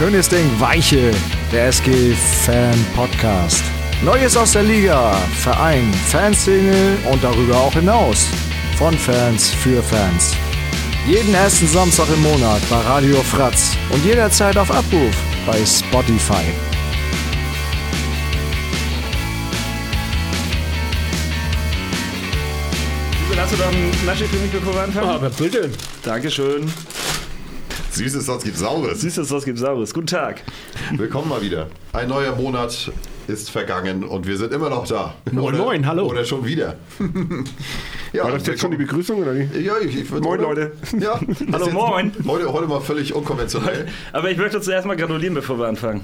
Schönes Ding, Weiche, der SG Fan Podcast. Neues aus der Liga, Verein, Fanszene und darüber auch hinaus. Von Fans für Fans. Jeden ersten Samstag im Monat bei Radio Fratz und jederzeit auf Abruf bei Spotify. Hast du da einen Naschi für mich, anfangen? Aber bitte. Dankeschön. Süßes, sonst gibt Saures. Süßes, was gibt's Saures? Guten Tag. Willkommen mal wieder. Ein neuer Monat ist vergangen und wir sind immer noch da. Moin, oder, moin, hallo. Oder schon wieder. ja, War das jetzt schon die Begrüßung oder wie? Ja, ich, ich Moin, Leute. Ja, Hallo, moin. Heute, heute mal völlig unkonventionell. Aber ich möchte zuerst mal gratulieren, bevor wir anfangen.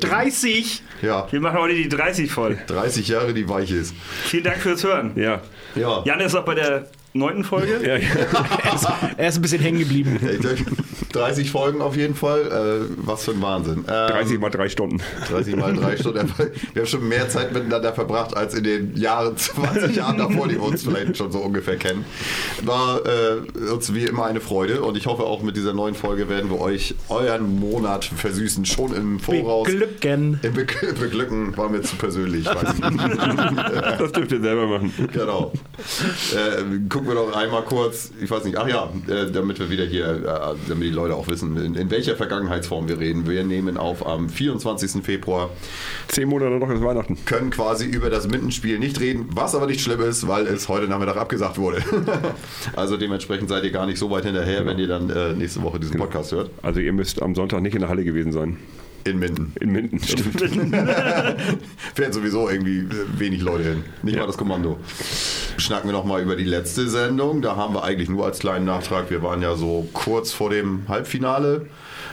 30. Ja, Wir machen heute die 30 voll. 30 Jahre, die weich ist. Vielen Dank fürs Hören. Ja. Ja, Jan ist auch bei der neunten Folge. ja, ja. Er ist ein bisschen hängen geblieben. Ich denke, 30 Folgen auf jeden Fall. Äh, was für ein Wahnsinn. Ähm, 30 mal drei Stunden. 30 mal drei Stunden. Wir haben schon mehr Zeit miteinander verbracht als in den Jahren, 20 Jahren davor, die wir uns vielleicht schon so ungefähr kennen. War äh, uns wie immer eine Freude und ich hoffe auch mit dieser neuen Folge werden wir euch euren Monat versüßen, schon im Voraus. Beglücken. Im Be Beglücken war mir zu persönlich, weiß ich nicht. Das dürft ihr selber machen. Genau. Äh, gucken wir doch einmal kurz, ich weiß nicht, ach ja, äh, damit wir wieder hier, äh, damit die Leute auch wissen, in, in welcher Vergangenheitsform wir reden. Wir nehmen auf am 24. Februar, Zehn Monate noch ist Weihnachten. können quasi über das Mindenspiel nicht reden, was aber nicht schlimm ist, weil es heute Nachmittag abgesagt wurde. also dementsprechend seid ihr gar nicht so weit hinterher, wenn ihr dann äh, nächste Woche diesen Podcast hört. Also ihr müsst am Sonntag nicht in der Halle gewesen sein. In Minden. In Minden. Stimmt. Fährt sowieso irgendwie äh, wenig Leute hin. Nicht mal das Kommando. Schnacken wir nochmal über die letzte Sendung. Da haben wir eigentlich nur als kleinen Nachtrag, wir waren ja so kurz vor dem Halbfinale,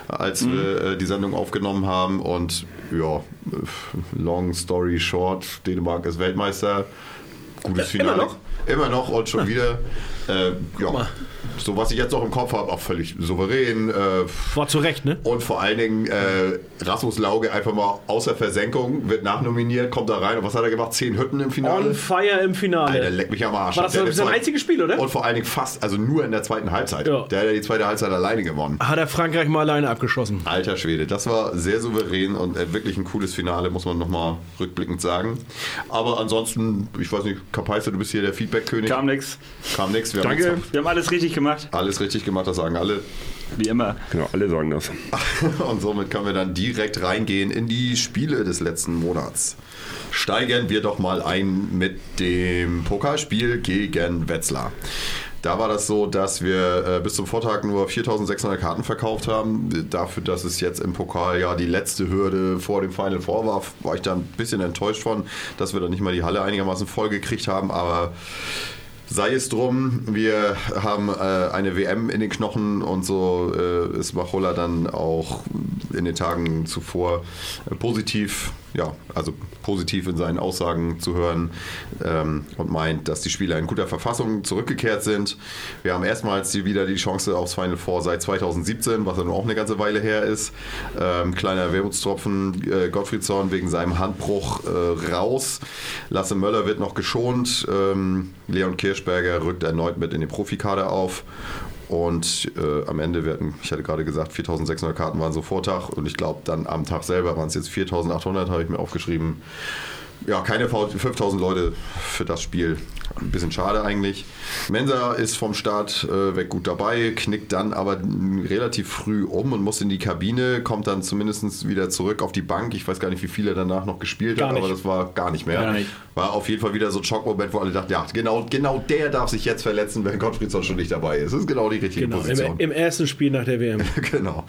als wir äh, die Sendung aufgenommen haben. Und ja, äh, long story short, Dänemark ist Weltmeister. Gutes Finale. immer noch? Immer noch und schon wieder. Äh, ja, so was ich jetzt noch im Kopf habe, auch völlig souverän. Äh, War zu Recht, ne? und vor allen Dingen äh, Rasmus Lauge einfach mal außer Versenkung, wird nachnominiert, kommt da rein. Und was hat er gemacht? Zehn Hütten im Finale? On fire im Finale. Alter, leck mich am Arsch. War das Der sein einziges Spiel, oder? Und vor allen Dingen fast, also nur in der zweiten Halbzeit. Ja. Der hat ja die zweite Halbzeit alleine gewonnen. Hat er Frankreich mal alleine abgeschossen. Alter Schwede, das war sehr souverän und äh, wirklich ein cooles Finale, muss man nochmal rückblickend sagen. Aber ansonsten, ich weiß nicht, Kapeisse, du bist hier der Feedback-König. Kam nix. Kam nix. Wir haben Danke. jetzt Wir haben alles richtig gemacht. Alles richtig gemacht, das sagen alle. Wie immer. Genau, alle sagen das. Und somit können wir dann direkt reingehen in die Spiele des letzten Monats. Steigern wir doch mal ein mit dem Pokalspiel gegen Wetzlar. Da war das so, dass wir äh, bis zum Vortag nur 4600 Karten verkauft haben. Dafür, dass es jetzt im Pokal ja die letzte Hürde vor dem Final Four war, war ich da ein bisschen enttäuscht von, dass wir dann nicht mal die Halle einigermaßen voll gekriegt haben. Aber Sei es drum, wir haben äh, eine WM in den Knochen und so äh, ist Machola dann auch in den Tagen zuvor äh, positiv, ja, also positiv in seinen Aussagen zu hören ähm, und meint, dass die Spieler in guter Verfassung zurückgekehrt sind. Wir haben erstmals wieder die Chance aufs Final Four seit 2017, was ja nun auch eine ganze Weile her ist. Ähm, kleiner Wermutstropfen, äh, Gottfriedson wegen seinem Handbruch äh, raus. Lasse Möller wird noch geschont. Ähm, Leon Kirschberger rückt erneut mit in den Profikader auf. Und äh, am Ende werden, ich hatte gerade gesagt, 4600 Karten waren so Vortag. Und ich glaube, dann am Tag selber waren es jetzt 4800, habe ich mir aufgeschrieben. Ja, keine 5000 Leute für das Spiel. Ein bisschen schade eigentlich. Mensa ist vom Start äh, weg gut dabei, knickt dann aber relativ früh um und muss in die Kabine, kommt dann zumindest wieder zurück auf die Bank. Ich weiß gar nicht, wie viele danach noch gespielt Gar hat, aber nicht. das war gar nicht mehr. Gar nicht. War auf jeden Fall wieder so ein Schockmoment, wo alle dachten, ja, genau, genau der darf sich jetzt verletzen, wenn Gottfriedson schon nicht dabei ist. Das ist genau die richtige Genau, Position. im, im ersten Spiel nach der WM. genau.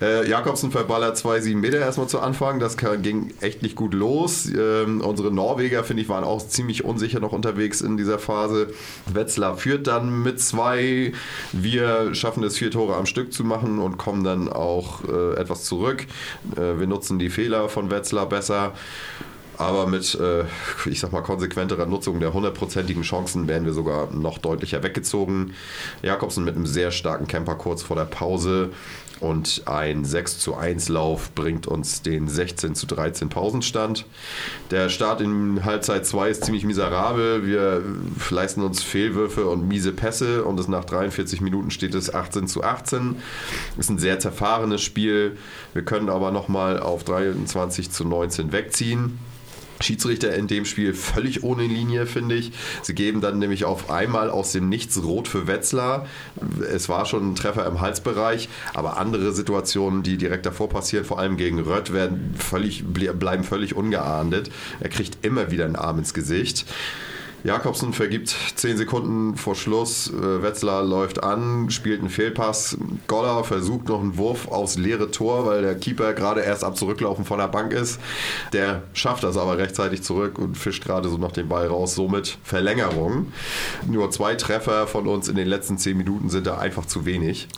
Äh, Jakobsen verballert zwei sieben Meter erstmal zu Anfang. Das ging echt nicht gut los. Ähm, unsere Norweger, finde ich, waren auch ziemlich unsicher noch unterwegs in dieser Phase. Wetzlar führt dann mit zwei. Wir schaffen es, vier Tore am Stück zu machen und kommen dann auch äh, etwas zurück. Äh, wir nutzen die Fehler von Wetzlar besser. Aber mit, äh, ich sag mal, konsequenterer Nutzung der hundertprozentigen Chancen wären wir sogar noch deutlicher weggezogen. Jakobsen mit einem sehr starken Camper kurz vor der Pause und ein 6 zu 1 Lauf bringt uns den 16 zu 13 Pausenstand. Der Start in Halbzeit 2 ist ziemlich miserabel. Wir leisten uns Fehlwürfe und miese Pässe und es nach 43 Minuten steht es 18 zu 18. Ist ein sehr zerfahrenes Spiel. Wir können aber nochmal auf 23 zu 19 wegziehen. Schiedsrichter in dem Spiel völlig ohne Linie, finde ich. Sie geben dann nämlich auf einmal aus dem Nichts rot für Wetzlar. Es war schon ein Treffer im Halsbereich, aber andere Situationen, die direkt davor passieren, vor allem gegen Rött, werden völlig, bleiben völlig ungeahndet. Er kriegt immer wieder einen Arm ins Gesicht. Jakobsen vergibt 10 Sekunden vor Schluss. Äh, Wetzlar läuft an, spielt einen Fehlpass. Goller versucht noch einen Wurf aufs leere Tor, weil der Keeper gerade erst ab Zurücklaufen von der Bank ist. Der schafft das aber rechtzeitig zurück und fischt gerade so noch den Ball raus. Somit Verlängerung. Nur zwei Treffer von uns in den letzten 10 Minuten sind da einfach zu wenig.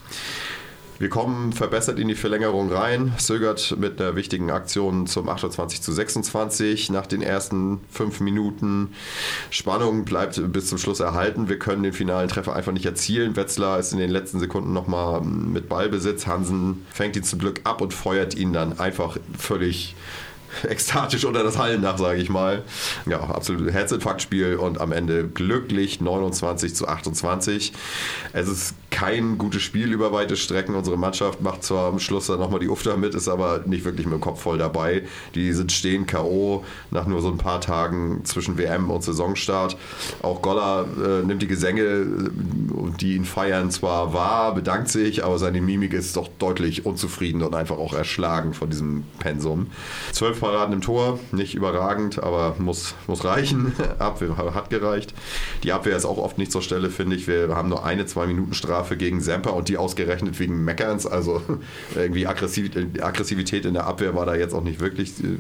Wir kommen verbessert in die Verlängerung rein. Sögert mit einer wichtigen Aktion zum 28 zu 26 nach den ersten fünf Minuten. Spannung bleibt bis zum Schluss erhalten. Wir können den finalen Treffer einfach nicht erzielen. Wetzlar ist in den letzten Sekunden nochmal mit Ballbesitz. Hansen fängt ihn zum Glück ab und feuert ihn dann einfach völlig ekstatisch unter das Hallendach, sage ich mal. Ja, absolut Herzinfarktspiel und am Ende glücklich 29 zu 28. Es ist kein gutes Spiel über weite Strecken. Unsere Mannschaft macht zwar am Schluss dann nochmal die Ufter mit, ist aber nicht wirklich mit dem Kopf voll dabei. Die sind stehen K.O. nach nur so ein paar Tagen zwischen WM und Saisonstart. Auch Goller äh, nimmt die Gesänge, äh, die ihn feiern, zwar wahr, bedankt sich, aber seine Mimik ist doch deutlich unzufrieden und einfach auch erschlagen von diesem Pensum. Zwölf Paraden im Tor, nicht überragend, aber muss, muss reichen. Abwehr hat gereicht. Die Abwehr ist auch oft nicht zur Stelle, finde ich. Wir haben nur eine, zwei Minuten Strafe gegen Semper und die ausgerechnet wegen Meckerns. Also irgendwie Aggressivität in der Abwehr war da jetzt auch nicht wirklich äh,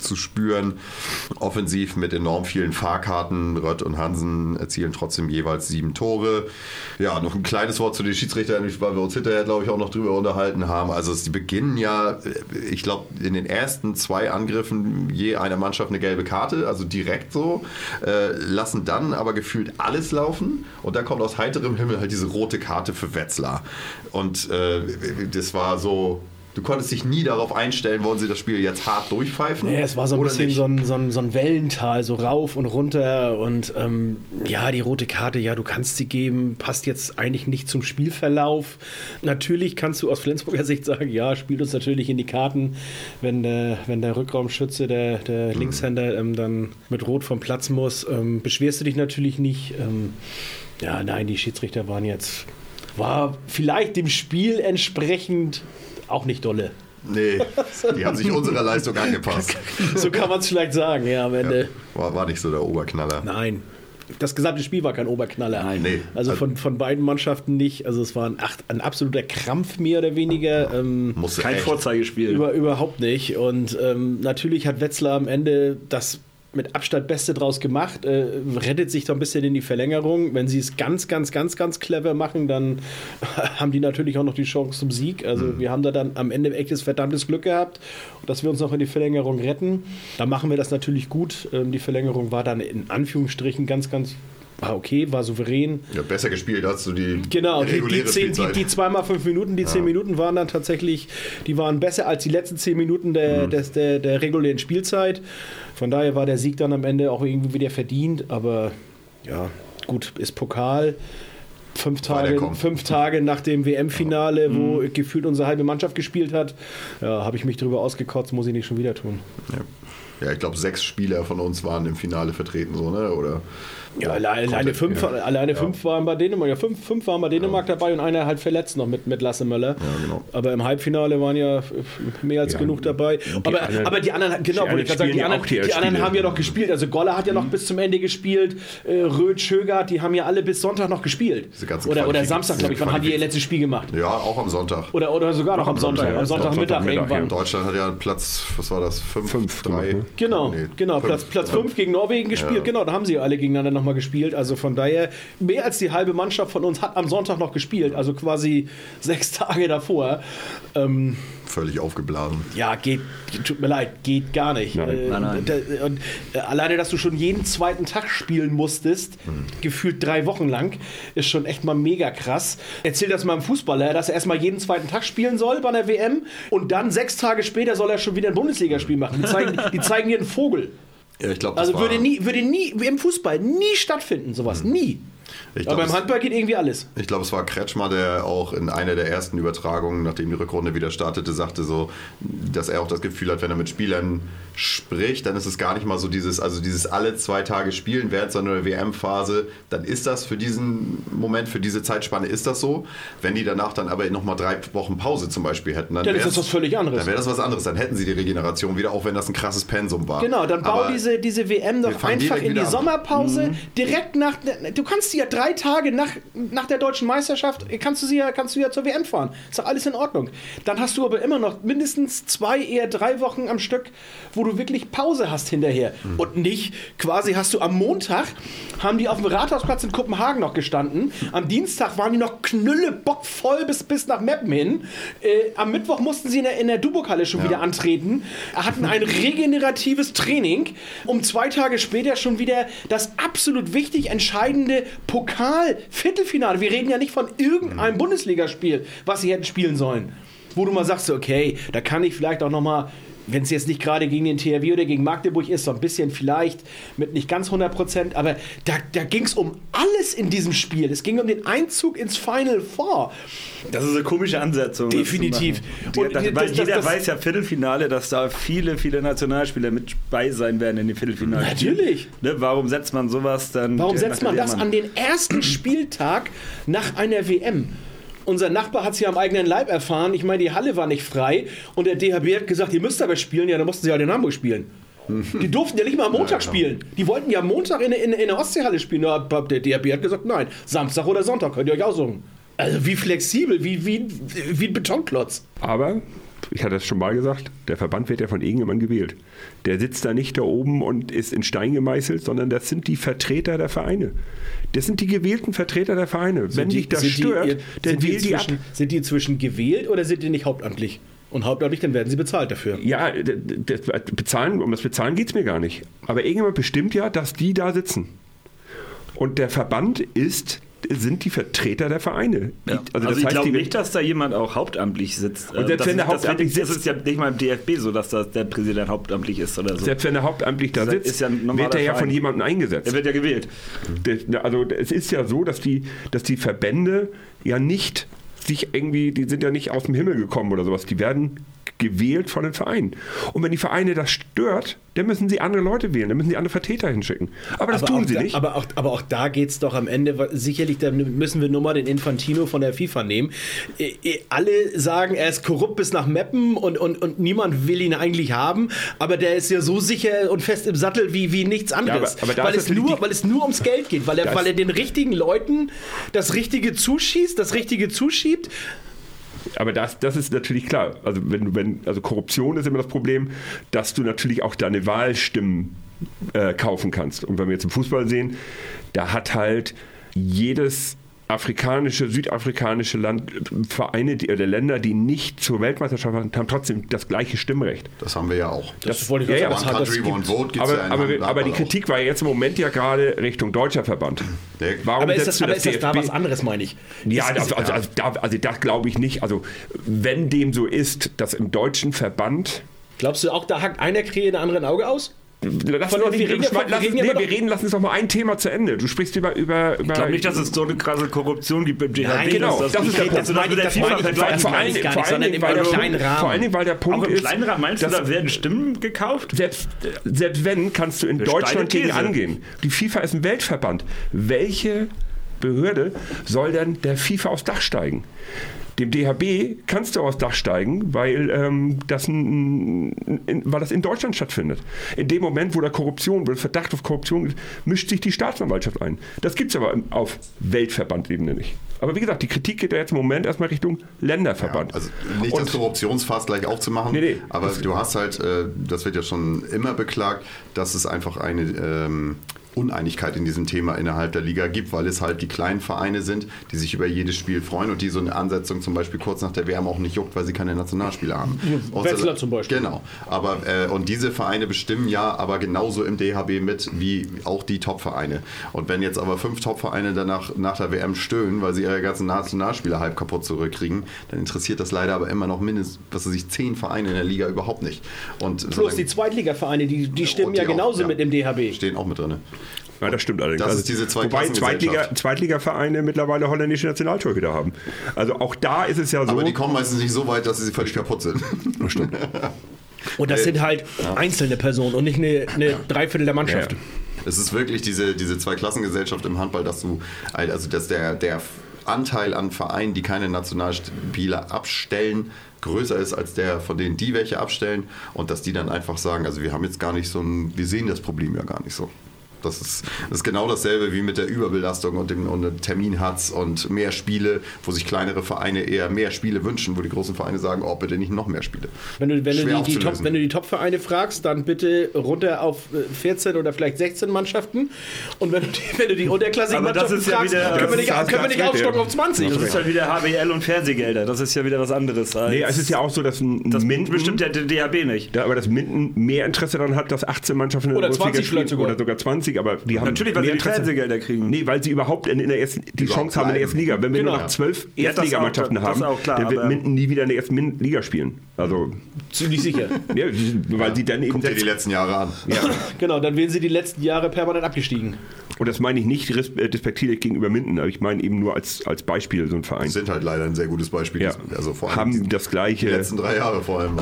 zu spüren. Offensiv mit enorm vielen Fahrkarten. Rött und Hansen erzielen trotzdem jeweils sieben Tore. Ja, noch ein kleines Wort zu den Schiedsrichtern, weil wir uns hinterher, glaube ich, auch noch drüber unterhalten haben. Also sie beginnen ja, ich glaube, in den ersten zwei Angriffen je einer Mannschaft eine gelbe Karte, also direkt so, äh, lassen dann aber gefühlt alles laufen und dann kommt aus heiterem Himmel halt diese rote Karte für Wetzlar. Und äh, das war so, Du konntest dich nie darauf einstellen, wollen sie das Spiel jetzt hart durchpfeifen? Nee, es war so ein bisschen so ein, so, ein, so ein, Wellental, so rauf und runter. Und ähm, ja, die rote Karte, ja, du kannst sie geben, passt jetzt eigentlich nicht zum Spielverlauf. Natürlich kannst du aus Flensburger Sicht sagen, ja, spielt uns natürlich in die Karten, wenn der, wenn der Rückraumschütze, der, der mhm. Linkshänder, ähm, dann mit Rot vom Platz muss. Ähm, beschwerst du dich natürlich nicht. Ähm, ja, nein, die Schiedsrichter waren jetzt, war vielleicht dem Spiel entsprechend auch nicht dolle. Nee, die haben sich unserer Leistung angepasst. so kann man es vielleicht sagen, ja, am Ende. Ja, war, war nicht so der Oberknaller. Nein. Das gesamte Spiel war kein Oberknaller. Nein, nee. Also von, von beiden Mannschaften nicht. Also es war ein, ein absoluter Krampf mehr oder weniger. Ähm, kein echt. Vorzeigespiel. Über, überhaupt nicht. Und ähm, natürlich hat Wetzlar am Ende das mit Abstand Beste draus gemacht, äh, rettet sich doch ein bisschen in die Verlängerung. Wenn sie es ganz, ganz, ganz, ganz clever machen, dann haben die natürlich auch noch die Chance zum Sieg. Also mhm. wir haben da dann am Ende echtes verdammtes Glück gehabt, dass wir uns noch in die Verlängerung retten. Da machen wir das natürlich gut. Ähm, die Verlängerung war dann in Anführungsstrichen ganz, ganz war okay, war souverän. Ja, besser gespielt als du die Genau, die, die, zehn, die, die zweimal fünf Minuten, die ja. zehn Minuten waren dann tatsächlich, die waren besser als die letzten zehn Minuten der, mhm. des, der, der regulären Spielzeit. Von daher war der Sieg dann am Ende auch irgendwie wieder verdient, aber ja, gut, ist Pokal. Fünf Tage, fünf Tage nach dem WM-Finale, ja. wo mhm. gefühlt unsere halbe Mannschaft gespielt hat, ja, habe ich mich darüber ausgekotzt, muss ich nicht schon wieder tun. Ja, ja ich glaube, sechs Spieler von uns waren im Finale vertreten, so, ne? Oder ja, alleine, alleine fünf, ja. alleine ja. fünf waren bei Dänemark. Ja, fünf, fünf waren bei Dänemark ja. dabei und einer halt verletzt noch mit, mit Lasse Möller. Genau. Aber im Halbfinale waren ja mehr als genug dabei. Aber, anderen, aber die anderen, genau, wollte ich gerade sagen, die anderen, die, die anderen haben ja noch gespielt. Also Goller hat ja noch mhm. bis zum Ende gespielt. Äh, Röth, Schögert, die haben ja alle bis Sonntag noch gespielt. Oder, oder Samstag, glaube ich. Wann haben die ihr letztes Spiel gemacht? Ja, auch am Sonntag. Oder, oder sogar noch am Sonntag. Sonntag, Am Sonntagmittag irgendwann. Deutschland hat ja Platz, was war das? Fünf, Fünf drei. ne? Genau, genau. fünf. Platz, Platz 5 gegen Norwegen gespielt. Genau, da haben sie alle gegeneinander nochmal gespielt. Also von daher, mehr als die halbe Mannschaft von uns hat am Sonntag noch gespielt. Also quasi sechs Tage davor. Ähm, Völlig aufgeblasen. ja, geht, tut mir leid, geht gar nicht. Nein. Äh, Nein, nein. da- Und äh, alleine, dass du schon jeden zweiten Tag spielen musstest, gefühlt drei Wochen lang, ist schon echt mal mega krass. Erzähl das mal einem Fußballer, dass er erstmal jeden zweiten Tag spielen soll bei der WM und dann sechs Tage später soll er schon wieder ein Bundesligaspiel machen. Die zeigen, die zeigen dir einen Vogel. Ja, ich glaube, Also würde nie, würde nie, im Fußball, nie stattfinden, sowas. Nie. Ich Aber glaube, beim Handball geht irgendwie alles. Ich glaube, es war Kretschmer, der auch in einer der ersten Übertragungen, nachdem die Rückrunde wieder startete, sagte so, dass er auch das Gefühl hat, wenn er mit Spielern spricht, dann ist es gar nicht mal so dieses, also dieses alle zwei Tage spielen während so einer WM-Phase, dann ist das für diesen Moment, für diese Zeitspanne ist das so. Wenn die danach dann aber nochmal drei Wochen Pause zum Beispiel hätten, dann, Dann ist das was völlig anderes. Dann wäre das was anderes. Dann hätten sie die Regeneration wieder, auch wenn das ein krasses Pensum war. Genau, dann bau Aber diese, diese WM doch einfach in die an. Sommerpause, Mhm. direkt nach. Du kannst sie ja drei Tage nach, nach der deutschen Meisterschaft, kannst du sie ja, kannst du ja zur WM fahren. Ist doch alles in Ordnung. Dann hast du aber immer noch mindestens zwei, eher drei Wochen am Stück, wo du wirklich Pause hast hinterher. Mhm. Und nicht quasi hast du am Montag, haben die auf dem Rathausplatz in Kopenhagen noch gestanden. Am Dienstag waren die noch knülle bockvoll bis, bis nach Meppen hin. Äh, am Mittwoch mussten sie in der, in der Duburg-Halle schon wieder antreten, hatten ein regeneratives Training, um zwei Tage später schon wieder das absolut wichtig entscheidende Pokal-Viertelfinale. Wir reden ja nicht von irgendeinem Bundesligaspiel, was sie hätten spielen sollen. Wo du mal sagst, okay, da kann ich vielleicht auch noch mal wenn es jetzt nicht gerade gegen den THW oder gegen Magdeburg ist, so ein bisschen vielleicht mit nicht ganz 100 Prozent, aber da, da ging es um alles in diesem Spiel. Es ging um den Einzug ins Final Four. Das ist eine komische Ansetzung. Definitiv. Und das, das- jeder das- weiß ja Viertelfinale, dass da viele, viele Nationalspieler mit bei sein werden in den Viertelfinale. Natürlich. Ne, warum setzt man sowas dann? Warum setzt man das an den ersten Spieltag nach einer WM? Unser Nachbar hat es ja am eigenen Leib erfahren. Ich meine, die Halle war nicht frei und der DHB hat gesagt, ihr müsst aber spielen. Ja, dann mussten sie halt in Hamburg spielen. Die durften ja nicht mal am Montag spielen. Die wollten ja am Montag in, in, in der Ostseehalle spielen. Ja, Der DHB hat gesagt, nein, Samstag oder Sonntag könnt ihr euch aussuchen. Also wie flexibel, wie, wie, wie ein Betonklotz. Aber, ich hatte es schon mal gesagt, der Verband wird ja von irgendjemandem gewählt. Der sitzt da nicht da oben und ist in Stein gemeißelt, sondern das sind die Vertreter der Vereine. Das sind die gewählten Vertreter der Vereine. Wenn dich das sind die- stört, ihr- dann sind die die ab. Sind die inzwischen gewählt oder sind die nicht hauptamtlich? Und hauptamtlich, dann werden sie bezahlt dafür. Ja, das Bezahlen, um das Bezahlen geht es mir gar nicht. Aber irgendjemand bestimmt ja, dass die da sitzen. Und der Verband ist, sind die Vertreter der Vereine. Ja. Also, das ich heißt, glaube nicht, dass da jemand auch hauptamtlich sitzt. Und selbst das wenn der ist- hauptamtlich sitzt- Das ist ja nicht mal im DFB so, dass das der Präsident hauptamtlich ist oder so. Selbst wenn er hauptamtlich da sitzt, ja wird er ja von jemandem eingesetzt. Er wird ja gewählt. Also es ist ja so, dass die, dass die Verbände ja nicht sich irgendwie, die sind ja nicht aus dem Himmel gekommen oder sowas. Die werden gewählt von den Vereinen. Und wenn die Vereine das stört, dann müssen sie andere Leute wählen, dann müssen sie andere Vertreter hinschicken. Aber das tun auch sie da, nicht. Aber auch, aber auch da geht es doch am Ende, sicherlich, da müssen wir nur mal den Infantino von der FIFA nehmen. Alle sagen, er ist korrupt bis nach Meppen und, und, und niemand will ihn eigentlich haben, aber der ist ja so sicher und fest im Sattel wie, wie nichts anderes. aber- aber da weil, es nur, weil es nur ums Geld geht, weil er, weil er den richtigen Leuten das Richtige zuschießt, das Richtige zuschiebt. Aber das, das ist natürlich klar. Also, wenn, wenn, also Korruption ist immer das Problem, dass du natürlich auch deine Wahlstimmen äh, kaufen kannst. Und wenn wir jetzt im Fußball sehen, da hat halt jedes afrikanische, südafrikanische Land, Vereine die, oder Länder, die nicht zur Weltmeisterschaft waren, haben trotzdem das gleiche Stimmrecht. Das haben wir ja auch. Das, wollte ich ja, ja, sagen, das Country, das One Vote Aber, ja in aber, aber die auch. Kritik war jetzt im Moment ja gerade Richtung deutscher Verband. Nee. Warum Aber ist das, aber das ist das da was anderes, meine ich? Ja, Ist- also, also, also, da, also das glaube ich nicht. Also wenn dem so ist, dass im deutschen Verband Glaubst du auch, da hackt einer Krähe der anderen Auge aus? Lass doch wir reden von- lass, wir nee, wir reden, lass uns doch mal ein Thema zu Ende. Du sprichst über. über, über Ich glaube nicht, dass es so eine krasse Korruption gibt im DHB. Nein, genau, dass das ist der Punkt. das Das das vor ich allen gar Dingen, weil der kleinen Punkt, Rahmen. vor allen Dingen, weil der Punkt Auch im ist, kleinen Rahmen meinst du, dass- da werden Stimmen gekauft? selbst, selbst wenn, kannst du in Deutschland gegen angehen. Die FIFA ist ein Weltverband. Welche Behörde soll denn der FIFA aufs Dach steigen? Dem DHB kannst du aufs Dach steigen, weil, ähm, das, ein, in, weil das in Deutschland stattfindet. In dem Moment, wo da Korruption, wo Verdacht auf Korruption ist, mischt sich die Staatsanwaltschaft ein. Das gibt es aber auf Weltverbandebene nicht. Aber wie gesagt, die Kritik geht ja jetzt im Moment erstmal Richtung Länderverband. Ja, also nicht Und- das Korruptionsfass gleich aufzumachen, Nee, nee. aber du hast halt, äh, das wird ja schon immer beklagt, dass es einfach eine ähm, Uneinigkeit in diesem Thema innerhalb der Liga gibt, weil es halt die kleinen Vereine sind, die sich über jedes Spiel freuen und die so eine Ansetzung zum Beispiel kurz nach der WM auch nicht juckt, weil sie keine Nationalspieler haben. Wetzlar zum Beispiel. Genau. Aber, äh, und diese Vereine bestimmen ja aber genauso im DHB mit wie auch die Top-Vereine. Und wenn jetzt aber fünf Top-Vereine danach nach der WM stöhnen, weil sie ihre ganzen Nationalspieler halb kaputt zurückkriegen, dann interessiert das leider aber immer noch mindestens, was weiß ich, zehn Vereine in der Liga überhaupt nicht. Und Plus die Zweitligavereine, die, die stimmen Und ja die auch, genauso ja. mit dem DHB. stehen auch mit drin. Ja, das stimmt allerdings. Das ist diese Wobei Zweitliga. Zweitliga-Vereine mittlerweile holländische Nationaltorhüter haben. Also auch da ist es ja so. Aber die kommen meistens nicht so weit, dass sie völlig kaputt sind. stimmt. Und das sind halt einzelne Personen und nicht eine, eine Dreiviertel der Mannschaft. Ja. Es ist wirklich diese, diese Zweiklassengesellschaft im Handball, dass du, also dass der, der Anteil an Vereinen, die keine Nationalspieler abstellen, größer ist als der, von denen die welche abstellen und dass die dann einfach sagen, also wir haben jetzt gar nicht so ein, wir sehen das Problem ja gar nicht so. Das ist, das ist genau dasselbe wie mit der Überbelastung und dem und Terminhatz und mehr Spiele, wo sich kleinere Vereine eher mehr Spiele wünschen, wo die großen Vereine sagen, oh bitte nicht noch mehr Spiele. Wenn du, wenn, du die, die Top, wenn du die Top-Vereine fragst, dann bitte runter auf äh, 14 oder vielleicht 16 Mannschaften. Und wenn du die, wenn du die unterklassigen Aber Mannschaften ja fragst, wieder- können wir nicht, können wir nicht aufstocken auf 20. Das ist halt wieder HBL und Fernsehgelder. Das ist ja wieder was anderes. Als Nee, es ist ja auch so, dass ein das Minden, bestimmt ja der DHB nicht. ja, aber das Minden mehr Interesse daran hat, dass 18 Mannschaften in Oder der Bundesliga 20 vielleicht spielen. sogar. Oder sogar 20, aber die haben Natürlich, weil sie die Fernsehgelder kriegen. Nee, weil sie überhaupt in, in der ersten, die Überhaupt Chance haben in der ersten Liga. Wenn wir Genau. nur noch zwölf Ja, Erstligamannschaften haben, auch klar, dann wird Minden nie wieder in der ersten Liga spielen. Also, Ziemlich sicher. ja, weil sie dann eben Guck dir die letzten Jahre an. genau, dann wären sie die letzten Jahre permanent abgestiegen. und das meine ich nicht äh, despektierlich gegenüber Minden, aber ich meine eben nur als, als Beispiel so ein Verein. sind halt leider ein sehr gutes Beispiel. Ja. Also vor allem haben die- das die gleiche. letzten drei Jahre vor allem.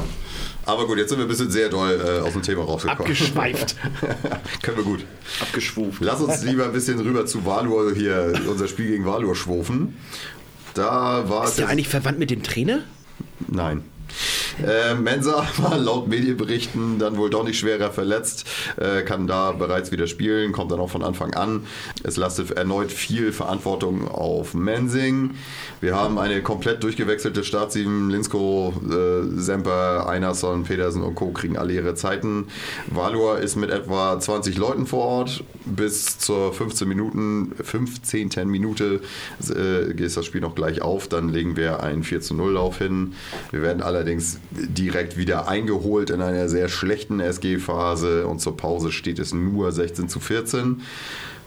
Aber gut, jetzt sind wir ein bisschen sehr doll äh, aus dem Thema rausgekommen. Abgeschweift. Können wir gut. Abgeschwuft. Lass uns lieber ein bisschen rüber zu Valur hier, unser Spiel gegen Valur schwufen. Da war es. Ist der eigentlich verwandt mit dem Trainer? Nein. Äh, Mensa war laut Medienberichten dann wohl doch nicht schwerer verletzt, äh, kann da bereits wieder spielen, kommt dann auch von Anfang an. Es lastet erneut viel Verantwortung auf Mensing. Wir haben eine komplett durchgewechselte Startsieben. Linsko, äh, Semper, Einerson, Pedersen und Co. kriegen alle ihre Zeiten. Valur ist mit etwa 20 Leuten vor Ort. Bis zur 15 Minuten, 15. Minute äh, geht das Spiel noch gleich auf. Dann legen wir einen 4 zu 0 Lauf hin. Wir werden allerdings direkt wieder eingeholt in einer sehr schlechten SG-Phase und zur Pause steht es nur 16 zu 14.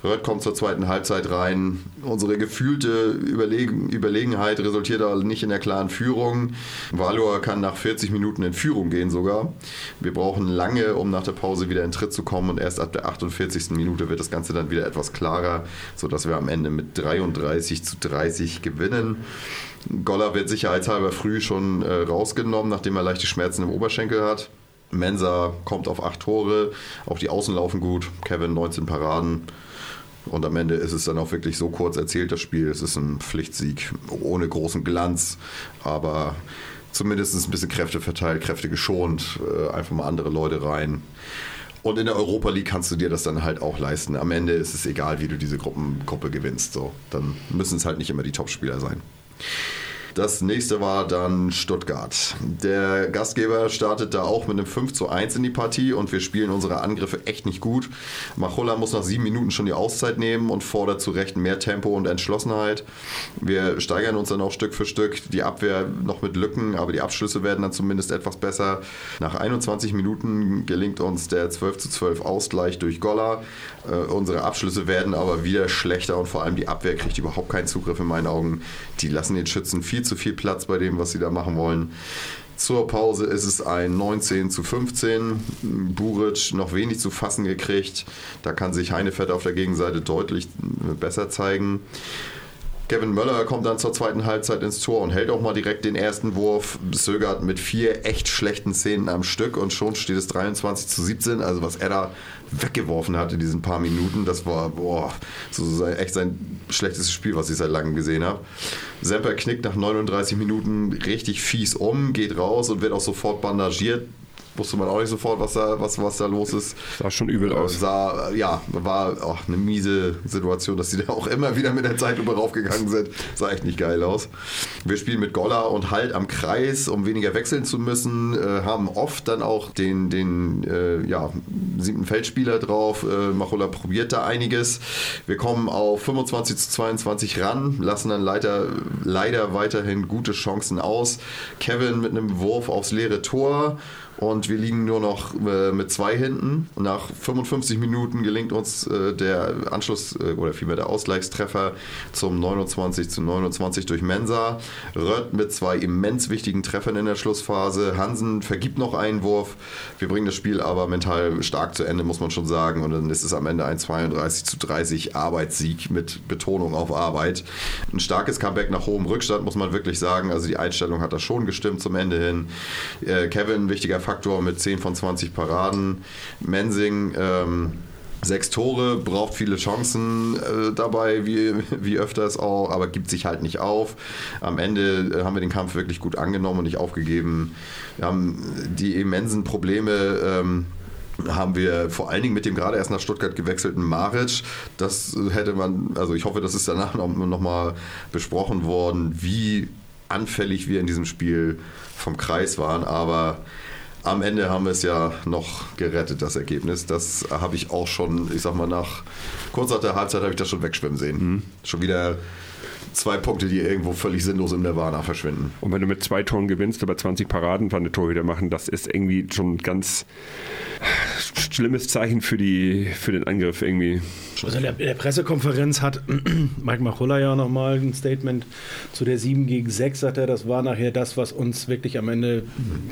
Rött kommt zur zweiten Halbzeit rein. Unsere gefühlte Überlegen, Überlegenheit resultiert aber nicht in der klaren Führung. Valor kann nach 40 Minuten in Führung gehen sogar. Wir brauchen lange, um nach der Pause wieder in Tritt zu kommen und erst ab der 48. Minute wird das Ganze dann wieder etwas klarer, sodass wir am Ende mit 33 zu 30 gewinnen. Goller wird sicherheitshalber früh schon äh, rausgenommen, nachdem er leichte Schmerzen im Oberschenkel hat. Mensa kommt auf acht Tore, auch die Außen laufen gut. Kevin 19 Paraden. Und am Ende ist es dann auch wirklich so kurz erzählt, das Spiel. Es ist ein Pflichtsieg ohne großen Glanz, aber zumindest ein bisschen Kräfte verteilt, Kräfte geschont, äh, einfach mal andere Leute rein. Und in der Europa League kannst du dir das dann halt auch leisten. Am Ende ist es egal, wie du diese Gruppengruppe gewinnst. So, dann müssen es halt nicht immer die Topspieler sein. Das nächste war dann Stuttgart. Der Gastgeber startet da auch mit einem 5 zu 1 in die Partie und wir spielen unsere Angriffe echt nicht gut. Machulla muss nach sieben Minuten schon die Auszeit nehmen und fordert zu Recht mehr Tempo und Entschlossenheit. Wir steigern uns dann auch Stück für Stück. Die Abwehr noch mit Lücken, aber die Abschlüsse werden dann zumindest etwas besser. Nach 21 Minuten gelingt uns der 12 zu 12 Ausgleich durch Goller. Äh, unsere Abschlüsse werden aber wieder schlechter und vor allem die Abwehr kriegt überhaupt keinen Zugriff in meinen Augen. Die lassen den Schützen viel zu viel Platz bei dem, was sie da machen wollen. Zur Pause ist es ein 19 zu 15. Buric noch wenig zu fassen gekriegt. Da kann sich Heinefett auf der Gegenseite deutlich besser zeigen. Kevin Möller kommt dann zur zweiten Halbzeit ins Tor und hält auch mal direkt den ersten Wurf. Zögert mit vier echt schlechten Szenen am Stück und schon steht es 23 zu 17. Also was er da weggeworfen hat in diesen paar Minuten, das war boah, so sein, echt sein schlechtestes Spiel, was ich seit langem gesehen habe. Semper knickt nach 39 Minuten richtig fies um, geht raus und wird auch sofort bandagiert wusste man auch nicht sofort, was da, was, was da los ist. Sah schon übel Äh, aus. Sah, ja, war auch eine miese Situation, dass die da auch immer wieder mit der Zeitlupe raufgegangen sind. Sah echt nicht geil aus. Wir spielen mit Goller und Halt am Kreis, um weniger wechseln zu müssen. Äh, haben oft dann auch den, den äh, ja, siebten Feldspieler drauf. Äh, Machola probiert da einiges. Wir kommen auf 25 zu 22 ran, lassen dann leider, leider weiterhin gute Chancen aus. Kevin mit einem Wurf aufs leere Tor. Und wir liegen nur noch äh, mit zwei hinten. Nach 55 Minuten gelingt uns äh, der Anschluss äh, oder vielmehr der Ausgleichstreffer zum 29 zu 29 durch Mensa. Rött mit zwei immens wichtigen Treffern in der Schlussphase. Hansen vergibt noch einen Wurf. Wir bringen das Spiel aber mental stark zu Ende, muss man schon sagen. Und dann ist es am Ende ein 32 zu 30 Arbeitssieg mit Betonung auf Arbeit. Ein starkes Comeback nach hohem Rückstand, muss man wirklich sagen. Also die Einstellung hat da schon gestimmt zum Ende hin. Äh, Kevin, wichtiger Faktor mit 10 von 20 Paraden. Mensing, ähm, sechs Tore, braucht viele Chancen äh, dabei, wie, wie öfters auch, aber gibt sich halt nicht auf. Am Ende äh, haben wir den Kampf wirklich gut angenommen und nicht aufgegeben. Wir haben die immensen Probleme. Ähm, haben wir vor allen Dingen mit dem gerade erst nach Stuttgart gewechselten Maric, das hätte man, also ich hoffe, das ist danach noch, noch besprochen worden, wie anfällig wir in diesem Spiel vom Kreis waren, aber am Ende haben wir es ja noch gerettet, das Ergebnis. Das habe ich auch schon, ich sag mal, nach kurz nach der Halbzeit habe ich das schon wegschwimmen sehen. Schon wieder zwei Punkte, die irgendwo völlig sinnlos im Nirvana verschwinden. Und wenn du mit zwei Toren gewinnst, aber 20 Paraden von der Torhüter machen, das ist irgendwie schon ein ganz schlimmes Zeichen für, die, für den Angriff irgendwie. Also in der, in der Pressekonferenz hat Mike Machulla ja nochmal ein Statement zu der 7 gegen 6, sagt er, das war nachher das, was uns wirklich am Ende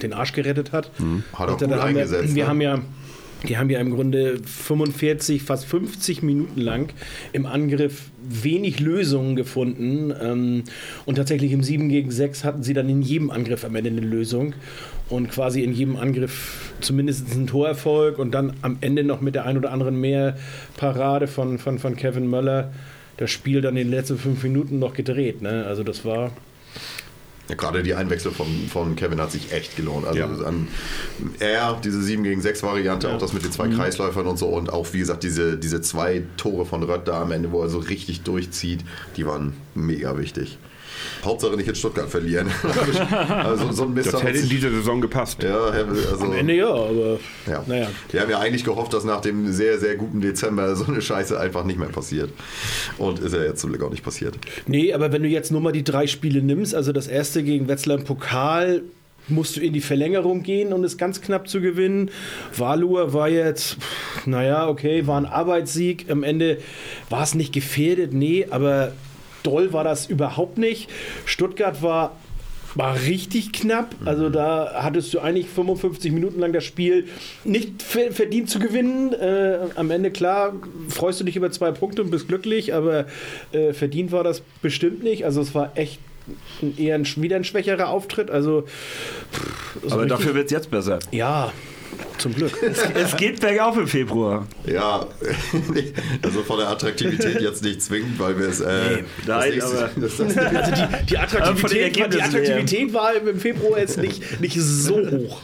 den Arsch gerettet hat. Hat auch Und dann gut eingesetzt, Wir, wir ne? haben ja die haben ja im Grunde 45, fast 50 Minuten lang im Angriff wenig Lösungen gefunden. Ähm, und tatsächlich im 7 gegen 6 hatten sie dann in jedem Angriff am Ende eine Lösung. Und quasi in jedem Angriff zumindest einen Torerfolg und dann am Ende noch mit der ein oder anderen mehr Parade von, von, von Kevin Möller das Spiel dann in den letzten fünf Minuten noch gedreht. Ne? Also das war. Ja, gerade die Einwechslung von, von Kevin hat sich echt gelohnt. Also Ja. an er, diese 7 gegen 6 Variante, auch das mit den zwei Kreisläufern und so und auch wie gesagt diese, diese zwei Tore von Rött da am Ende, wo er so richtig durchzieht, die waren mega wichtig. Hauptsache nicht in Stuttgart verlieren. also so ein Mist Das hätte in dieser Saison gepasst. ja, also, Am Ende ja, aber ja. naja. Wir haben ja eigentlich gehofft, dass nach dem sehr, sehr guten Dezember so eine Scheiße einfach nicht mehr passiert. Und ist ja jetzt zum Glück auch nicht passiert. Nee, aber wenn du jetzt nur mal die drei Spiele nimmst, also das erste gegen Wetzlar im Pokal, musst du in die Verlängerung gehen, um es ganz knapp zu gewinnen. Valur war jetzt, pff, naja, okay, war ein Arbeitssieg. Am Ende war es nicht gefährdet, nee, aber doll war das überhaupt nicht. Stuttgart war war richtig knapp. Also da hattest du eigentlich 55 Minuten lang das Spiel nicht ver- verdient zu gewinnen. Äh, am Ende, klar, freust du dich über zwei Punkte und bist glücklich, aber äh, verdient war das bestimmt nicht. Also es war echt ein, eher ein, wieder ein schwächerer Auftritt. Also pff, Aber dafür wird es jetzt besser. Ja, zum Glück. Es geht bergauf im Februar. Ja, also von der Attraktivität jetzt nicht zwingend, weil wir es. Äh, Nee, nein, das nächste- aber- das, das, Also die, die, Attraktivität, war, die. Attraktivität war im Februar jetzt nicht, nicht so hoch.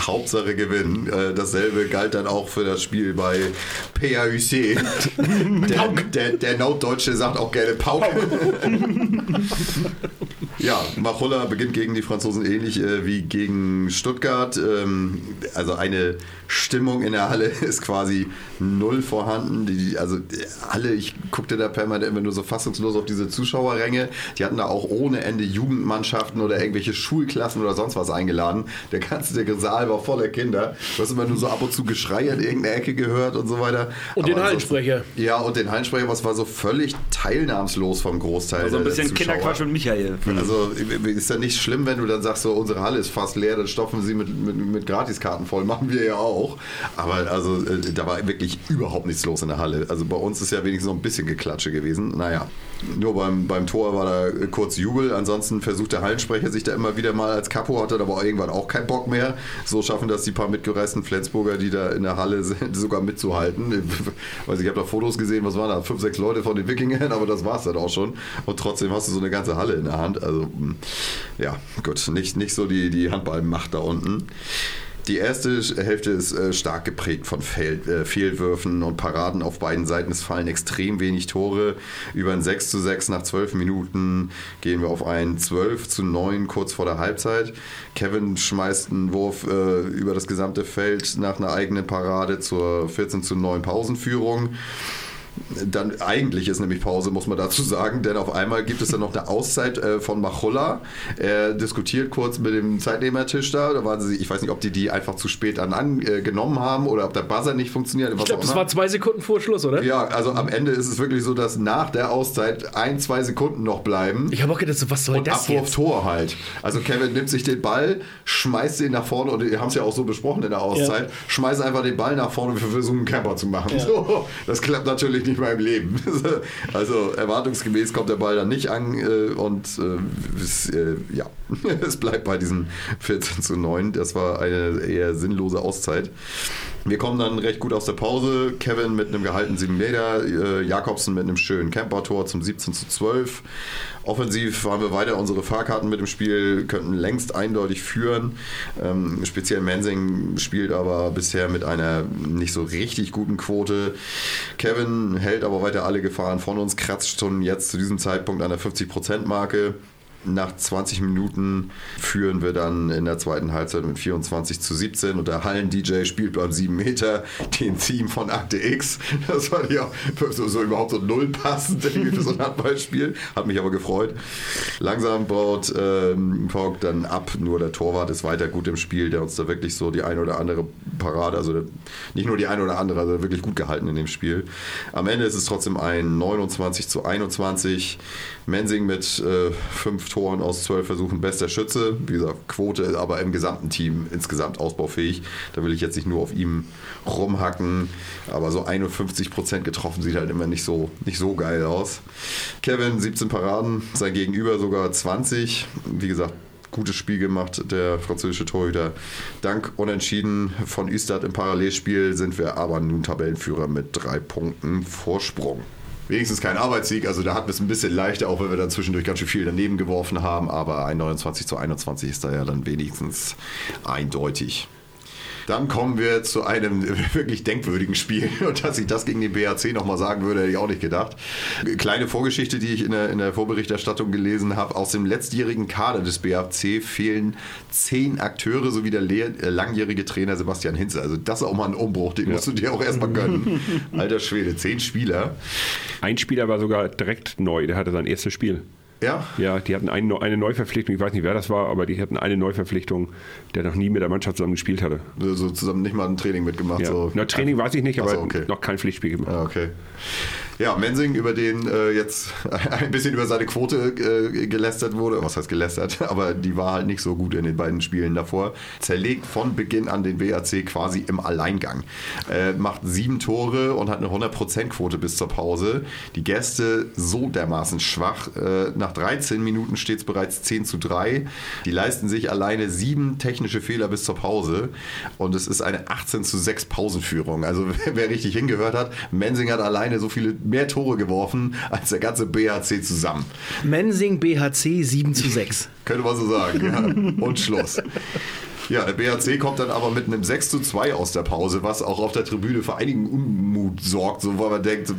Hauptsache Gewinn. Äh, dasselbe galt dann auch für das Spiel bei PAUC. Der, der, der Notdeutsche sagt auch gerne Pauk. ja, Machulla beginnt gegen die Franzosen ähnlich äh, wie gegen Stuttgart. Ähm, also eine Stimmung in der Halle ist quasi null vorhanden. Die, also äh, alle, ich guckte da permanent immer nur so fassungslos auf diese Zuschauerränge. Die hatten da auch ohne Ende Jugendmannschaften oder irgendwelche Schulklassen oder sonst was eingeladen. Der ganze der Saal war voller Kinder. Du hast immer nur so ab und zu Geschrei in irgendeiner Ecke gehört und so weiter. Und den Aber ansonsten- Hallensprecher. Ja, und den Hallensprecher, was war so völlig teilnahmslos vom Großteil Also ein der bisschen Zuschauer. Kinderquatsch mit Michael. Also ist ja nicht schlimm, wenn du dann sagst, so unsere Halle ist fast leer, dann stopfen sie mit, mit, mit Gratiskarten voll, machen wir ja auch. Aber also äh, da war wirklich überhaupt nichts los in der Halle. Also bei uns ist ja wenigstens noch ein bisschen Geklatsche gewesen. Naja. Nur beim, beim Tor war da kurz Jubel. Ansonsten versucht der Hallensprecher sich da immer wieder mal als Kapo, hatte aber irgendwann auch keinen Bock mehr. So schaffen das die paar mitgereisten Flensburger, die da in der Halle sind, sogar mitzuhalten. Ich ich habe da Fotos gesehen, was waren da? Fünf, sechs Leute von den Wikingern, aber das war es dann auch schon. Und trotzdem hast du so eine ganze Halle in der Hand. Also, mm, ja, gut, nicht, nicht so die, die Handballmacht da unten. Die erste Hälfte ist äh, stark geprägt von Fehl, äh, Fehlwürfen und Paraden auf beiden Seiten. Es fallen extrem wenig Tore. Über ein 6 zu 6 nach 12 Minuten gehen wir auf ein 12 zu 9 kurz vor der Halbzeit. Kevin schmeißt einen Wurf äh, über das gesamte Feld nach einer eigenen Parade zur 14 zu 9 Pausenführung. Dann eigentlich ist nämlich Pause, muss man dazu sagen, denn auf einmal gibt es dann noch eine Auszeit äh, von Machulla. Er diskutiert kurz mit dem Zeitnehmertisch da. Da waren sie, ich weiß nicht, ob die die einfach zu spät an, angenommen haben oder ob der Buzzer nicht funktioniert. Ich glaube, das war zwei Sekunden vor Schluss, oder? Ja, also am Ende ist es wirklich so, dass nach der Auszeit ein, zwei Sekunden noch bleiben. Ich habe auch gedacht, so, was soll und das Abwurf jetzt? Tor halt. Also Kevin nimmt sich den Ball, schmeißt ihn nach vorne und wir haben es ja auch so besprochen in der Auszeit, schmeißt einfach den Ball nach vorne und wir versuchen einen Camper zu machen. So, das klappt natürlich nicht mehr im Leben. Also erwartungsgemäß kommt der Ball dann nicht an äh, und äh, es, äh, ja, es bleibt bei diesem 14 zu 9. Das war eine eher sinnlose Auszeit. Wir kommen dann recht gut aus der Pause. Kevin mit einem gehaltenen 7 Meter, äh, Jakobsen mit einem schönen Camper-Tor zum 17 zu 12. Offensiv haben wir weiter unsere Fahrkarten mit dem Spiel, könnten längst eindeutig führen. Ähm, speziell Mensing spielt aber bisher mit einer nicht so richtig guten Quote. Kevin hält aber weiter alle Gefahren von uns, kratzt schon jetzt zu diesem Zeitpunkt an der 50%-Marke. Nach 20 Minuten führen wir dann in der zweiten Halbzeit mit 24 zu 17 und der Hallen-DJ spielt beim 7 Meter den Team von Akte X. Das war ja so, so überhaupt so null passend irgendwie für so ein Handballspiel. Hat mich aber gefreut. Langsam baut ähm, Pog dann ab, nur der Torwart ist weiter gut im Spiel, der uns da wirklich so die eine oder andere Parade, also nicht nur die eine oder andere, also wirklich gut gehalten in dem Spiel. Am Ende ist es trotzdem ein 29 zu 21. Mensing mit äh, fünf Toren aus zwölf Versuchen bester Schütze. Wie gesagt, Quote, aber im gesamten Team insgesamt ausbaufähig. Da will ich jetzt nicht nur auf ihm rumhacken, aber so 51 Prozent getroffen sieht halt immer nicht so, nicht so geil aus. Kevin 17 Paraden, sein Gegenüber sogar 20. Wie gesagt, gutes Spiel gemacht, der französische Torhüter. Dank Unentschieden von Üstad im Parallelspiel sind wir aber nun Tabellenführer mit drei Punkten Vorsprung. Wenigstens kein Arbeitssieg, also da hatten wir es ein bisschen leichter, auch wenn wir dann zwischendurch ganz schön viel daneben geworfen haben, aber ein 29 zu 21 ist da ja dann wenigstens eindeutig. Dann kommen wir zu einem wirklich denkwürdigen Spiel. Und dass ich das gegen den BAC nochmal sagen würde, hätte ich auch nicht gedacht. Kleine Vorgeschichte, die ich in der, in der Vorberichterstattung gelesen habe. Aus dem letztjährigen Kader des BAC fehlen zehn Akteure sowie der äh, langjährige Trainer Sebastian Hinze. Also das ist auch mal ein Umbruch, den musst du dir auch erstmal gönnen. Alter Schwede, zehn Spieler. Ein Spieler war sogar direkt neu, der hatte sein erstes Spiel. Ja, Ja, die hatten eine, eine Neuverpflichtung, ich weiß nicht, wer das war, aber die hatten eine Neuverpflichtung, der noch nie mit der Mannschaft zusammen gespielt hatte. so zusammen nicht mal ein Training mitgemacht. Ja. So. Na, Training weiß ich nicht, aber so, okay. noch kein Pflichtspiel gemacht. Ah, okay. Ja, Mensing, über den äh, jetzt ein bisschen über seine Quote äh, gelästert wurde. Was heißt gelästert? Aber die war halt nicht so gut in den beiden Spielen davor. Zerlegt von Beginn an den BAC quasi im Alleingang. Äh, macht sieben Tore und hat eine 100%-Quote bis zur Pause. Die Gäste so dermaßen schwach. Äh, nach 13 Minuten steht es bereits 10 zu 3. Die leisten sich alleine sieben technische Fehler bis zur Pause. Und es ist eine 18 zu 6 Pausenführung. Also wer richtig hingehört hat, Mensing hat alleine so viele mehr Tore geworfen als der ganze BHC zusammen. Mensing BHC 7 zu 6. Könnte man so sagen, ja. Und Schluss. Ja, der BHC kommt dann aber mit einem 6 zu 2 aus der Pause, was auch auf der Tribüne für einigen Unmut sorgt, so wo man denkt,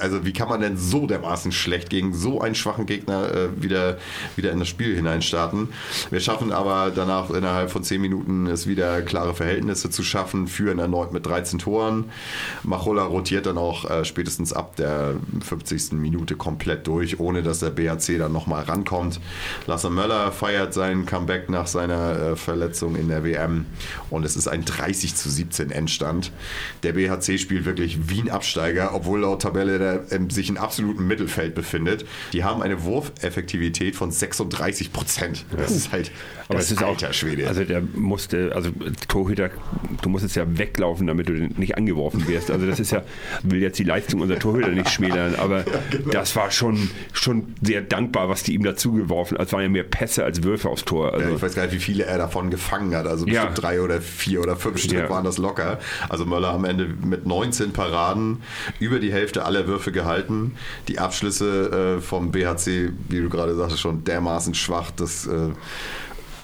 also wie kann man denn so dermaßen schlecht gegen so einen schwachen Gegner äh, wieder, wieder in das Spiel hineinstarten. Wir schaffen aber danach innerhalb von 10 Minuten es wieder klare Verhältnisse zu schaffen, führen erneut mit 13 Toren. Machola rotiert dann auch äh, spätestens ab der 50. Minute komplett durch, ohne dass der BHC dann nochmal rankommt. Lasse Möller feiert sein Comeback nach seiner äh, Verletzung in der WM und es ist ein 30 zu 17 Endstand. Der BHC spielt wirklich wie ein Absteiger, obwohl laut Tabelle der ähm, sich im absoluten Mittelfeld befindet. Die haben eine Wurfeffektivität von 36 Prozent. Das ist halt Aber das ist auch, alter Schwede. also der musste, also Torhüter, du musstest ja weglaufen, damit du nicht angeworfen wirst. Also das ist ja, will jetzt die Leistung unserer Torhüter nicht schmälern, aber genau. das war schon, schon sehr dankbar, was die ihm dazu geworfen. Es waren ja mehr Pässe als Würfe aufs Tor. Also, Ja, ich weiß gar nicht, wie viele er davon gefangen hat. Also Ja. drei oder vier oder fünf Stück Ja. waren das locker. Also Möller am Ende mit 19 Paraden über die Hälfte aller Würfe gehalten. Die Abschlüsse äh, vom BHC, wie du gerade sagtest, schon dermaßen schwach, dass äh,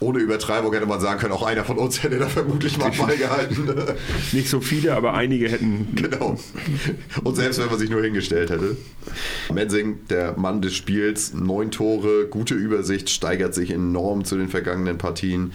ohne Übertreibung hätte man sagen können, auch einer von uns hätte da vermutlich mal beigehalten. nicht so viele, aber einige hätten Genau. Und selbst wenn man sich nur hingestellt hätte. Mensing, der Mann des Spiels, neun Tore, gute Übersicht, steigert sich enorm zu den vergangenen Partien.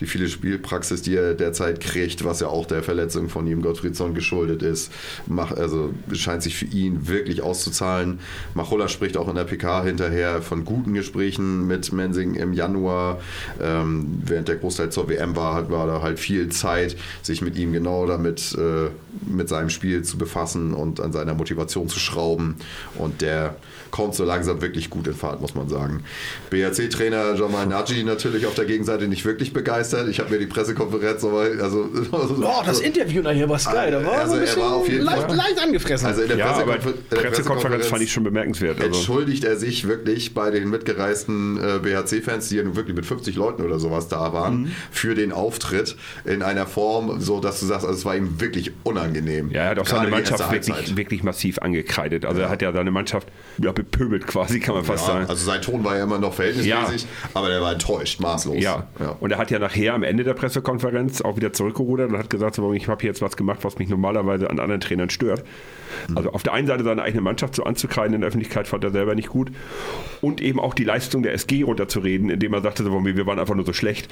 Die viele Spielpraxis, die er derzeit kriegt, was ja auch der Verletzung von ihm Gottfriedsson geschuldet ist, macht, also scheint sich für ihn wirklich auszuzahlen. Machulla spricht auch in der PK hinterher von guten Gesprächen mit Mensing im Januar. Ähm, während der Großteil zur WM war, war da halt viel Zeit, sich mit ihm genau damit, äh, mit seinem Spiel zu befassen und an seiner Motivation zu schrauben. Und der kommt so langsam wirklich gut in Fahrt, muss man sagen. BRC-Trainer Jamal Nagy natürlich auf der Gegenseite nicht wirklich begeistert. Ich habe mir die Pressekonferenz nochmal, also, Oh, das Interview nachher war Sky, da war Also so ein er bisschen war auf jeden leicht, Fall- leicht angefressen. also in der Ja, aber Pressekonfer- in der Pressekonferenz fand ich schon bemerkenswert. Also, entschuldigt er sich wirklich bei den mitgereisten äh, BHC-Fans, die ja nun wirklich mit 50 Leuten oder sowas da waren, Mhm. für den Auftritt in einer Form, so dass du sagst, also es war ihm wirklich unangenehm. ja, er hat auch Gerade seine Mannschaft wirklich, wirklich massiv angekreidet. Also er hat ja seine Mannschaft ja, bepöbelt quasi, kann man fast Ja, sagen. also sein Ton war ja immer noch verhältnismäßig, aber der war enttäuscht, maßlos. Ja. und er hat ja nachher am Ende der Pressekonferenz auch wieder zurückgerudert und hat gesagt, so, ich habe hier jetzt was gemacht, was mich normalerweise an anderen Trainern stört. Also auf der einen Seite seine eigene Mannschaft so anzukreiden in der Öffentlichkeit fand er selber nicht gut und eben auch die Leistung der SG runterzureden, indem er sagte, so, wir waren einfach nur so schlecht.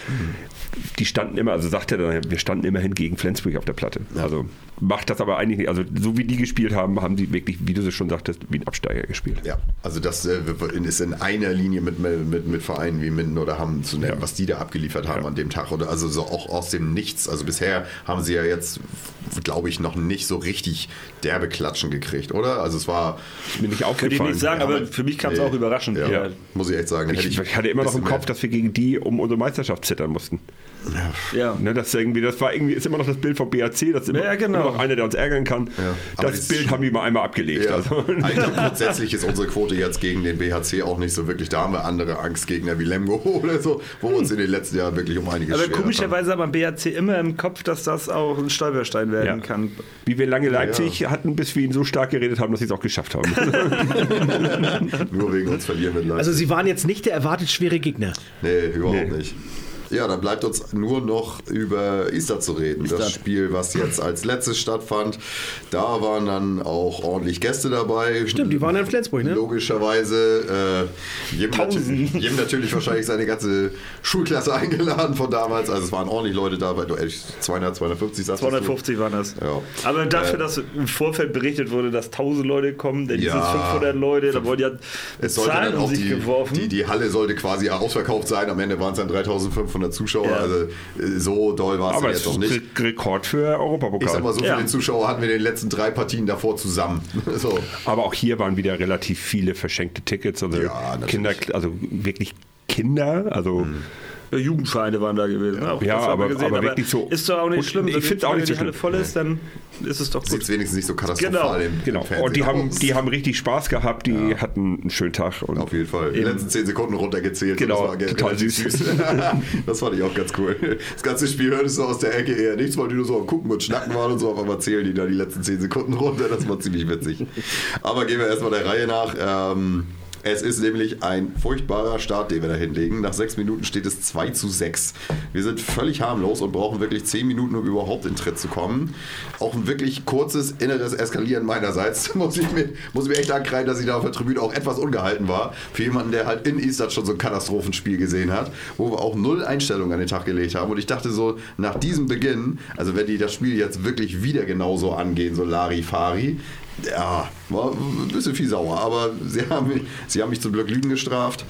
Die standen immer, also sagt er dann, wir standen immerhin gegen Flensburg auf der Platte. Also macht das aber eigentlich nicht. Also so wie die gespielt haben, haben sie wirklich, wie du es schon sagtest, wie ein Absteiger gespielt. Ja, also das äh, ist in einer Linie mit, mit, mit Vereinen wie Minden oder Hamm zu nennen, Ja. was die da abgeliefert haben Ja. an dem Tag. Oder also so auch aus dem Nichts. Also bisher haben sie ja jetzt, glaube ich, noch nicht so richtig derbe Klatschen gekriegt, oder? Also es war. Mir nicht Könnte ich aufgefallen. nicht sagen, aber für mich kam es Nee. auch überraschend. Ja, Ja. Muss ich echt sagen. Hätte Ich, ich hatte immer noch im Kopf, dass wir gegen die um unsere Meisterschaft zittern mussten. Ja. Ne, das, irgendwie, das war irgendwie, ist immer noch das Bild vom BAC, das ist immer, Ja, genau. immer noch einer, der uns ärgern kann. Aber Das Bild haben die mal einmal abgelegt. Ja, Also, also grundsätzlich ist unsere Quote jetzt gegen den BHC auch nicht so wirklich. Da haben wir andere Angstgegner wie Lemgo oder so, wo wir uns in den letzten Jahren wirklich um einiges Aber schwerer komischerweise hat man BAC immer im Kopf, dass das auch ein Stolperstein werden Ja. kann. wie wir lange Leipzig hatten, bis wir ihn so stark geredet haben, dass sie es auch geschafft haben. Nur wegen uns verlieren wir Leipzig. Also sie waren jetzt nicht der erwartet schwere Gegner. Nee, überhaupt Nee. nicht. Ja, dann bleibt uns nur noch über Easter zu reden. Das Spiel, was jetzt als letztes stattfand. Da waren dann auch ordentlich Gäste dabei. Stimmt, die waren in Flensburg, ne? Logischerweise. Äh, jedem, natürlich, jedem natürlich wahrscheinlich seine ganze Schulklasse eingeladen von damals. Also es waren ordentlich Leute dabei. Du, ehrlich, 200, 250, sagst du? 250 waren das. Ja. Aber dafür, dass im Vorfeld berichtet wurde, dass 1000 Leute kommen, denn Ja. dieses 500 Leute, da wurden ja Es sollte Zahlen dann um auch sich die, geworfen. die, die Halle sollte quasi ausverkauft sein. Am Ende waren es dann 3500 Zuschauer. Ja. Also äh, so doll war es Aber dann es jetzt ist noch nicht. Re- Rekord für Ich sag Europapokal. mal, so Ja. viele Zuschauer hatten wir in den letzten drei Partien davor zusammen. so. Aber auch hier waren wieder relativ viele verschenkte Tickets. Also Ja. Kinder, also wirklich Kinder, also Ja, Jugendvereine waren da gewesen. Auch Ja, das haben wir aber- aber wirklich so- Ist doch auch nicht schlimm. ich wenn find's auch nicht so die Halle voll ist, dann ist es doch Sieht gut. wenigstens nicht so katastrophal Genau. im, genau. Und die haben, die haben richtig Spaß gehabt, die hatten einen schönen Tag. Und Auf jeden Fall. Die letzten 10 Sekunden runtergezählt. Genau, das total relativ süß. das fand ich auch ganz cool. Das ganze Spiel hörtest du aus der Ecke eher nichts, weil die nur so am Gucken und Schnacken waren und so. Auf einmal zählen die da die letzten 10 Sekunden runter. Das war ziemlich witzig. Aber gehen wir erstmal der Reihe nach. Ähm, es ist nämlich ein furchtbarer Start, den wir da hinlegen. Nach sechs Minuten steht es 2 zu 6. Wir sind völlig harmlos und brauchen wirklich 10 Minuten, um überhaupt in Tritt zu kommen. Auch ein wirklich kurzes inneres Eskalieren meinerseits. Muss ich mir, muss ich mir echt ankreiden, dass ich da auf der Tribüne auch etwas ungehalten war. Für jemanden, der halt in Eastern schon so ein Katastrophenspiel gesehen hat, wo wir auch null Einstellungen an den Tag gelegt haben. Und ich dachte so, nach diesem Beginn, also wenn die das Spiel jetzt wirklich wieder genauso angehen, so Larifari, ja, war ein bisschen viel sauer, aber sie haben mich, sie haben mich zum Glück Lügen gestraft.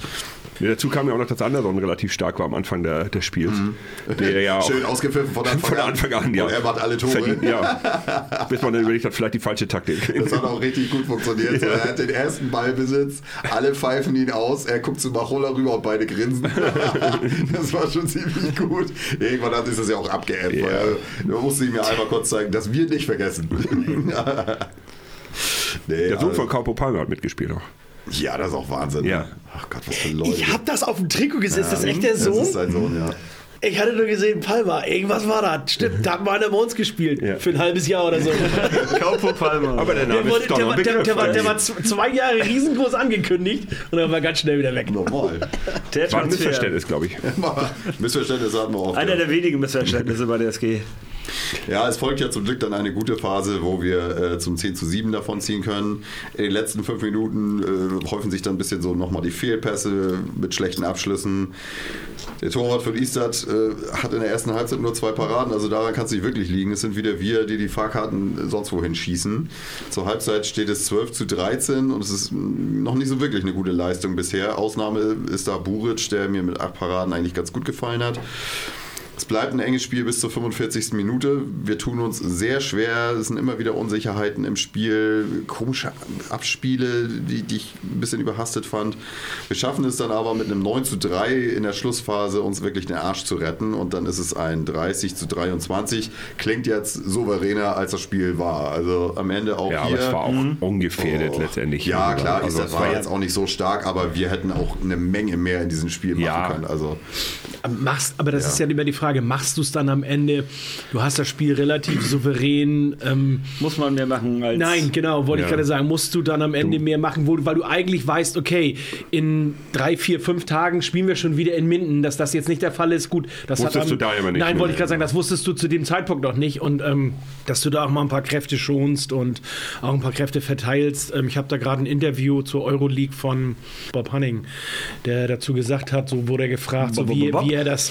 Ja, dazu kam ja auch noch, dass Anderson relativ stark war am Anfang der, des Spiels. Der ja Schön ausgepfiffen von Anfang von an. Anfang an, ja. Und er macht alle Tore. verdient, ja. Bis man dann überlegt hat, vielleicht die falsche Taktik. Das hat auch richtig gut funktioniert. So, er hat den ersten Ballbesitz, alle pfeifen ihn aus, er guckt zu Machola rüber und beide grinsen. das war schon ziemlich gut. Irgendwann hat sich das ja auch abgeäppt, Ja. da musste ich mir einmal kurz zeigen, dass wir nicht vergessen. nee, Der Sohn also- von Palmer hat mitgespielt auch. ja, das ist auch Wahnsinn. Ja. Ach Gott, was für Leute. Ich hab das auf dem Trikot gesehen. Ist das echt der Das Sohn? ist sein Sohn, ja. Ich hatte nur gesehen, Palma. Irgendwas war das. Stimmt, da hat mal einer bei uns gespielt. Ja. Für ein halbes Jahr oder so. Kaupo Palmer. Aber der Der, Name wurde, ist der, war, der, der, war, der war zwei Jahre riesengroß angekündigt und dann war ganz schnell wieder weg. Normal. der War ein. Missverständnis, glaube ich. Missverständnisse hatten wir auch. Einer der wenigen Missverständnisse bei der SG. Ja, es folgt ja zum Glück dann eine gute Phase, wo wir äh, zum 10 zu 7 davon ziehen können. In den letzten fünf Minuten äh, häufen sich dann ein bisschen so nochmal die Fehlpässe mit schlechten Abschlüssen. Der Torwart von Istad äh, hat in der ersten Halbzeit nur zwei Paraden, also daran kann es nicht wirklich liegen. Es sind wieder wir, die die Fahrkarten sonst wohin schießen. Zur Halbzeit steht es 12 zu 13 und es ist noch nicht so wirklich eine gute Leistung bisher. Ausnahme ist da Buric, der mir mit acht Paraden eigentlich ganz gut gefallen hat. Es bleibt ein enges Spiel bis zur 45. Minute. Wir tun uns sehr schwer. Es sind immer wieder Unsicherheiten im Spiel, komische Abspiele, die, die ich ein bisschen überhastet fand. Wir schaffen es dann aber mit einem 9 zu 3 in der Schlussphase, uns wirklich den Arsch zu retten. Und dann ist es ein 30 zu 23. Klingt jetzt souveräner, als das Spiel war. Also am Ende auch Ja, hier. aber es war auch ungefährdet Oh. letztendlich. Ja, klar, also, das es war jetzt auch nicht so stark, aber wir hätten auch eine Menge mehr in diesem Spiel machen Ja. können. Also Machst, aber das Ja. ist ja immer die Frage, machst du es dann am Ende? Du hast das Spiel relativ souverän. Ähm, Muss man mehr machen als. nein, genau, wollte Ja. ich gerade sagen, musst du dann am Ende mehr machen, wo, du- weil du eigentlich weißt, okay, in drei, vier, fünf Tagen spielen wir schon wieder in Minden, dass das jetzt nicht der Fall ist. Gut, das Wusstest hat du da immer nicht, Nein, ne? wollte ich gerade sagen, das wusstest du zu dem Zeitpunkt noch nicht und ähm, dass du da auch mal ein paar Kräfte schonst und auch ein paar Kräfte verteilst. Ähm, ich habe da gerade ein Interview zur Euroleague von Bob Hanning, der dazu gesagt hat, so wurde er gefragt, so wie, wie er das,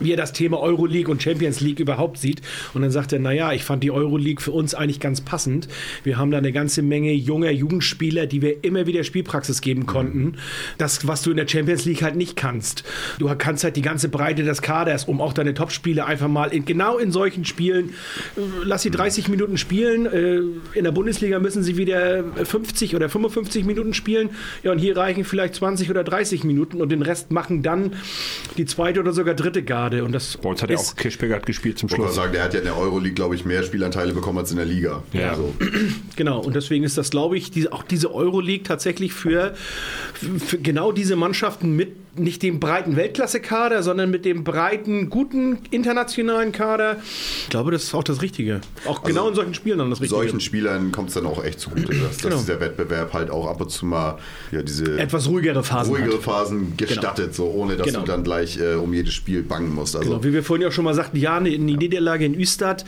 wie er das Thema Euroleague und Champions League überhaupt sieht. Und dann sagt er, naja, ich fand die Euroleague für uns eigentlich ganz passend. Wir haben da eine ganze Menge junger Jugendspieler, die wir immer wieder Spielpraxis geben konnten. Das, was du in der Champions League halt nicht kannst. Du kannst halt die ganze Breite des Kaders, um auch deine Topspieler einfach mal in, genau in solchen Spielen, äh, lass sie 30 Minuten spielen. Äh, In der Bundesliga müssen sie wieder 50 oder 55 Minuten spielen. Ja, und hier reichen vielleicht 20 oder 30 Minuten und den Rest machen dann die zweite oder sogar dritte Garde. Und das Bei uns hat ja ist- auch Kirschberger gespielt zum Ich Schluss. sagen, der hat ja in der Euroleague, glaube ich, mehr Spielanteile bekommen als in der Liga. Ja. Also, Genau, und deswegen ist das, glaube ich, diese, auch diese Euroleague tatsächlich für, für genau diese Mannschaften mit nicht dem breiten Weltklasse-Kader, sondern mit dem breiten, guten internationalen Kader. Ich glaube, das ist auch das Richtige. Auch genau in solchen Spielen dann das Richtige. solchen Spielern kommt es dann auch echt zugute, dass, Genau. dass dieser Wettbewerb halt auch ab und zu mal ja, diese Etwas ruhigere Phasen ruhigere. Phasen gestattet, so ohne dass Genau. du dann gleich äh, um jedes Spiel bangen musst. Also, Genau, wie wir vorhin ja auch schon mal sagten, ja, eine, eine Niederlage in Üstad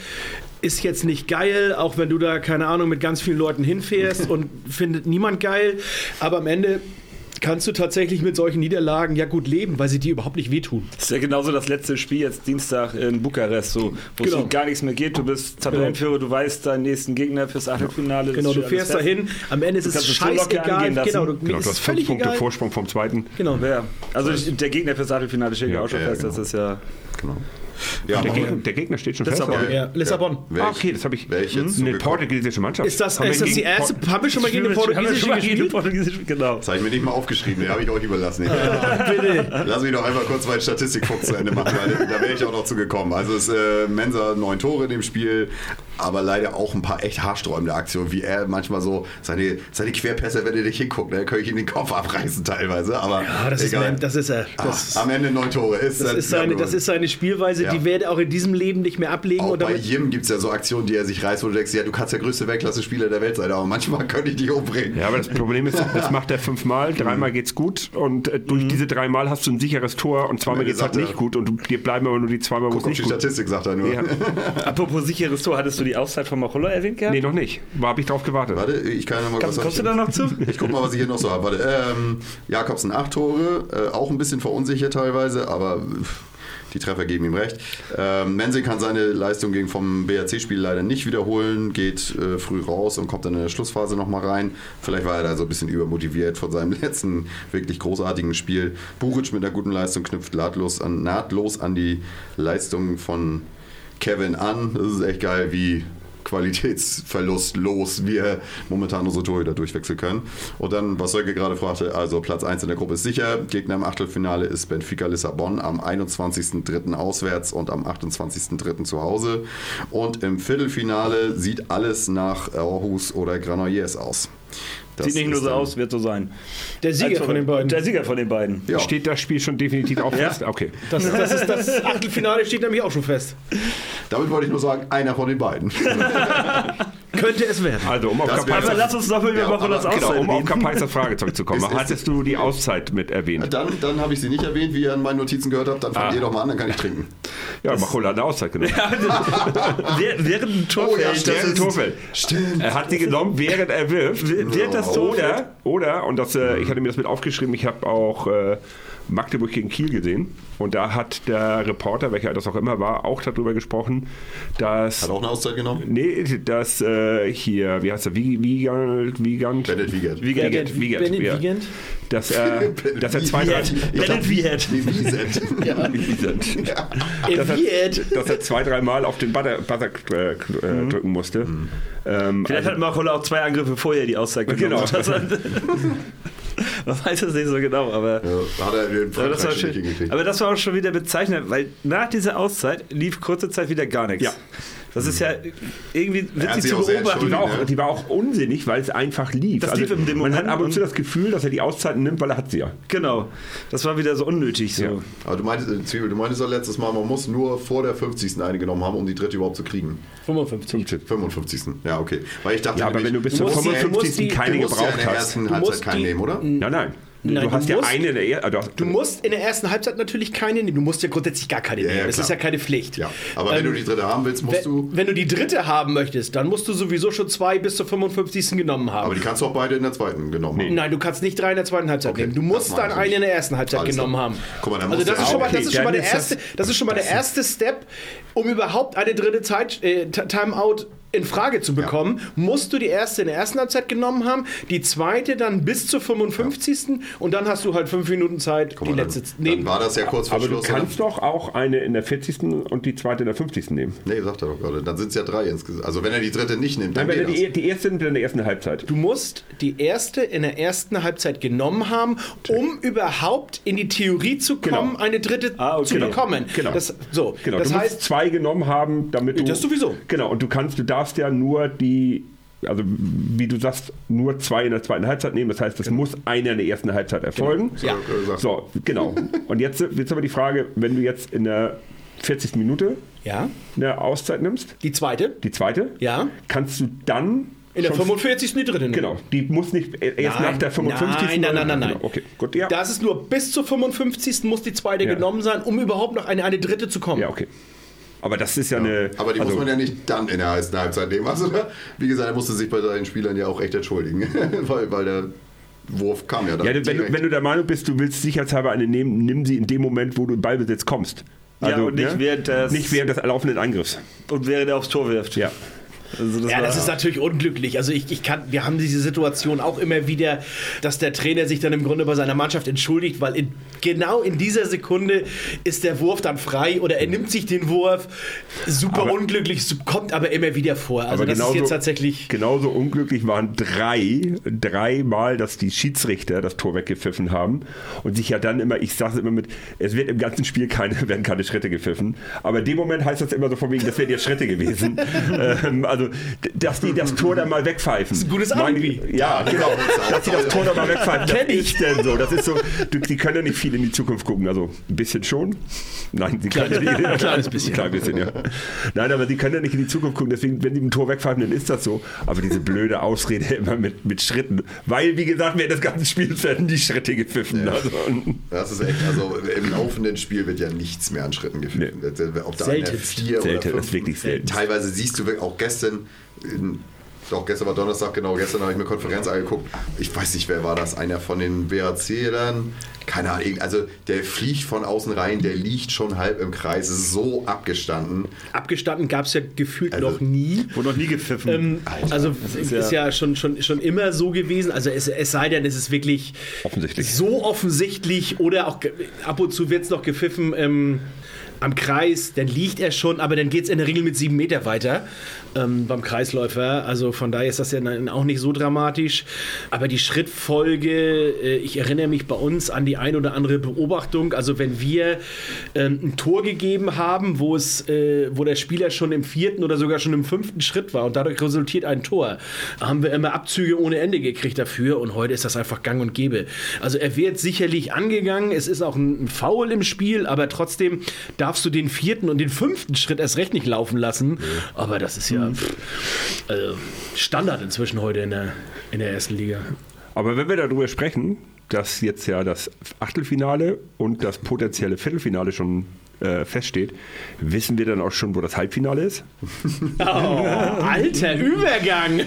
ist jetzt nicht geil, auch wenn du da, keine Ahnung, mit ganz vielen Leuten hinfährst und findet niemand geil. Aber am Ende kannst du tatsächlich mit solchen Niederlagen ja gut leben, weil sie dir überhaupt nicht wehtun. Das ist ja genauso das letzte Spiel jetzt Dienstag in Bukarest, so, wo Genau. es um gar nichts mehr geht. Du bist Tabellenführer, du weißt deinen nächsten Gegner fürs Achtelfinale. das Genau, du fährst dahin, am Ende ist Du es kannst es so locker scheißegal. angehen lassen. Genau, du, Genau, du ist hast fünf Punkte egal. Vorsprung vom zweiten. Genau. Ja, also der Gegner fürs Achtelfinale steht ja, Ja, auch schon ja, fest. Das genau. ist ja. genau. Ja, Der Gegner, der Gegner steht schon fest. oder? Ja, Lissabon. Welch- Ah, okay, das habe ich. Welche Eine portugiesische Mannschaft. Ist das, Haben wir ist das die erste? Por- Haben wir schon mal gegen eine portugiesische gespielt? Portugiesisch, genau. Das habe ich mir nicht mal aufgeschrieben, den habe ich euch überlassen. Bitte. Lass mich doch einmal kurz meinen Statistikfuchs zu Ende machen, weil da wäre ich auch noch zu gekommen. Also es ist äh, Mensa neun Tore in dem Spiel, aber leider auch ein paar echt haarsträubende Aktionen, wie er manchmal so seine, seine Querpässe, wenn ihr nicht hinguckt, ne, kann ich ihm den Kopf abreißen teilweise. Aber Ja, das ist, egal. das ist er. Das, Ah, am Ende neun Tore. Ist das, ist seine, das ist seine Spielweise, Ja. die werde auch in diesem Leben nicht mehr ablegen. auch bei Jim gibt es ja so Aktionen, die er sich reißt, wo du denkst, ja, du kannst der größte Weltklasse-Spieler der Welt sein, aber manchmal könnte ich dich umbringen. Ja, aber das Problem ist, das macht er fünfmal, dreimal geht's gut und äh, durch diese dreimal hast du ein sicheres Tor und zweimal geht's halt nicht gut und du, dir bleiben aber nur die zweimal, wo es nicht die gut Statistik, sagt er nur. Ja. Apropos sicheres Tor, hattest du die Auszeit von Machulla erwähnt gehabt? Nee, noch nicht. War hab ich drauf gewartet. Warte, ich kann ja mal Kommst, was kommst du da noch zu? Ich guck mal, was ich hier noch so habe. Warte, ähm, Jakobsen acht Tore, äh, auch ein bisschen verunsichert teilweise, aber Die Treffer geben ihm recht. Ähm, Mensing kann seine Leistung gegen vom BRC-Spiel leider nicht wiederholen, geht äh, früh raus und kommt dann in der Schlussphase nochmal rein. Vielleicht war er da so ein bisschen übermotiviert von seinem letzten wirklich großartigen Spiel. Buric mit einer guten Leistung knüpft nahtlos an, nahtlos an die Leistung von Kevin an. Das ist echt geil, wie qualitätsverlustlos wir momentan unsere Torhüter durchwechseln können. Und dann, was Sölke gerade fragte, also Platz 1 in der Gruppe ist sicher. Gegner im Achtelfinale ist Benfica Lissabon am 21.03. auswärts und am 28.03. zu Hause. Und im Viertelfinale sieht alles nach Aarhus oder Granollers aus. Das Sieht nicht nur so aus, wird so sein. Der Sieger Also, von den beiden. Der Sieger von den beiden. Ja. Steht das Spiel schon definitiv auch fest? Okay. Das, das, ist, das Achtelfinale steht nämlich auch schon fest. Damit wollte ich nur sagen, einer von den beiden. Könnte es werden. Also, um auf Das Aber lass uns doch mal über Ja, Macholas aber- Genau, um auf reden. Kapaisers Frage zurückzukommen. Ist- ist- Hattest du die Auszeit mit erwähnt? Dann, dann habe ich sie nicht erwähnt, wie ihr in meinen Notizen gehört habt. Dann fangt Ah. ihr doch mal an, dann kann ich trinken. Ja, Machola hat eine Auszeit genommen. Während Oh Torfeld, ja, das stimmt. Torfeld. Stimmt. Er hat die genommen, während er wirft. Während das Torfeld. Oder, oder, und das, äh, ich hatte mir das mit aufgeschrieben, ich habe auch äh, Magdeburg gegen Kiel gesehen. Und da hat der Reporter, welcher das auch immer war, auch darüber gesprochen, dass. Hat auch eine Auszeit genommen? Nee, dass äh, hier, wie heißt er, Wie- Wiegand, Wiegand, Bennett Wiegert. Wiegand, Bennett- Wiegand, Bennett ja. Wiegand? Dass, äh, dass er zwei, drei, Bennett Wiesent. Wiegand. dass, er, dass er zwei, dreimal auf den Buzzer, Buzzer äh, äh, drücken musste. Ähm, Vielleicht also- hat Machola auch zwei Angriffe vorher die Auszeit genommen. Genau. Man weiß es nicht so genau, aber. Ja, hat er den Aber das, war schon aber das war auch schon wieder bezeichnend, weil nach dieser Auszeit lief kurze Zeit wieder gar nichts. Ja. Das ist ja irgendwie Er hat witzig zu beobachten. Die war, auch, die war auch unsinnig, weil es einfach lief. Also Das lief in dem man hat Moment ab und zu das Gefühl, dass er die Auszeiten nimmt, weil er hat sie ja. Genau. Das war wieder so unnötig so. Ja. Aber du meintest, äh, Zwiebel, du meintest doch letztes Mal, man muss nur vor der 50. eine genommen haben, um die dritte überhaupt zu kriegen. 55. 55. Ja, okay. Weil ich dachte, Ja, aber nämlich, wenn du bis zur musst die- du 55. musst die- keine du musst ja in gebraucht der hast. ersten Du Halbzeit musst keinen die- nehmen, oder? Nein, nein. Nein, du du hast ja musst- eine in der ersten. Du musst in der ersten Halbzeit natürlich keine nehmen. Du musst ja grundsätzlich gar keine Ja, ja, nehmen. Das klar. ist ja keine Pflicht. Ja, aber wenn Ähm, du die dritte haben willst, musst Wenn, du. wenn du die dritte haben möchtest, dann musst du sowieso schon zwei bis zur 55. genommen haben. Aber die kannst du auch beide in der zweiten genommen haben. Nein, du kannst nicht drei in der zweiten Halbzeit Okay, nehmen. Du das musst dann eine in der ersten Halbzeit Alles genommen haben. Guck mal, dann also das du- ist schon mal, das ist schon mal der das- erste, das ist schon mal der erste Step, um überhaupt eine dritte Zeit äh, Timeout in Frage zu bekommen, musst du die erste in der ersten Halbzeit genommen haben, die zweite dann bis zur 55. und dann hast du halt fünf Minuten Zeit, Guck die mal, letzte dann, nehmen. dann war das ja kurz vor Aber du Schluss. kannst doch auch eine in der 40. und die zweite in der 50. nehmen. oder? Nee, sagt er doch gerade. Dann sind es ja drei insgesamt. Also wenn er die dritte nicht nimmt, dann Nein, wenn er die, das. die erste nimmt, dann in der ersten Halbzeit. Du musst die erste in der ersten Halbzeit genommen haben, um überhaupt in die Theorie zu kommen, Genau. eine dritte Ah, okay. zu bekommen. Genau. Das, so, Genau, das du musst heißt, zwei genommen haben, damit du. Das sowieso. Genau, und du kannst, du darfst ja nur die, also wie du sagst, nur zwei in der zweiten Halbzeit nehmen. Das heißt, es muss einer in der ersten Halbzeit erfolgen. Ja. äh, gesagt. So, genau. Und jetzt, jetzt aber die Frage, wenn du jetzt in der 40. Minute ja, eine Auszeit nimmst, die zweite, die zweite, Ja. kannst du dann. in der schon- 45. die dritte nehmen. Genau, die muss nicht erst Nein, nach der 55. Nein, nein, nein, nein, nein. Genau, Okay, gut, ja. Das ist nur bis zur 55. muss die zweite Ja. genommen sein, um überhaupt noch eine, eine dritte zu kommen. Ja, okay. Aber das ist ja, eine. Aber die also, muss man ja nicht dann in der ersten Halbzeit nehmen. Also, wie gesagt, er musste sich bei seinen Spielern ja auch echt entschuldigen. weil, weil der Wurf kam ja dann. Ja, wenn, du, wenn du der Meinung bist, du willst sicherheitshalber eine nehmen, nimm sie in dem Moment, wo du in Ballbesitz kommst. Ja, und nicht während des- nicht während des laufenden Angriffs. Und während er aufs Tor wirft. Ja. Also das Ja, das ist natürlich unglücklich. Also ich, ich kann, wir haben diese Situation auch immer wieder, dass der Trainer sich dann im Grunde bei seiner Mannschaft entschuldigt, weil in, genau in dieser Sekunde ist der Wurf dann frei oder er nimmt sich den Wurf. Super Aber- unglücklich, kommt aber immer wieder vor. Also das ist jetzt tatsächlich. genauso unglücklich waren drei, dreimal, dass die Schiedsrichter das Tor weggepfiffen haben und sich ja dann immer, ich sage es immer mit, es wird im ganzen Spiel keine, werden keine Schritte gepfiffen, aber in dem Moment heißt das immer so von wegen, das wären jetzt Schritte gewesen. ähm, also, d- dass die das Tor dann mal wegpfeifen. Das ist ein gutes Alibi. Ja, genau. dass die das Tor dann mal wegpfeifen. Das Kenn ich. denn so. Das ist so, die können ja nicht viel in die Zukunft gucken. Also ein bisschen schon. Nein, sie können ja nicht. Ein kleines bisschen. Ein klein bisschen, ja. Nein, aber die können ja nicht in die Zukunft gucken. Deswegen, wenn die ein Tor wegpfeifen, dann ist das so. Aber diese blöde Ausrede immer mit, mit Schritten. Weil, wie gesagt, während des ganzen Spiels werden die Schritte gepfiffen. Ja. Also, Das ist echt, also im laufenden Spiel wird ja nichts mehr an Schritten gepfiffen. Ob da Selten. vier Selten, oder fünf, das ist wirklich selten. Teilweise siehst du auch gestern, in- Doch, gestern war Donnerstag, genau. Gestern habe ich mir Konferenz angeguckt. Ich weiß nicht, wer war das? Einer von den WRC-Lern? Keine Ahnung. Also, der fliegt von außen rein, der liegt schon halb im Kreis. So abgestanden. Abgestanden gab es ja gefühlt Also, noch nie. Wurde noch nie gepfiffen. Ähm, also ist ist ja, ja- schon, schon, schon immer so gewesen. Also es, es sei denn, es ist wirklich Offensichtlich. so offensichtlich oder auch ab und zu wird es noch gepfiffen ähm, am Kreis, dann liegt er schon, aber dann geht es in der Regel mit sieben Meter weiter ähm, beim Kreisläufer. Also von daher ist das ja dann auch nicht so dramatisch. Aber die Schrittfolge, äh, ich erinnere mich bei uns an die ein oder andere Beobachtung. Also wenn wir ähm, ein Tor gegeben haben, wo es, äh, wo der Spieler schon im vierten oder sogar schon im fünften Schritt war und dadurch resultiert ein Tor, haben wir immer Abzüge ohne Ende gekriegt dafür und heute ist das einfach gang und gäbe. Also er wird sicherlich angegangen, es ist auch ein, ein Foul im Spiel, aber trotzdem darfst du den vierten und den fünften Schritt erst recht nicht laufen lassen. Aber das ist ja pff, also Standard inzwischen heute in der, in der ersten Liga. Aber wenn wir darüber sprechen, dass jetzt ja das Achtelfinale und das potenzielle Viertelfinale schon äh, feststeht, wissen wir dann auch schon, wo das Halbfinale ist? Oh, alter Übergang!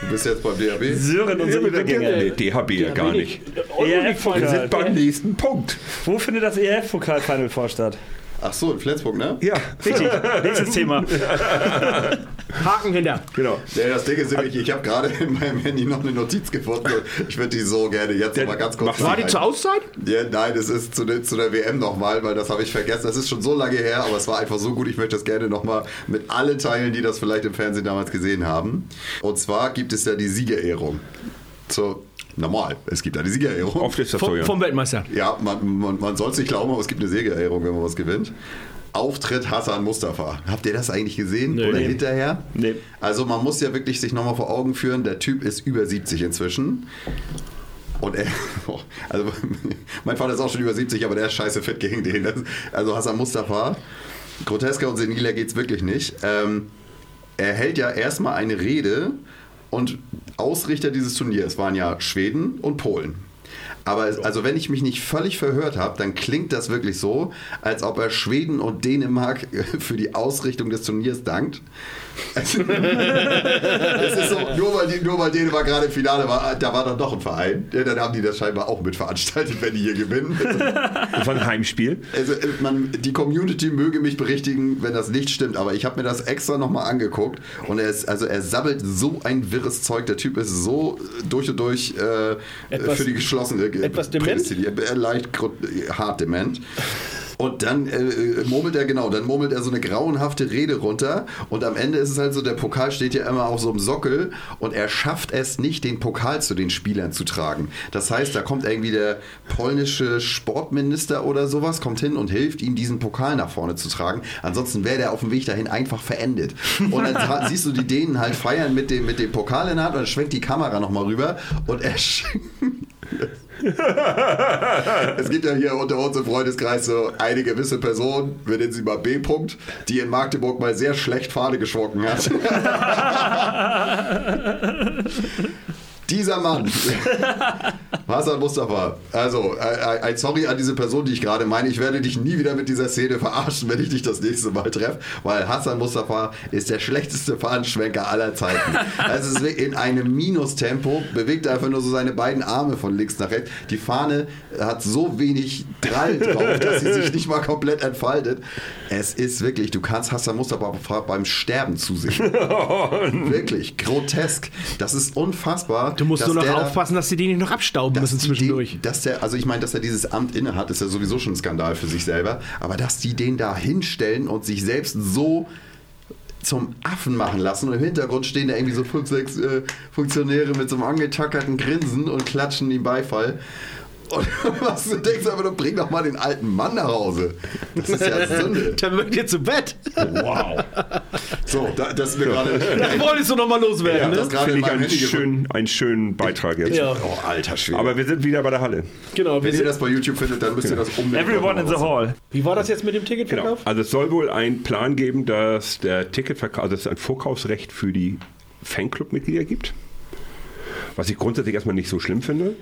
Du bist jetzt beim DHB? Sören unsere Nee, Übergänge. DHB ja gar nicht. ERF-Pokal. Wir sind beim nächsten Punkt. Wo findet das ERF-Pokal-Final vor statt? Ach so, in Flensburg, ne? Ja, Richtig, nächstes Thema. Haken hinter. genau. Ja, das Ding ist nämlich, ich habe gerade in meinem Handy noch eine Notiz gefunden. und Ich würde die so gerne jetzt noch mal ganz kurz War War die zur Auszeit? Ja, nein, das ist zu der, zu der WM nochmal, weil das habe ich vergessen. Das ist schon so lange her, aber es war einfach so gut. Ich möchte das gerne nochmal mit allen teilen, die das vielleicht im Fernsehen damals gesehen haben. Und zwar gibt es ja die Siegerehrung. So, normal, es gibt ja die Siegerehrung. Oft ist das so, Vom, ja. vom Weltmeister. Ja, man, man, man soll es nicht glauben, aber es gibt eine Siegerehrung, wenn man was gewinnt. Auftritt Hassan Mustafa. Habt ihr das eigentlich gesehen? Oder Nee. hinterher? Nee. Also man muss ja wirklich sich nochmal vor Augen führen, der Typ ist über 70 inzwischen. Und er, oh, also mein Vater ist auch schon über 70, aber der ist scheiße fit gegen den. Also Hassan Mustafa, grotesker und seniler geht's wirklich nicht. Ähm, er hält ja erstmal eine Rede und Ausrichter dieses Turniers waren ja Schweden und Polen. Aber also wenn ich mich nicht völlig verhört habe, dann klingt das wirklich so, als ob er Schweden und Dänemark für die Ausrichtung des Turniers dankt. Also, es ist so, nur weil, die, nur weil Dänemark gerade im Finale war, da war dann doch ein Verein. Ja, dann haben die das scheinbar auch mitveranstaltet, wenn die hier gewinnen. War ein Heimspiel. Also äh, man, die Community möge mich berichtigen, wenn das nicht stimmt, aber ich habe mir das extra nochmal angeguckt und er ist, also er sabbelt so ein wirres Zeug. Der Typ ist so durch und durch äh, Etwas- für die geschlossene äh, etwas dement? Äh, leicht äh, hart dement. Und dann äh, murmelt er, genau, dann murmelt er so eine grauenhafte Rede runter. Und am Ende ist es halt so, der Pokal steht ja immer auf so einem Sockel und er schafft es nicht, den Pokal zu den Spielern zu tragen. Das heißt, da kommt irgendwie der polnische Sportminister oder sowas, kommt hin und hilft ihm, diesen Pokal nach vorne zu tragen. Ansonsten wäre der auf dem Weg dahin einfach verendet. Und dann siehst du die Dänen halt feiern mit dem, mit dem Pokal in der Hand und dann schwenkt die Kamera nochmal rüber und er es gibt ja hier unter uns im Freundeskreis so eine gewisse Person, wir nennen sie mal B. -Punkt, die in Magdeburg mal sehr schlecht Fahne geschwungen hat. Dieser Mann, Hassan Mustafa, also äh, ein Sorry an diese Person, die ich gerade meine. Ich werde dich nie wieder mit dieser Szene verarschen, wenn ich dich das nächste Mal treffe, weil Hassan Mustafa ist der schlechteste Fahnenschwenker aller Zeiten. Also es ist in einem Minustempo, bewegt einfach nur so seine beiden Arme von links nach rechts. Die Fahne hat so wenig Drall drauf, dass sie sich nicht mal komplett entfaltet. Es ist wirklich, du kannst Hassan Mustafa beim Sterben zusehen. Wirklich, grotesk. Das ist unfassbar. Du musst nur noch der aufpassen, dass die die nicht noch abstauben müssen zwischendurch. Den, dass der, also ich meine, dass er dieses Amt inne hat, ist ja sowieso schon ein Skandal für sich selber. Aber dass die den da hinstellen und sich selbst so zum Affen machen lassen und im Hintergrund stehen da irgendwie so fünf, sechs äh, Funktionäre mit so einem angetackerten Grinsen und klatschen ihm Beifall. Und was du denkst, aber du bring doch mal den alten Mann nach Hause. Das ist ja Sünde. Dann wird ihr zu Bett. Wow. So, da, das ist mir gerade. Das wolltest du noch mal Ja, loswerden, das ne? Finde ich einen schönen, einen schönen Beitrag jetzt. Ja. Oh, alter Schwede. Aber wir sind wieder bei der Halle. Genau. Wir wenn ihr sind, das bei YouTube findet, dann müsst ihr das unbedingt Everyone in the hall. wie war das jetzt mit dem Genau. Ticketverkauf? Also es soll wohl einen Plan geben, dass der Ticketverkauf, also dass es ein Vorkaufsrecht für die Fanclub-Mitglieder gibt. Was ich grundsätzlich erstmal nicht so schlimm finde.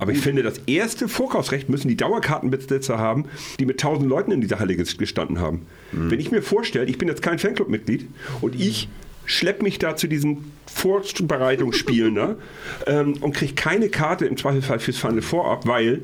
Aber ich finde, das erste Vorkaufsrecht müssen die Dauerkartenbesitzer haben, die mit 1000 Leuten in dieser Halle ges- gestanden haben. Wenn ich mir vorstelle, ich bin jetzt kein Fanclub-Mitglied und ich schlepp mich da zu diesen Vorbereitungsspielen ne, ähm, und kriege keine Karte im Zweifelsfall fürs Final Vorab, weil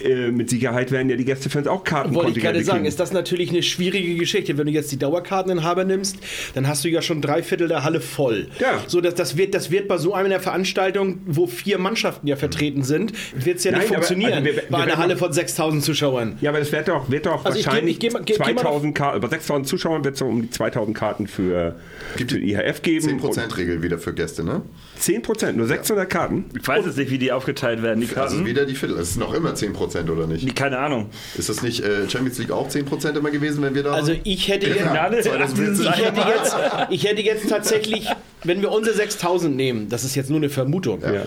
äh, mit Sicherheit werden ja die Gästefans auch Karten Wollte ich gerade sagen, ist das natürlich eine schwierige Geschichte. Wenn du jetzt die Dauerkarteninhaber nimmst, dann hast du ja schon drei Viertel der Halle voll. Ja. So, dass das, wird, das wird bei so einer Veranstaltung, wo vier Mannschaften ja vertreten sind, wird es ja Nein, nicht aber- funktionieren also wir- wir bei einer Halle von 6000 Zuschauern. Ja, aber es wird doch, wird doch Also ich wahrscheinlich ich geh mal- geh- geh mal 2000 Karten, bei 6000 Zuschauern wird es so um die 2000 Karten für, für die IHF geben. 10%-Regel wieder für Gäste, ne? 10 Prozent, nur 600 Karten. Ich weiß jetzt nicht, wie die aufgeteilt werden, die Also Karten. wieder die Viertel. Es ist noch immer 10% oder nicht? Keine Ahnung. Ist das nicht äh, Champions League auch 10% immer gewesen, wenn wir da Also waren? ich hätte, jetzt, Finale, ich, 2014. hätte jetzt, ich hätte jetzt tatsächlich, wenn wir unsere 6000 nehmen, das ist jetzt nur eine Vermutung, Ja.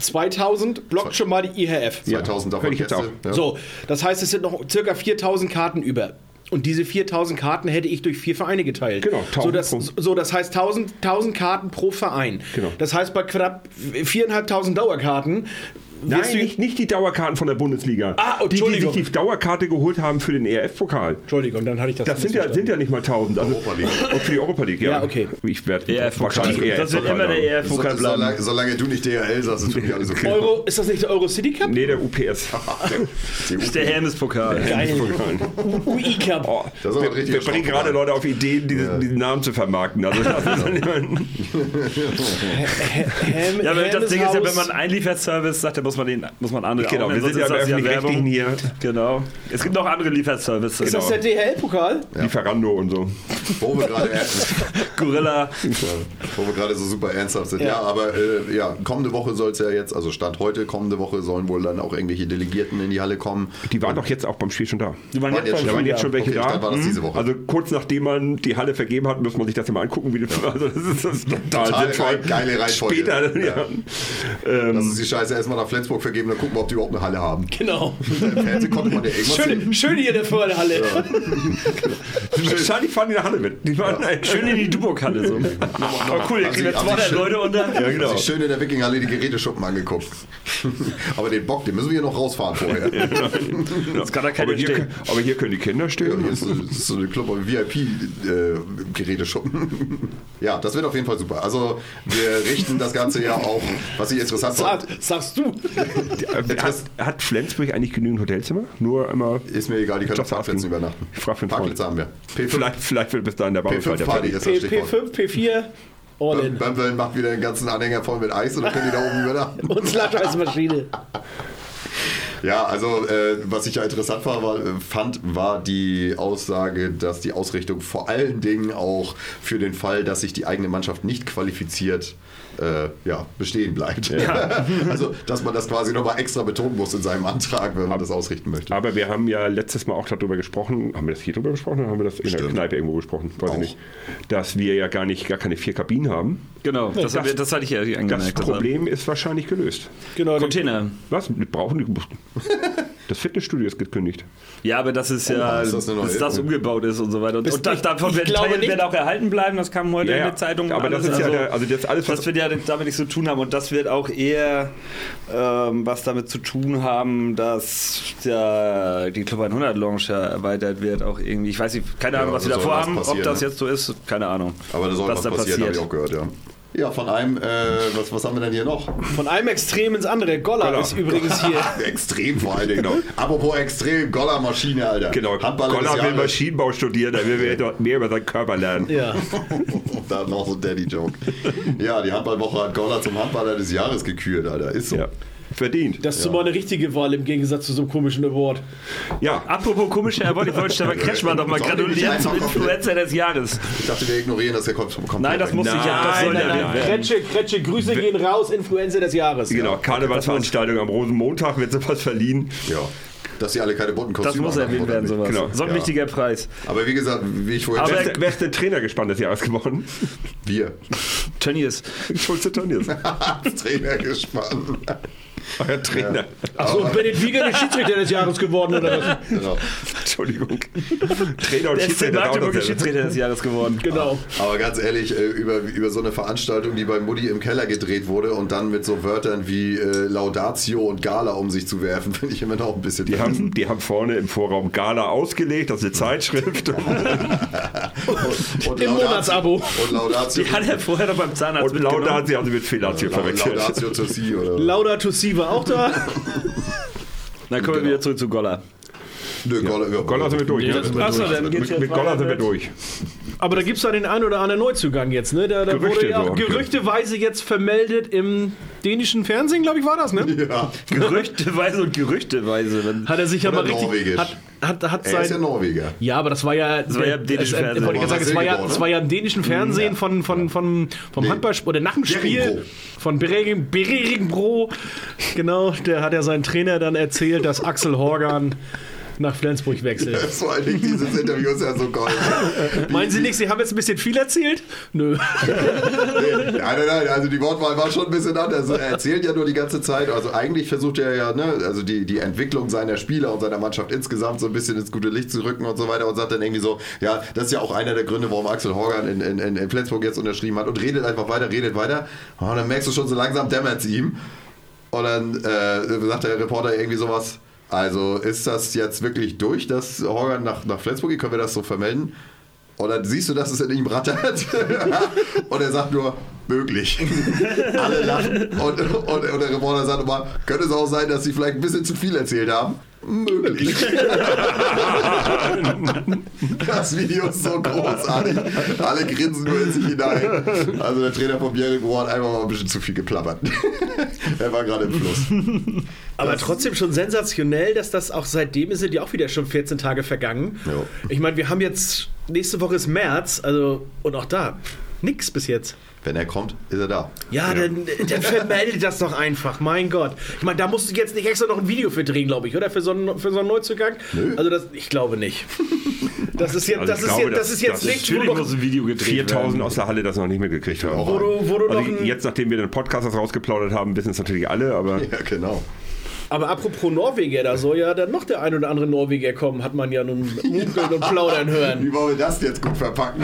2000 blockt schon mal die IHF. 2000 davon Könnte ich jetzt auch. Ja. So, das heißt, es sind noch circa 4000 Karten über. Und diese 4000 Karten hätte ich durch vier Vereine geteilt. Genau, 1000 so, das, so, das heißt 1000, 1000 Karten pro Verein. Genau. Das heißt, bei knapp 4.500 Dauerkarten. Nein, du- nicht, nicht die Dauerkarten von der Bundesliga. Ah, die, die Entschuldigung. sich die Dauerkarte geholt haben für den ERF-Pokal. Entschuldigung, dann hatte ich das. Das sind ja, sind ja nicht mal 1000. Also, Europa League. Und für die Europa League, ja. Ja, okay. Ich werde wahrscheinlich Das wird immer der ERF-Pokal bleiben. solange, solange du nicht DHL sagst, ist alles okay. Euro, ist das nicht der Euro City Cup? Nee, der UPS. Die Das ist der Hermes-Pokal. Geil. UI Cup. Oh, Das wir, wir bringen gerade. Leute auf Ideen, diesen, diesen Namen zu vermarkten. Also das ist Ja, das Ding ist ja, wenn man einen Lieferservice sagt, dann muss man den muss man andere genau, auch wir sind ja öffentlich-rechtlichen hier. Genau. Es gibt noch andere Lieferservices. Ist das der DHL-Pokal? Lieferando und so. Wo wir gerade Gorilla. wo wir gerade so super ernsthaft sind. Ja, Ja. aber äh, ja, kommende Woche soll es ja jetzt, also Stand heute, kommende Woche sollen wohl dann auch irgendwelche Delegierten in die Halle kommen. Die waren doch jetzt auch beim Spiel schon da. Die waren Waren jetzt Da waren jetzt schon welche Okay, da. war das diese Woche. Also kurz nachdem man die Halle vergeben hat, muss man sich das immer angucken, wie das Also das ist, das ist total, Total sinnvoll. geile Reihenfolge. Später, ja. Ja. Ähm, Das ist die Scheiße erstmal nach Flensburg vergeben, dann gucken wir, ob die überhaupt eine Halle haben. Genau. Im Fernsehen konnte man ja irgendwas sehen. Schön, schön hier in der Vorderhalle. wahrscheinlich fahren die nach Halle mit. Die waren Schön in die Duburg-Halle so. Oh, cool, hier Haben kriegen wir Sie- haben Sie 200 schön- Leute unter. Ja, genau. Sich schön in der Wikinghalle die Geräteschuppen angeguckt. Aber den Bock, den müssen wir hier noch rausfahren vorher. Das kann da aber, keiner hier, stehen. aber hier können die Kinder Ja, stehen. hier ist, so- das ist so eine Club VIP-Geräteschuppen. ja, das wird auf jeden Fall super. Also wir richten das Ganze ja auch, was ich interessant Sag, fand, sagst du? Hat, hat Flensburg eigentlich genügend Hotelzimmer? Nur immer. ist mir egal, die können auf Parkplätzen übernachten. Ich frag für einen Parkplätze haben wir. P5, Vielleicht, vielleicht wird bis dahin der der P5 Party Fall. ist das P, Stichwort. P5, P4, all in. Bömbeln macht wieder den ganzen Anhänger voll mit Eis und dann können die da oben übernachten. Und Slush-Eismaschine. Ja, also äh, was ich ja interessant war, war, fand, war die Aussage, dass die Ausrichtung vor allen Dingen auch für den Fall, dass sich die eigene Mannschaft nicht qualifiziert, äh, ja, bestehen bleibt. also, dass man das quasi nochmal extra betonen muss in seinem Antrag, wenn man das ausrichten möchte. Aber wir haben ja letztes Mal auch darüber gesprochen, haben wir das hier drüber gesprochen oder haben wir das in der Stimmt. Kneipe irgendwo gesprochen? Weiß Auch. ich nicht. Dass wir ja gar nicht, gar keine vier Kabinen haben. Genau, das, Das- wir, das hatte ich ja Das angemerkt. Problem ist wahrscheinlich gelöst. Genau. Container. Was? Wir brauchen die. Das Fitnessstudio ist gekündigt. Ja, aber das ist ja, ist das bis das umgebaut ist und so weiter. Und, und das, nicht- davon ich werden glaube Teile nicht- werden auch erhalten bleiben. Das kam heute Ja, in ja. der Zeitung. Aber das alles. ist ja der- also das alles, was- das wird ja damit nichts zu tun haben. Und das wird auch eher ähm, was damit zu tun haben, dass ja, die Club 100 Lounge ja erweitert wird. Auch irgendwie. Ich weiß nicht, keine Ja, Ahnung, was da sie da was vorhaben. Ob das ne? jetzt so ist, keine Ahnung. Aber da soll was, da passieren, habe ich auch gehört, ja. Ja, von einem, äh, was, was haben wir denn hier noch? Von einem Extrem ins andere. Golla Golla. ist übrigens hier. Extrem vor allen Dingen. Apropos extrem, Goller-Maschine, Alter. Genau. Handballer des Goller will. Maschinenbau studieren, da will wir dort mehr über seinen Körper lernen. Ja. da noch so ein Daddy-Joke. Ja, die Handballwoche hat Goller zum Handballer des Jahres gekürt, Alter. Ist so. Ja. Verdient. Das ist zumal eine richtige Wahl im Gegensatz zu so einem komischen Award. Ja. Apropos komische Award, ich wollte Stefan Kretschmann doch mal gratulieren zum Influencer des Jahres. Ich dachte, wir ignorieren das, der kommt, kommt Nein, das muss ich ja. Das Nein, soll nein, ja nein, nein. Kretsche, Kretsche, Grüße gehen raus, Influencer des Jahres. Genau, Karnevalsveranstaltung am Rosenmontag wird sowas verliehen. Ja. Dass sie alle keine bunten Das Kostüme muss haben, erwähnt werden, sowas. Genau. So ein Ja. wichtiger Preis. Aber wie gesagt, wie ich vorhin Aber- Wer ist, der, wer ist der Trainergespann des Jahres geworden? wir. Tönnies. Schulze Tönnies. Trainer gespannt. Euer Trainer. Achso, Bennett Wieger ist Schiedsrichter des Jahres geworden, oder was? Genau. Entschuldigung. Trainer und Der ist der Schiedsrichter. Magdeburger. Schiedsrichter des Jahres geworden. Genau. Aber ganz ehrlich, äh, über, über so eine Veranstaltung, die bei Mutti im Keller gedreht wurde und dann mit so Wörtern wie äh, Laudatio und Gala um sich zu werfen, finde ich immer noch ein bisschen Die haben, die haben vorne im Vorraum Gala ausgelegt, das ist eine Zeitschrift. und Im Laudatio- Monatsabo. Und Laudatio, Die hat er vorher noch beim Zahnarzt Und Lauda mitgenommen. hat sie also mit Fellatio verwechselt. Laudatio to see oder Lauda War auch da. Dann kommen wir wieder zurück zu Golla. Nö, ja, Golla sind wir durch. Ja, sind wir Achso, dann geht's Mit, jetzt mit Golla weiter sind wir durch. Aber da gibt es da den einen oder anderen Neuzugang jetzt, ne? Da, da Gerüchte wurde ja so, auch gerüchteweise jetzt vermeldet im dänischen Fernsehen, glaube ich, war das, ne? Ja, Gerüchteweise und Gerüchteweise. Hat er sich ja mal richtig. Norwegisch. Hat, hat, hat er ist ja sein. Norweger. Ja, aber das war ja. Das war ja im dänischen Fernsehen. Wollte ich gerade sagen, es war ja, War ja im dänischen Fernsehen von, von, von, vom Nee. Handballspiel oder nach dem Spiel von Beringbro. Genau, der hat ja seinen Trainer dann erzählt, dass Axel Horgan nach Flensburg wechselt. Vor allen Dingen dieses Interview ist ja so geil. Meinen Sie nicht, Sie haben jetzt ein bisschen viel erzählt? Nö. Nein, nein, nein, also die Wortwahl war schon ein bisschen anders. Er erzählt ja nur die ganze Zeit, also eigentlich versucht er ja, ne, also die, die Entwicklung seiner Spieler und seiner Mannschaft insgesamt so ein bisschen ins gute Licht zu rücken und so weiter und sagt dann irgendwie so, ja, das ist ja auch einer der Gründe, warum Axel Horgan in, in, in in Flensburg jetzt unterschrieben hat und redet einfach weiter, redet weiter. Und dann merkst du schon so langsam dämmert es ihm. Und dann äh, sagt der Reporter irgendwie sowas, also ist das jetzt wirklich durch, dass Horgan nach, nach Flensburg geht? Können wir das so vermelden? Dann siehst du, dass es in ihm rattert. und er sagt nur, möglich. Alle lachen. Und, und, und der Reporter sagt immer, könnte es auch sein, dass sie vielleicht ein bisschen zu viel erzählt haben? Möglich. das Video ist so großartig. Alle grinsen nur in sich hinein. Also der Trainer von Bjerregaard hat einfach mal ein bisschen zu viel geplappert. er war gerade im Fluss. Aber trotzdem schon sensationell, dass das auch seitdem sind ja auch wieder schon 14 Tage vergangen. Ja. Ich meine, wir haben jetzt, nächste Woche ist März, also, und auch da, nix bis jetzt. Wenn er kommt, ist er da. Ja, Dann, dann vermelde das doch einfach, mein Gott. Ich meine, da musst du jetzt nicht extra noch ein Video für drehen, glaube ich, oder? Für so einen, für so einen Neuzugang? Nö. Also, das, ich glaube nicht. Das ist jetzt, Also das ist glaube, jetzt, das das- ist jetzt das- nicht, Natürlich du muss noch, ein Video gedreht 4000 werden. aus der Halle das noch nicht mitgekriegt haben. wo du, wo du Also jetzt, nachdem wir den Podcast rausgeplaudert haben, wissen es natürlich alle, aber Ja, genau. Aber apropos Norweger, da soll ja dann noch der ein oder andere Norweger kommen, hat man ja nun munkeln und plaudern hören. Wie wollen wir das jetzt gut verpacken?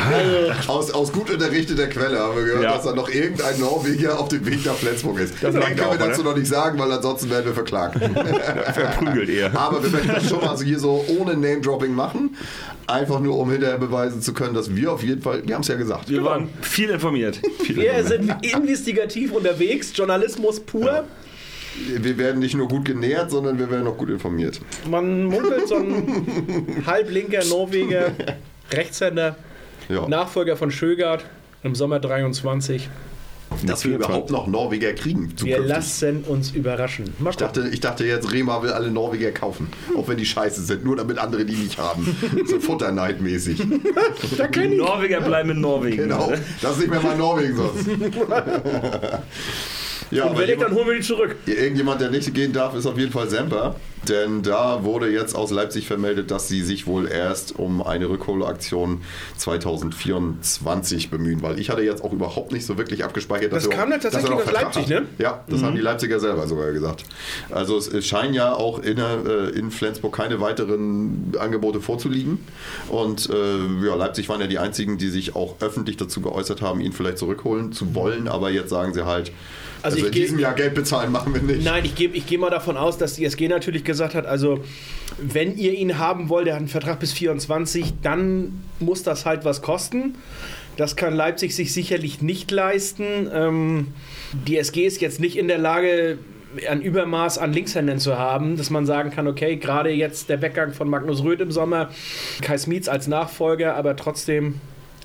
Aus, aus gut unterrichteter Quelle haben wir gehört, Ja. dass da noch irgendein Norweger auf dem Weg nach Flensburg ist. Das sagen können wir dazu oder? noch nicht sagen, weil ansonsten werden wir verklagt. verprügelt eher. Aber wir möchten das schon mal so hier so ohne Name-Dropping machen. Einfach nur, um hinterher beweisen zu können, dass wir auf jeden Fall, wir haben es ja gesagt. Wir waren viel informiert. Wir sind investigativ unterwegs, Journalismus pur. Wir werden nicht nur gut genährt, sondern wir werden auch gut informiert. Man munkelt so ein halblinker Norweger, Rechtshänder, Ja. Nachfolger von Schögard im Sommer 23. dass wir überhaupt noch Norweger kriegen Wir zukünftig. lassen uns überraschen. Ich dachte, ich dachte jetzt, Rema will alle Norweger kaufen. Auch wenn die scheiße sind, nur damit andere die nicht haben. So futterneidmäßig. Ich. Norweger bleiben in Norwegen. Genau. Das ist nicht mehr mal Norwegen sonst. Ja, Und wenn nicht, dann holen wir die zurück. irgendjemand, der nicht gehen darf, ist auf jeden Fall Semper. Denn da wurde jetzt aus Leipzig vermeldet, dass sie sich wohl erst um eine Rückholaktion 2024 bemühen. Weil ich hatte jetzt auch überhaupt nicht so wirklich abgespeichert, Das er kam tatsächlich dass noch aus Vertrag Leipzig, ne? Ja, das haben die Leipziger selber sogar gesagt. Also es, es scheinen ja auch in, äh, in Flensburg keine weiteren Angebote vorzuliegen. Und äh, ja, Leipzig waren ja die einzigen, die sich auch öffentlich dazu geäußert haben, ihn vielleicht zurückholen zu wollen. Aber jetzt sagen sie halt, Also also, ich in diesem Jahr Geld bezahlen machen wir nicht. Nein, ich gehe ich geh mal davon aus, dass die SG natürlich gesagt hat, also wenn ihr ihn haben wollt, der hat einen Vertrag bis 24, dann muss das halt was kosten. Das kann Leipzig sich sicherlich nicht leisten. Ähm, die SG ist jetzt nicht in der Lage, ein Übermaß an Linkshändern zu haben, dass man sagen kann, okay, gerade jetzt der Weggang von Magnus Röth im Sommer, Kai Smietz als Nachfolger, aber trotzdem,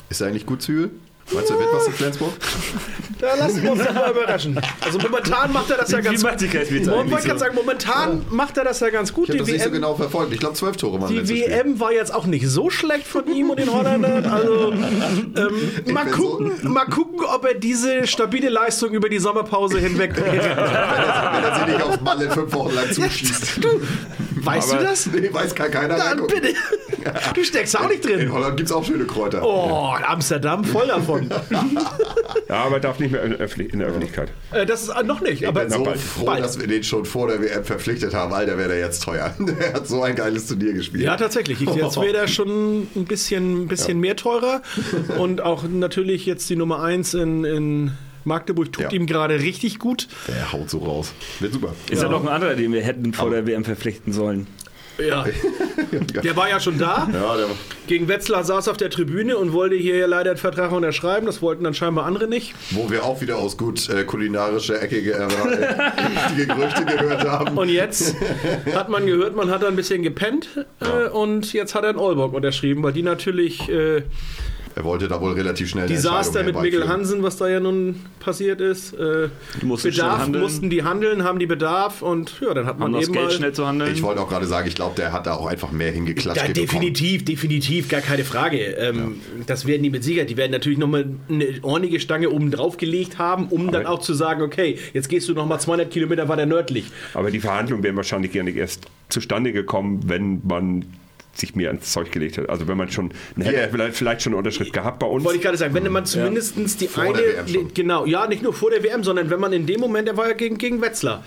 Ist er eigentlich gut Zügel? Meinst du, er wird was in Flensburg? da lassen wir uns doch mal überraschen. Also momentan macht er das ja ganz Smietz Ich wollte gerade so? sagen, momentan macht er das ja ganz gut. Ich habe das Die nicht so WM genau verfolgt. Ich glaube, zwölf Tore waren Die letztes Spiel. WM war jetzt auch nicht so schlecht von ihm und den Holländern. Also ähm, mal, gucken, mal gucken, ob er diese stabile Leistung über die Sommerpause hinweg. Wenn er sie nicht auf Malle fünf Wochen lang zuschießt. du Aber- das? Nee, weiß gar keiner. Dann Reingucken. bitte. Du steckst auch nicht In drin. Holland gibt es auch schöne Kräuter. Oh, in Amsterdam voll davon. Ja, aber darf nicht mehr in, in der Öffentlichkeit. Äh, das ist äh, noch nicht, Ich aber bin so bald. froh, Bald. dass wir den schon vor der WM verpflichtet haben. Alter, wäre der jetzt teuer. Der hat so ein geiles Turnier gespielt. Ja, tatsächlich. Ich- Jetzt wäre der schon ein bisschen, ein bisschen mehr teurer. Und auch natürlich jetzt die Nummer 1 in, in Magdeburg tut Ja. ihm gerade richtig gut. Der haut so raus. Wird super. Ist ja noch ein anderer, den wir hätten vor der WM verpflichten sollen. Ja. Der war ja schon da. Ja, der, Gegen Wetzlar saß auf der Tribüne und wollte hier ja leider einen Vertrag unterschreiben. Das wollten dann scheinbar andere nicht. wo wir auch wieder aus gut äh, kulinarischer Ecke äh, richtige Gerüchte gehört haben. Und jetzt hat man gehört, man hat da ein bisschen gepennt äh, und jetzt hat er in Olborg unterschrieben, weil die natürlich äh, Er wollte da wohl relativ schnell eine Desaster mit Mikkel. Hansen, was da ja nun passiert ist. Äh, Bedarf handeln. mussten die handeln, haben die Bedarf und ja, dann hat man Haben das eben Geld mal schnell zu handeln. Ich wollte auch gerade sagen, ich glaube, der hat da auch einfach mehr hingeklatscht. Ja, bekommen. definitiv, definitiv, gar keine Frage. Ähm, Das werden die mit Sicherheit. Die werden natürlich nochmal eine ordentliche Stange oben drauf gelegt haben, um dann auch zu sagen, okay, jetzt gehst du nochmal 200 Kilometer weiter nördlich. Aber die Verhandlungen wären wahrscheinlich gar nicht erst zustande gekommen, wenn man sich mir ans Zeug gelegt hat. Also wenn man schon, hätte Ja. er vielleicht, vielleicht schon eine Unterschrift gehabt bei uns. Wollte ich gerade sagen, wenn man zumindest die Vor eine, der WM schon. genau, ja, nicht nur vor der WM, sondern wenn man in dem Moment, er war ja gegen, gegen Wetzlar,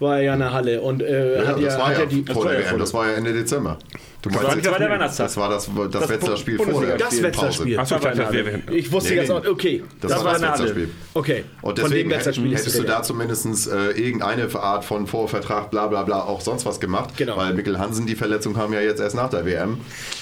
war er ja in der Halle und äh, Ja, hat das ja, war hat ja ja die, vor der WM, das war ja Ende Dezember. Du war meinst der jetzt- Weihnachtstag. Das war das, das, Wetzlar-Spiel vor der das Wetzlar-Spiel. Achso, ich dachte, das. Ich wusste Nee, jetzt nee. auch, okay, Das, Das war war das. Wetzlar-Spiel. okay. Und Von dem deswegen hättest du da zumindest äh, irgendeine Art von Vorvertrag, bla bla bla, auch sonst was gemacht. Genau. Weil Mikkel Hansen, die Verletzung kam ja jetzt erst nach der WM.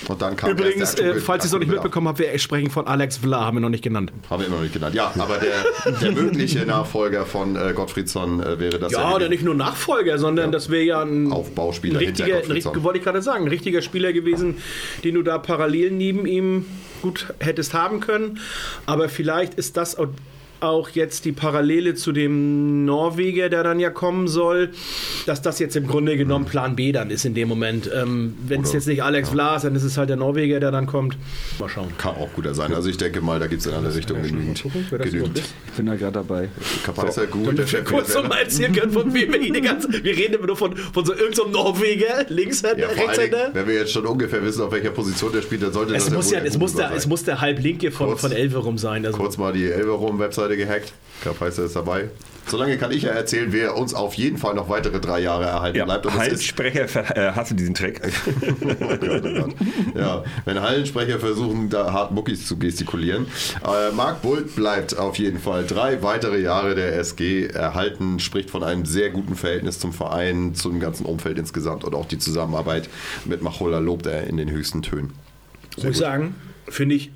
Und dann kam Übrigens, der äh, falls ihr es noch nicht mitbekommen habt, wir sprechen von Alex Vla, haben wir noch nicht genannt. Haben wir immer noch nicht genannt. Ja, aber der, der mögliche Nachfolger von äh, Gottfriedsson äh, wäre das Ja, oder nicht nur Nachfolger, sondern das wäre ja ein, Aufbauspieler richtiger, wollte ich gerade sagen, ein richtiger Spieler gewesen, den du da parallel neben ihm gut hättest haben können. Aber vielleicht ist das auch jetzt die Parallele zu dem Norweger, der dann ja kommen soll, dass das jetzt im Grunde genommen Plan B dann ist in dem Moment. Ähm, Wenn es jetzt nicht Alex Vla ist, dann ist es halt der Norweger, der dann kommt. Mal schauen. Kann auch guter sein. Also ich denke mal, da gibt es in alle Richtungen genügend. genügend. Ich bin da gerade dabei. Kapaiser gut. der Damit wir kurz wieder noch mal erzählen können, von wem wir die ganze. Wir reden immer nur von, von so irgendeinem Norweger, Linkshänder, Ja, Rechtshänder. Wenn wir jetzt schon ungefähr wissen, auf welcher Position der spielt, dann sollte Es das muss, ja, es, muss der, sein. es muss der Halblinke von, Kurz- von Elverum sein. Also, Kurz mal die Elverum-Webseite gehackt. Kapaiser ist dabei. Solange kann ich ja erzählen, wer uns auf jeden Fall noch weitere drei Jahre erhalten Ja, bleibt. Und Hallensprecher äh, hasse diesen Trick. Oh Gott, oh Gott. Ja, wenn Hallensprecher versuchen, da hart Muckis zu gestikulieren. Äh, Marc Bult bleibt auf jeden Fall drei weitere Jahre der SG erhalten, spricht von einem sehr guten Verhältnis zum Verein, zum ganzen Umfeld insgesamt und auch die Zusammenarbeit mit Machola lobt er in den höchsten Tönen. muss ich sagen, finde ich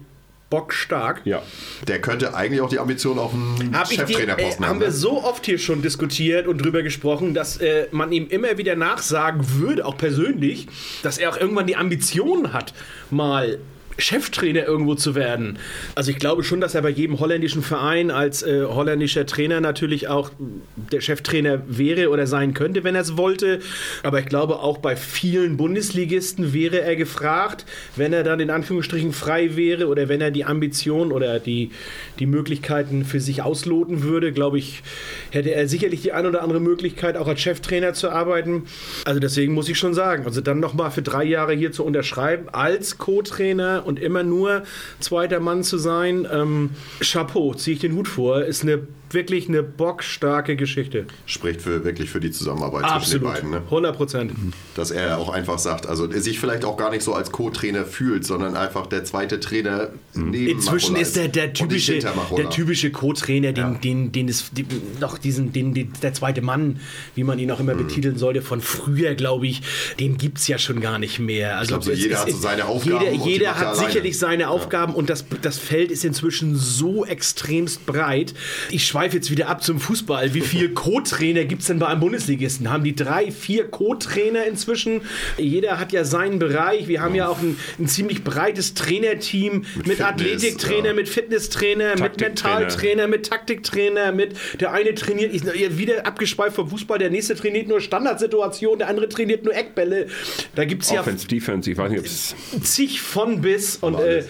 bockstark. Ja. Der könnte eigentlich auch die Ambition auf einen Hab ich die, ey, Cheftrainerposten haben wir ne? so oft hier schon diskutiert und drüber gesprochen, dass äh, man ihm immer wieder nachsagen würde, auch persönlich, dass er auch irgendwann die Ambition hat, mal Cheftrainer irgendwo zu werden. Also ich glaube schon, dass er bei jedem holländischen Verein als äh, holländischer Trainer natürlich auch der Cheftrainer wäre oder sein könnte, wenn er es wollte. Aber ich glaube auch bei vielen Bundesligisten wäre er gefragt, wenn er dann in Anführungsstrichen frei wäre oder wenn er die Ambition oder die, die Möglichkeiten für sich ausloten würde, glaube ich, hätte er sicherlich die ein oder andere Möglichkeit, auch als Cheftrainer zu arbeiten. Also deswegen muss ich schon sagen, also dann nochmal für drei Jahre hier zu unterschreiben als Co-Trainer und immer nur zweiter Mann zu sein, ähm, Chapeau, ziehe ich den Hut vor, ist eine wirklich eine bockstarke Geschichte. Spricht für, wirklich für die Zusammenarbeit zwischen Absolut, den beiden. Ne? 100 Prozent. Dass er auch einfach sagt, also er sich vielleicht auch gar nicht so als Co-Trainer fühlt, sondern einfach der zweite Trainer neben Inzwischen Machola ist der, der typische, der typische Co-Trainer, den, Ja. den, den es die, noch diesen, den, den, der zweite Mann, wie man ihn auch Mhm. immer betiteln sollte, von früher, glaube ich, den gibt es ja schon gar nicht mehr. Also glaub, so es jeder ist- hat so seine Aufgaben Jeder, jeder er hat alleine. sicherlich seine Aufgaben und das, das Feld ist inzwischen so extremst breit. Ich schweife jetzt wieder ab zum Fußball. Wie viele Co-Trainer gibt es denn bei einem Bundesligisten? Haben die drei, vier Co-Trainer inzwischen? Jeder hat ja seinen Bereich. Wir haben ja auch ein, ein ziemlich breites Trainerteam mit, Fitness, Athletiktrainer, ja. mit Fitnesstrainer, mit. Mentaltrainer, mit Taktiktrainer, mit der eine trainiert, ja, wieder abgeschweift vom Fußball, der nächste trainiert nur Standardsituationen, der andere trainiert nur Eckbälle. Da gibt es ja Offense, Defense, ich weiß nicht, ob es. zig von bis und äh.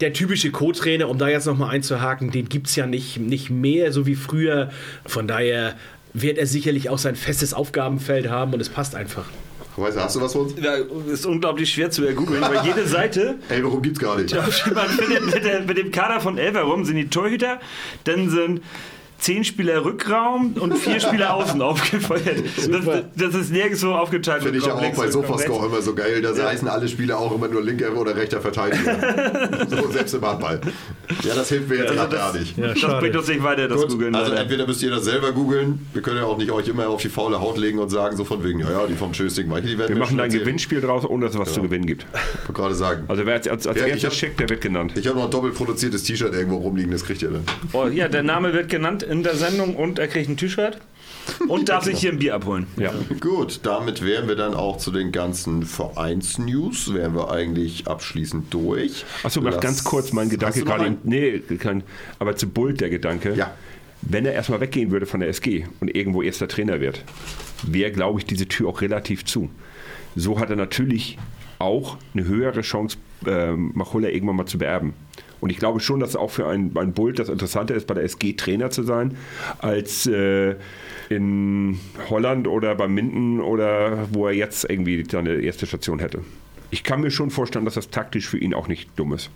Der typische Co-Trainer, um da jetzt nochmal einzuhaken, den gibt es ja nicht, nicht mehr, so wie früher. Von daher wird er sicherlich auch sein festes Aufgabenfeld haben und es passt einfach. Weißt du, hast du was für uns? Ja, ist unglaublich schwer zu ergoogeln, weil jede Seite Ey, warum gibt's gar nicht? man findet mit, dem Kader von elf herum sind die Torhüter, dann sind zehn Spieler Rückraum und vier Spieler außen aufgefeuert. Das, das ist nirgendwo aufgeteilt. Finde ich ja auch bei Sofascore immer so geil. Da heißen alle Spieler auch immer nur linker oder rechter Verteidiger. so, selbst im Handball. Ja, das hilft mir jetzt Also gerade gar das, nicht. Ja, das bringt uns nicht weiter, das Gut, Googeln. also leider. entweder müsst ihr das selber googeln. Wir können ja auch nicht euch immer auf die faule Haut legen und sagen, so von wegen, ja, ja, die vom Schösting, Weiche, die werden Wir machen da ein. Gewinnspiel draus, ohne dass es was zu gewinnen gibt. Ich wollte gerade sagen. Also wer als, als, als Ja, ich erstes schickt, der wird genannt. Ich habe noch ein doppelt produziertes T-Shirt irgendwo rumliegen, das kriegt ihr dann. Oh, ja, der Name wird genannt in der Sendung und er kriegt ein T-Shirt und darf sich hier ein Bier abholen. Ja. Gut, damit wären wir dann auch zu den ganzen Vereinsnews, wären wir eigentlich abschließend durch. Achso, noch ganz kurz mein Gedanke gerade. einen? Nee, kein, aber zu Bult der Gedanke. Ja. Wenn er erstmal weggehen würde von der SG und irgendwo erster Trainer wird, wäre, glaube ich, diese Tür auch relativ zu. So hat er natürlich auch eine höhere Chance, ähm, Machulla irgendwann mal zu beerben. Und ich glaube schon, dass auch für einen, einen Bult das Interessante ist, bei der SG Trainer zu sein, als äh, in Holland oder bei Minden oder wo er jetzt irgendwie seine erste Station hätte. Ich kann mir schon vorstellen, dass das taktisch für ihn auch nicht dumm ist.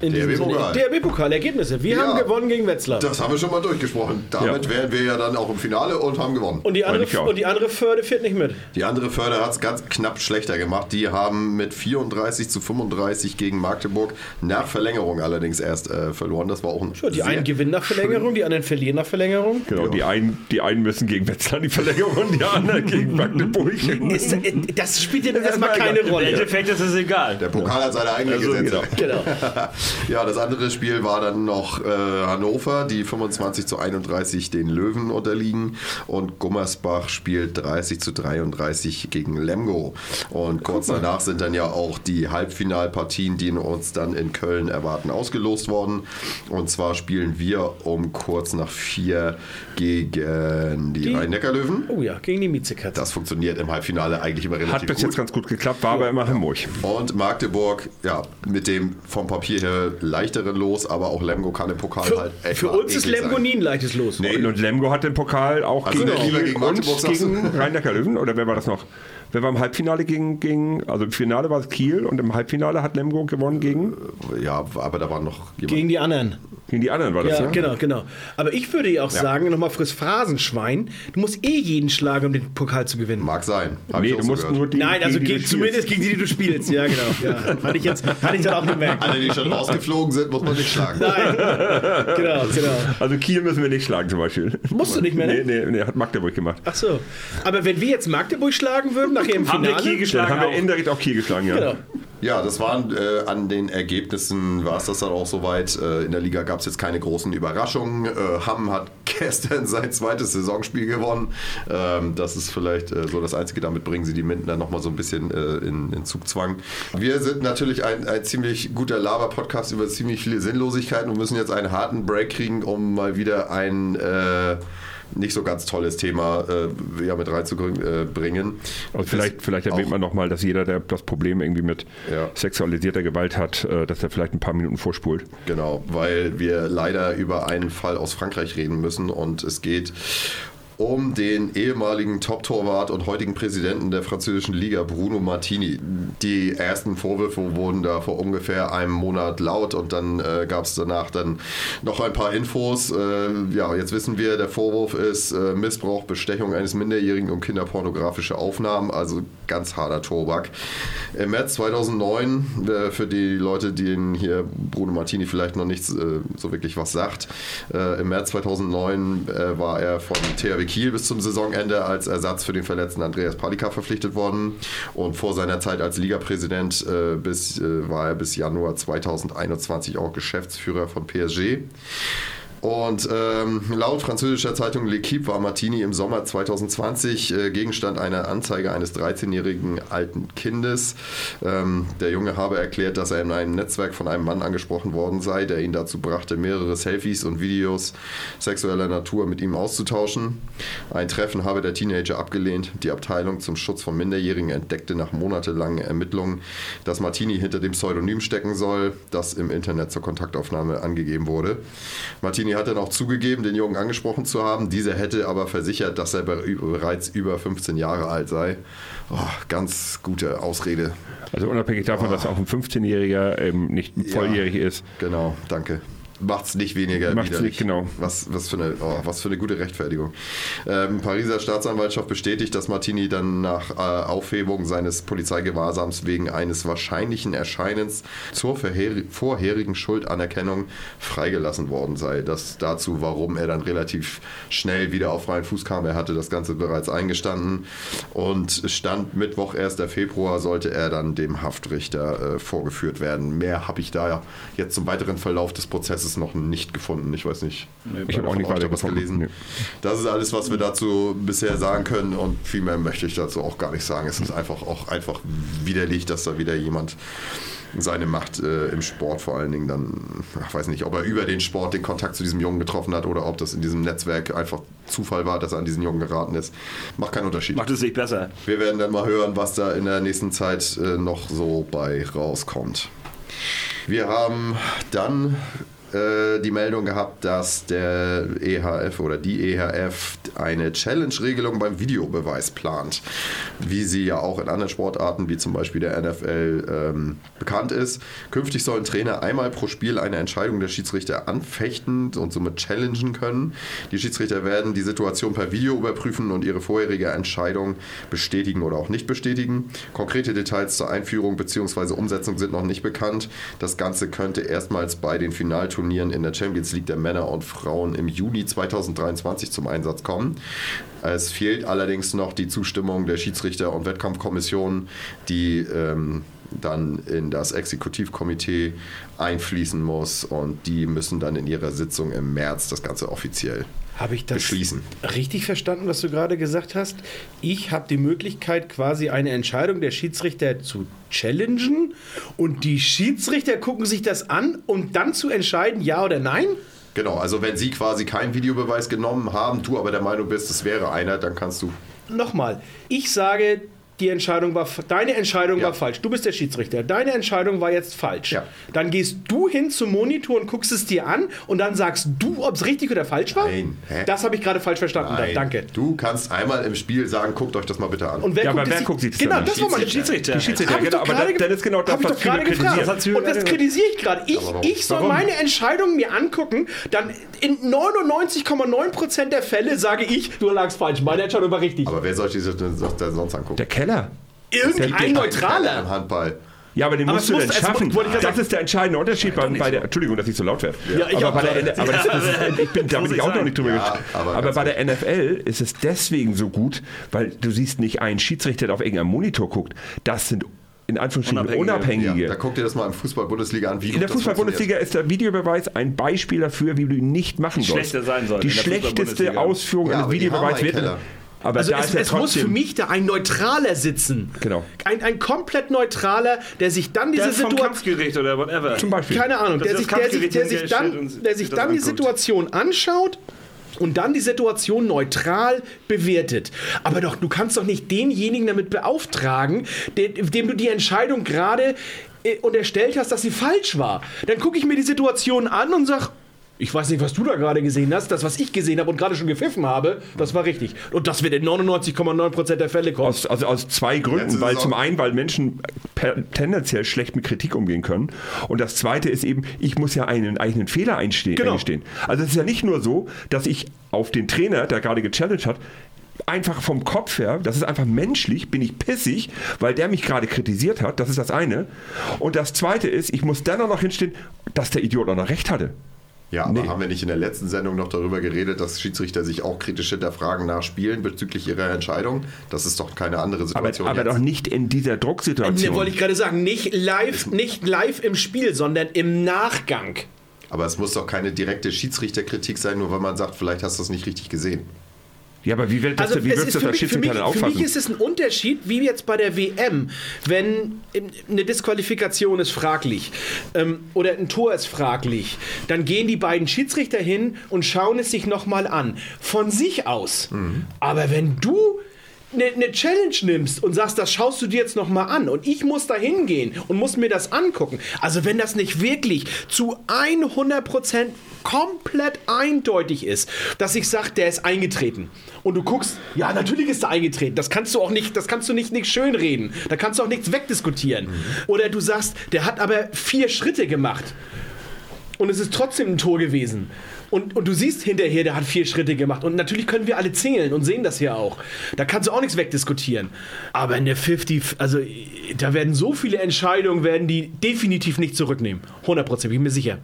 In DRB diesem Sinne, Pokal. DRB-Pokal, Ergebnisse. Wir Ja. haben gewonnen gegen Wetzlar. Das haben wir schon mal durchgesprochen. Damit Ja. wären wir ja dann auch im Finale und haben gewonnen. Und die andere, und die andere Förde fährt nicht mit. Die andere Förder hat es ganz knapp schlechter gemacht. Die haben mit 34 zu 35 gegen Magdeburg nach Verlängerung allerdings erst äh, verloren. Das war auch ein Ja, die sehr einen gewinnen nach Verlängerung, die anderen verlieren nach Verlängerung. Genau, Ja. die, einen, die einen müssen gegen Wetzlar die Verlängerung, die anderen gegen Magdeburg. Ist, äh, das spielt ja erstmal erstmal keine egal. Im Rolle. Endeffekt ist es egal. Der Pokal hat seine eigenen Also, Gesetze. Genau. Ja, das andere Spiel war dann noch äh, Hannover, die 25 zu 31 den Löwen unterliegen und Gummersbach spielt 30 zu 33 gegen Lemgo. Und kurz danach sind dann ja auch die Halbfinalpartien, die uns dann in Köln erwarten, ausgelost worden. Und zwar spielen wir um kurz nach vier gegen die, Rhein-Neckar-Löwen. Oh ja, gegen die Miezekatze. Das funktioniert im Halbfinale eigentlich immer relativ Hat bis gut. jetzt ganz gut geklappt, war aber immer Hamburg. Und Magdeburg, ja, mit dem vom Papier her leichteren Los, aber auch Lemgo kann im Pokal Für, halt echt für uns ist Lemgo sein. nie ein leichtes Los. Nee. Und, und Lemgo hat den Pokal auch Also gegen Liga gegen und gegen Rhein-Neckar Löwen. Oder wer war das noch? Wer war im Halbfinale gegen, gegen, also im Finale war es Kiel und im Halbfinale hat Lemgo gewonnen gegen, Ja, aber da war noch jemand. Gegen die anderen. gegen die anderen war das, Ja, ja? genau, genau. Aber ich würde ja auch sagen, nochmal fürs Phrasenschwein, du musst eh jeden schlagen, um den Pokal zu gewinnen. Mag sein. Hab Nee, ich auch du so musst gehört. nur die. Nein, also gegen die gegen, du zumindest spielst. gegen die, die du spielst. Ja, genau. Ja. Hatte ich jetzt hatte ich dann auch gemerkt. Alle, die schon rausgeflogen sind, muss man nicht schlagen. Nein. Genau, genau. Also Kiel müssen wir nicht schlagen zum Beispiel. Musst du nicht mehr, Nee, ne? nee, nee, hat Magdeburg gemacht. Ach so. Aber wenn wir jetzt Magdeburg schlagen würden, nachher im Haben wir Finale. Kiel Dann geschlagen haben wir auch. indirekt auch Kiel geschlagen, ja. Genau. Ja, das waren äh, an den Ergebnissen, war es das dann auch soweit. Äh, in der Liga gab es jetzt keine großen Überraschungen. Äh, Hamm hat gestern sein zweites Saisonspiel gewonnen. Ähm, das ist vielleicht äh, so das Einzige. Damit bringen sie die Minden dann nochmal so ein bisschen äh, in, in Zugzwang. Wir sind natürlich ein, ein ziemlich guter Laber-Podcast über ziemlich viele Sinnlosigkeiten und müssen jetzt einen harten Break kriegen, um mal wieder ein... Äh, nicht so ganz tolles Thema äh, ja, mit reinzubringen. Und vielleicht, vielleicht erwähnt man nochmal, dass jeder, der das Problem irgendwie mit Ja. sexualisierter Gewalt hat, äh, dass er vielleicht ein paar Minuten vorspult. Genau, weil wir leider über einen Fall aus Frankreich reden müssen und es geht um den ehemaligen Top-Torwart und heutigen Präsidenten der französischen Liga, Bruno Martini. Die ersten Vorwürfe wurden da vor ungefähr einem Monat laut und dann äh, gab es danach dann noch ein paar Infos. Äh, ja, jetzt wissen wir, der Vorwurf ist äh, Missbrauch, Bestechung eines Minderjährigen und kinderpornografische Aufnahmen, also ganz harter Tobak. Im März 2009, äh, für die Leute, denen hier Bruno Martini vielleicht noch nichts äh, so wirklich was sagt, äh, im März 2009 äh, war er von THW Kiel bis zum Saisonende als Ersatz für den verletzten Andreas Palika verpflichtet worden und vor seiner Zeit als Ligapräsident äh, äh, war er bis Januar 2021 auch Geschäftsführer von PSG. Und ähm, laut französischer Zeitung L'Equipe war Martini im Sommer 2020 äh, Gegenstand einer Anzeige eines 13-jährigen alten Kindes. Ähm, der Junge habe erklärt, dass er in einem Netzwerk von einem Mann angesprochen worden sei, der ihn dazu brachte, mehrere Selfies und Videos sexueller Natur mit ihm auszutauschen. Ein Treffen habe der Teenager abgelehnt. Die Abteilung zum Schutz von Minderjährigen entdeckte nach monatelangen Ermittlungen, dass Martini hinter dem Pseudonym stecken soll, das im Internet zur Kontaktaufnahme angegeben wurde. Martini Martini hat dann auch zugegeben, den Jungen angesprochen zu haben. Dieser hätte aber versichert, dass er bereits über 15 Jahre alt sei. Oh, ganz gute Ausrede. Also unabhängig davon, oh. dass auch ein 15-Jähriger eben nicht volljährig ja, ist. Genau, danke macht es nicht weniger macht's widerlich. Nicht, genau. Was, was, für eine, oh, was für eine gute Rechtfertigung. Ähm, Pariser Staatsanwaltschaft bestätigt, dass Martini dann nach äh, Aufhebung seines Polizeigewahrsams wegen eines wahrscheinlichen Erscheinens zur vorherigen Schuldanerkennung freigelassen worden sei. Das dazu, warum er dann relativ schnell wieder auf freien Fuß kam. Er hatte das Ganze bereits eingestanden und stand Mittwoch, 1. Februar, sollte er dann dem Haftrichter äh, vorgeführt werden. Mehr habe ich da jetzt zum weiteren Verlauf des Prozesses es noch nicht gefunden. Ich weiß nicht. Nee, ich habe auch nicht weiter was gelesen. Nee. Das ist alles, was wir dazu bisher sagen können und viel mehr möchte ich dazu auch gar nicht sagen. Es ist einfach auch einfach widerlich, dass da wieder jemand seine Macht äh, im Sport vor allen Dingen dann, ich weiß nicht, ob er über den Sport den Kontakt zu diesem Jungen getroffen hat oder ob das in diesem Netzwerk einfach Zufall war, dass er an diesen Jungen geraten ist. Macht keinen Unterschied. Macht es sich besser. Wir werden dann mal hören, was da in der nächsten Zeit äh, noch so bei rauskommt. Wir haben dann die Meldung gehabt, dass der EHF oder die EHF eine Challenge-Regelung beim Videobeweis plant, wie sie ja auch in anderen Sportarten wie zum Beispiel der NFL ähm, bekannt ist. Künftig sollen Trainer einmal pro Spiel eine Entscheidung der Schiedsrichter anfechten und somit challengen können. Die Schiedsrichter werden die Situation per Video überprüfen und ihre vorherige Entscheidung bestätigen oder auch nicht bestätigen. Konkrete Details zur Einführung bzw. Umsetzung sind noch nicht bekannt. Das Ganze könnte erstmals bei den Finalturnieren Turnieren in der Champions League der Männer und Frauen im Juni 2023 zum Einsatz kommen. Es fehlt allerdings noch die Zustimmung der Schiedsrichter- und Wettkampfkommission, die ähm, dann in das Exekutivkomitee einfließen muss und die müssen dann in ihrer Sitzung im März das Ganze offiziell habe ich das beschließen. richtig verstanden, was du gerade gesagt hast? Ich habe die Möglichkeit, quasi eine Entscheidung der Schiedsrichter zu challengen und die Schiedsrichter gucken sich das an, um dann zu entscheiden, ja oder nein? Genau, also wenn sie quasi keinen Videobeweis genommen haben, du aber der Meinung bist, es wäre einer, dann kannst du. Nochmal, ich sage, die Entscheidung war, deine Entscheidung ja. war falsch. Du bist der Schiedsrichter. Deine Entscheidung war jetzt falsch. Ja. Dann gehst du hin zum Monitor und guckst es dir an und dann sagst du, ob es richtig oder falsch war. Nein. Hä? Das habe ich gerade falsch verstanden. Nein. Danke. Du kannst einmal im Spiel sagen, guckt euch das mal bitte an. Und wer ja, guckt aber wer guckt sich das Genau, das war mal Schiedsrichter. Die Schiedsrichter, ja, genau, aber das, ist genau das, was viele kritisieren. Und das kritisiere ich gerade. Ich, ich soll warum? meine Entscheidung mir angucken, dann in 99,9% der Fälle sage ich, du lagst falsch, meine Entscheidung war richtig. Aber wer soll sich das denn sonst angucken? Der Keller. Irgendein Neutraler. Im Handball. Ja, aber den aber musst du dann schaffen. Das sagen. ist der entscheidende Unterschied bei, bei der. Entschuldigung, dass ich so laut werde. Ja, aber, bei der, aber das, das ist, ich bin, da bin ich auch noch nicht drüber ja, aber, aber bei der NFL ist es deswegen so gut, weil du siehst nicht einen Schiedsrichter, der auf irgendeinem Monitor guckt. Das sind in Anführungsstrichen Unabhängige. Unabhängige. Ja, da guck dir das mal in Fußball-Bundesliga an. Wie in der Fußball-Bundesliga ist der Videobeweis ein Beispiel dafür, wie du ihn nicht machen sollst. Sein soll, die schlechteste Ausführung eines Videobeweises wird. Aber also es, es muss für mich da ein Neutraler sitzen. Genau. Ein, ein komplett Neutraler, der sich dann diese Situation... oder whatever. Zum Beispiel. Keine Ahnung. Der sich, der sich, der sich dann, der sich dann die Situation anschaut und dann die Situation neutral bewertet. Aber doch, du kannst doch nicht denjenigen damit beauftragen, dem, dem du die Entscheidung gerade äh, unterstellt hast, dass sie falsch war. Dann gucke ich mir die Situation an und sage, ich weiß nicht, was du da gerade gesehen hast. Das, was ich gesehen habe und gerade schon gepfiffen habe, das war richtig. Und das wird in 99,9% der Fälle kommen. Aus, also aus zwei Gründen. Weil zum einen, weil Menschen tendenziell schlecht mit Kritik umgehen können. Und das zweite ist eben, ich muss ja einen eigenen Fehler einstehen, genau. eingestehen. Also es ist ja nicht nur so, dass ich auf den Trainer, der gerade gechallenged hat, einfach vom Kopf her, das ist einfach menschlich, bin ich pissig, weil der mich gerade kritisiert hat. Das ist das eine. Und das zweite ist, ich muss dann auch noch hinstehen, dass der Idiot auch noch recht hatte. Ja, aber nee. haben wir nicht in der letzten Sendung noch darüber geredet, dass Schiedsrichter sich auch kritisch hinterfragen nach Spielen bezüglich ihrer Entscheidung? Das ist doch keine andere Situation. Aber, aber doch nicht in dieser Drucksituation. Ne, wollte ich gerade sagen, nicht live, nicht live im Spiel, sondern im Nachgang. Aber es muss doch keine direkte Schiedsrichterkritik sein, nur weil man sagt, vielleicht hast du es nicht richtig gesehen. Ja, aber wie wird das, also wie wird das mich, für, mich, für mich ist es ein Unterschied, wie jetzt bei der WM, wenn eine Disqualifikation ist fraglich ähm, oder ein Tor ist fraglich, dann gehen die beiden Schiedsrichter hin und schauen es sich nochmal an. Von sich aus. Mhm. Aber wenn du eine, eine Challenge nimmst und sagst, das schaust du dir jetzt noch mal an und ich muss da hingehen und muss mir das angucken. Also wenn das nicht wirklich zu 100% komplett eindeutig ist, dass ich sage, der ist eingetreten und du guckst, ja, natürlich ist er eingetreten. Das kannst du auch nicht, das kannst du nicht, nicht schönreden. Da kannst du auch nichts wegdiskutieren. Oder du sagst, der hat aber vier Schritte gemacht und es ist trotzdem ein Tor gewesen. Und, und du siehst hinterher, der hat vier Schritte gemacht. Und natürlich können wir alle zählen und sehen das hier auch. Da kannst du auch nichts wegdiskutieren. Aber in der 50, also da werden so viele Entscheidungen, werden die definitiv nicht zurücknehmen. 100%, bin ich mir sicher.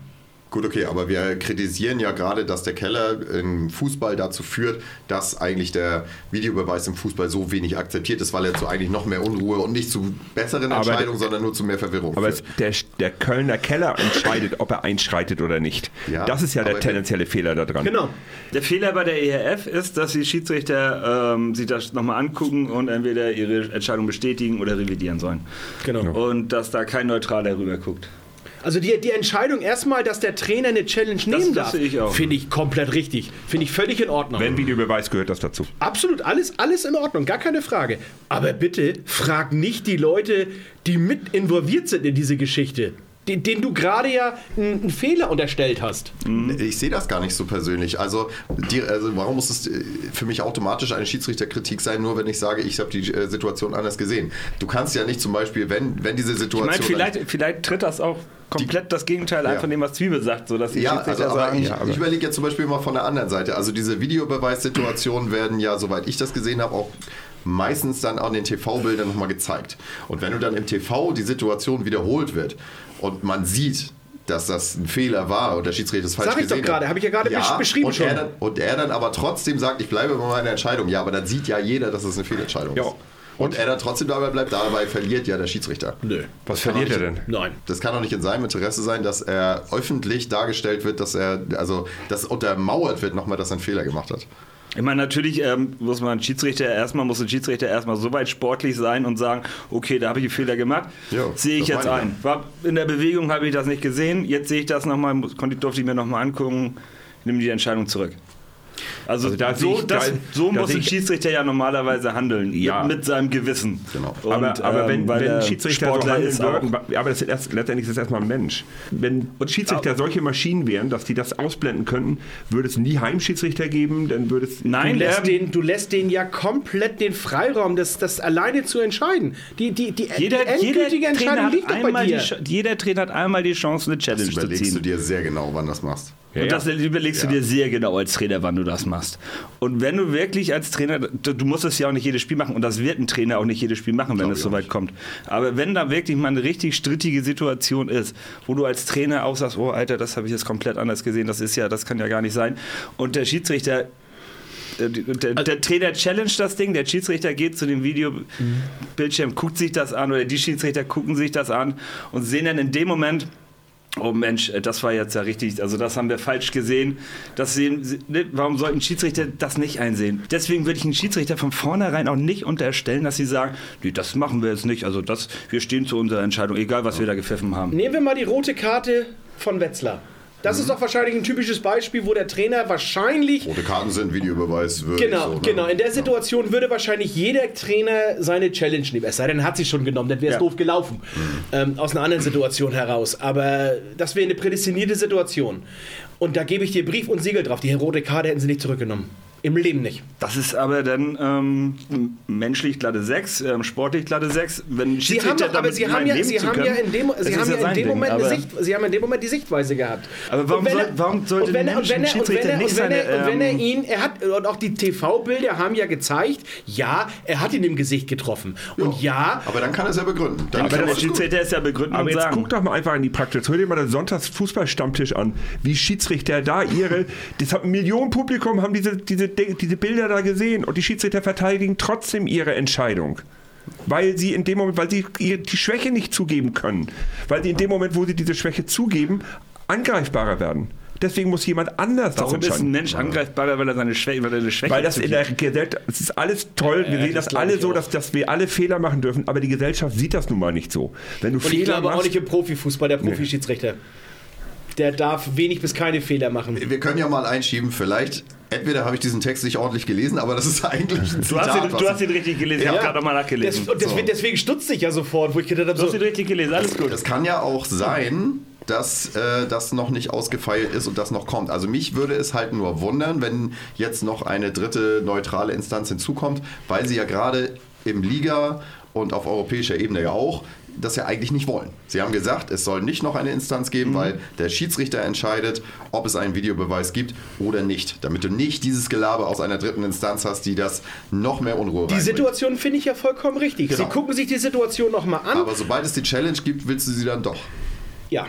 Gut, okay, aber wir kritisieren ja gerade, dass der Keller im Fußball dazu führt, dass eigentlich der Videobeweis im Fußball so wenig akzeptiert ist, weil er zu eigentlich noch mehr Unruhe und nicht zu besseren Aber Entscheidungen, der- sondern nur zu mehr Verwirrung Aber führt. es, der, der Kölner Keller entscheidet, ob er einschreitet oder nicht. Ja, das ist ja der aber- tendenzielle Fehler daran. Genau. Der Fehler bei der ERF ist, dass die Schiedsrichter ähm, sich das nochmal angucken und entweder ihre Entscheidung bestätigen oder revidieren sollen. Genau. Und dass da kein Neutraler rüber guckt. Also die, die Entscheidung erstmal, dass der Trainer eine Challenge nehmen das darf, finde ich komplett richtig. Finde ich völlig in Ordnung. Wenn Videobeweis gehört das dazu. Absolut, alles, alles in Ordnung, gar keine Frage. Aber bitte frag nicht die Leute, die mit involviert sind in diese Geschichte, den, denen du gerade ja einen, Fehler unterstellt hast. Ich sehe das gar nicht so persönlich. Also, die, also warum muss es äh, für mich automatisch eine Schiedsrichterkritik sein, nur wenn ich sage, ich habe die äh, Situation anders gesehen? Du kannst ja nicht zum Beispiel, wenn, wenn diese Ich Situation... meine, vielleicht, vielleicht tritt das auch komplett das Gegenteil ein Ja. von dem, was Zwiebel sagt, so dass die Ja, also, aber sagen, ich, ich überlege jetzt zum Beispiel mal von der anderen Seite. Also diese Videobeweissituationen werden ja, soweit ich das gesehen habe, auch meistens dann an den TV-Bildern nochmal gezeigt. Und wenn du dann im TV die Situation wiederholt wird und man sieht, dass das ein Fehler war und der Schiedsrichter es falsch Sag ich doch gerade, habe ich ja gerade besch- beschrieben und schon. Er dann, und er dann aber trotzdem sagt, ich bleibe bei meiner Entscheidung. Ja, aber dann sieht ja jeder, dass es eine Fehlentscheidung Ja. ist. Und er dann trotzdem dabei bleibt, dabei verliert ja der Schiedsrichter. Nö. Was verliert er denn? Nein. Das kann doch nicht in seinem Interesse sein, dass er öffentlich dargestellt wird, dass er, also, dass untermauert wird nochmal, dass er einen Fehler gemacht hat. Ich meine, natürlich ähm, muss man Schiedsrichter erstmal, muss ein Schiedsrichter erstmal so weit sportlich sein und sagen, okay, da habe ich einen Fehler gemacht, Ja, sehe ich jetzt ein. War, in der Bewegung habe ich das nicht gesehen, jetzt sehe ich das nochmal, durfte ich mir nochmal angucken, nehme die Entscheidung zurück. Also, Also da so, ich- das, da- so da muss ein ich- Schiedsrichter ja normalerweise handeln, Ja. mit, mit seinem Gewissen. Genau. Und, aber, aber wenn, ähm, weil wenn er Schiedsrichter Sportler würden, aber das ist erst, letztendlich ist es erstmal ein Mensch. Wenn Schiedsrichter solche Maschinen wären, dass die das ausblenden könnten, würde es nie Heimschiedsrichter geben, dann würde es... Nein, Du lässt, den, du lässt den ja komplett den Freiraum, das, das alleine zu entscheiden. Die, die, die, jeder, die endgültige Trainer Entscheidung hat liegt doch bei einmal die, dir. Sch- jeder Trainer hat einmal die Chance, eine Challenge Das zu überlegst ziehen. du dir sehr genau, wann das machst. Ja, und das überlegst Ja. du dir sehr genau als Trainer, wann du das machst. Und wenn du wirklich als Trainer, du, musst es ja auch nicht jedes Spiel machen und das wird ein Trainer auch nicht jedes Spiel machen, wenn es ich so auch weit nicht. kommt. Aber wenn da wirklich mal eine richtig strittige Situation ist, wo du als Trainer auch sagst, oh Alter, das habe ich jetzt komplett anders gesehen, das ist ja, das kann ja gar nicht sein. Und der Schiedsrichter äh, der, der Trainer challenge das Ding, der Schiedsrichter geht zu dem Videobildschirm, guckt sich das an oder die Schiedsrichter gucken sich das an und sehen dann in dem Moment, oh Mensch, äh, das war jetzt ja richtig, also das haben wir falsch gesehen. Das sehen, ne, warum sollten Schiedsrichter das nicht einsehen? Deswegen würde ich einen Schiedsrichter von vornherein auch nicht unterstellen, dass sie sagen, nee, das machen wir jetzt nicht, also das, wir stehen zu unserer Entscheidung, egal was wir da gepfiffen haben. Nehmen wir mal die rote Karte von Wetzlar. Das ist doch wahrscheinlich ein typisches Beispiel, wo der Trainer wahrscheinlich Rote Karten sind Videobeweis. Genau, so, ne? genau. In der Situation würde wahrscheinlich jeder Trainer seine Challenge nehmen. Es sei denn, er hat sie schon genommen, dann wäre es Ja. doof gelaufen. Ähm, aus einer anderen Situation heraus. Aber das wäre eine prädestinierte Situation. Und da gebe ich dir Brief und Siegel drauf. Die rote Karte hätten sie nicht zurückgenommen. Im Leben nicht. Das ist aber dann ähm, menschlich glatte 6, ähm, sportlich glatte 6. Wenn Sie haben, Schiedsrichter doch- aber damit Sie haben ja, leben Sie zu haben ja können, in dem, Sie haben ja in dem Ding, Moment eine Sicht, Sie haben in dem Moment die Sichtweise gehabt. Aber warum soll- er- warum sollte wenn er- ein und wenn er- Schiedsrichter wenn er- nicht und wenn er- seine, Und wenn er ähm, ihn, er hat, und auch die TV-Bilder haben ja gezeigt, ja, er hat ihn im Gesicht getroffen. Und ja, Aber dann kann er es ja begründen. Dann Aber der er. Schiedsrichter ist ja begründen Aber und jetzt sagen. guck doch mal einfach in die Praxis. Hör dir mal den Sonntagsfußballstammtisch an. Wie Schiedsrichter da ihre. Das hat ein Millionenpublikum haben diese, diese, diese Bilder da gesehen und die Schiedsrichter verteidigen trotzdem ihre Entscheidung. Weil sie in dem Moment, weil sie ihr- die Schwäche nicht zugeben können. Weil sie in dem Moment, wo sie diese Schwäche zugeben, angreifbarer werden. Deswegen muss jemand anders Warum das ist ein. Mensch angreifbarer, weil er seine Schwäche, weil er eine Schwäche Weil das in der? Gesellschaft, es ist alles toll, wir Ja, sehen das das, alle ich so, auch. dass, dass wir alle Fehler machen dürfen, aber die Gesellschaft sieht das nun mal nicht so. Wenn du und ich Fehler glaube auch machst, nicht im Profifußball, der Profischiedsrichter. Der darf wenig bis keine Fehler machen. Wir können ja mal einschieben, vielleicht entweder habe ich diesen Text nicht ordentlich gelesen, aber das ist eigentlich ein Du Zitat. hast, ihn, du hast ihn richtig gelesen, ich habe gerade nochmal nachgelesen. und deswegen, deswegen stutzte ich ja sofort, wo ich gedacht habe, Du hast so, ihn richtig gelesen, alles gut. Es kann ja auch sein, dass äh, das noch nicht ausgefeilt ist und das noch kommt. Also mich würde es halt nur wundern, wenn jetzt noch eine dritte neutrale Instanz hinzukommt, weil sie ja gerade im Liga und auf europäischer Ebene ja auch das ja eigentlich nicht wollen. Sie haben gesagt, es soll nicht noch eine Instanz geben, Mhm. weil der Schiedsrichter entscheidet, ob es einen Videobeweis gibt oder nicht. Damit du nicht dieses Gelaber aus einer dritten Instanz hast, die das noch mehr Unruhe die reinbringt. Situation finde ich ja vollkommen richtig. Genau. Sie gucken sich die Situation nochmal an. Aber sobald es die Challenge gibt, willst du sie dann doch. ja.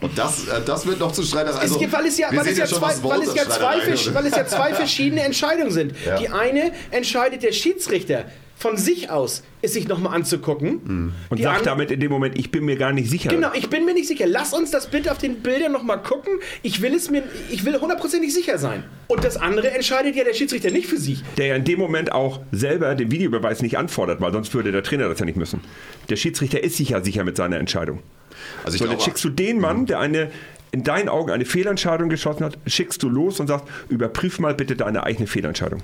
Und das, äh, das wird noch zu Streiterei. Also, es gibt, weil es ja, weil es ja, zwei, es ja, weil es ja zwei verschiedene Entscheidungen sind. Ja. Die eine entscheidet der Schiedsrichter von sich aus, es sich nochmal anzugucken. Und Die sagt damit in dem Moment, ich bin mir gar nicht sicher. Genau, ich bin mir nicht sicher. Lass uns das bitte auf den Bildern nochmal gucken. Ich will es mir, ich will hundertprozentig sicher sein. Und das andere entscheidet ja der Schiedsrichter nicht für sich. Der ja in dem Moment auch selber den Videobeweis nicht anfordert, weil sonst würde der Trainer das ja nicht müssen. Der Schiedsrichter ist sich ja sicher mit seiner Entscheidung. Also ich So, dann glaube, schickst du den Mann, der eine in deinen Augen eine Fehlentscheidung geschossen hat, schickst du los und sagst, überprüf mal bitte deine eigene Fehlentscheidung.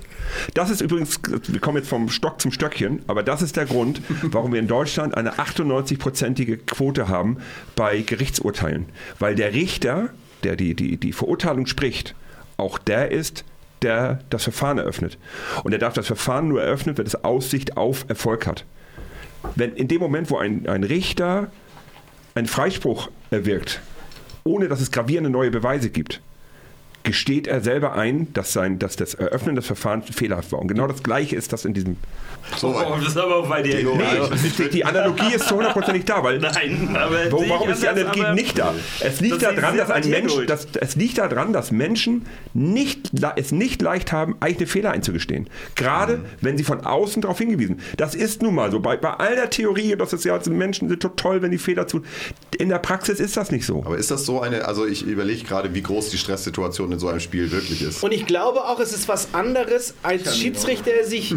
Das ist übrigens, wir kommen jetzt vom Stock zum Stöckchen, aber das ist der Grund, warum wir in Deutschland eine 98-prozentige Quote haben bei Gerichtsurteilen. Weil der Richter, der die, die, die Verurteilung spricht, auch der ist, der das Verfahren eröffnet. Und er darf das Verfahren nur eröffnen, wenn es Aussicht auf Erfolg hat. Wenn in dem Moment, wo ein, ein Richter einen Freispruch erwirkt, ohne dass es gravierende neue Beweise gibt, gesteht er selber ein, dass, sein, dass das Eröffnen des Verfahrens fehlerhaft war. Und genau das Gleiche ist das in diesem. so Oh, weit. das ist aber auch bei dir. Nee, Also, Die, die Analogie ist zu 100% nicht da, weil. Nein, aber ich warum ist die Analogie nicht da? Es liegt Das daran, dass ein Mensch, dass, es liegt daran, dass Menschen nicht, es nicht leicht haben, eigene Fehler einzugestehen. Gerade Mhm. wenn sie von außen darauf hingewiesen. Das ist nun mal so. Bei, bei all der Theorie, dass es ja Menschen sind toll, wenn die Fehler tun. In der Praxis ist das nicht so. Aber ist das so eine, also ich überlege gerade, wie groß die Stresssituation in so einem Spiel wirklich ist. Und ich glaube auch, es ist was anderes, als Schiedsrichter sich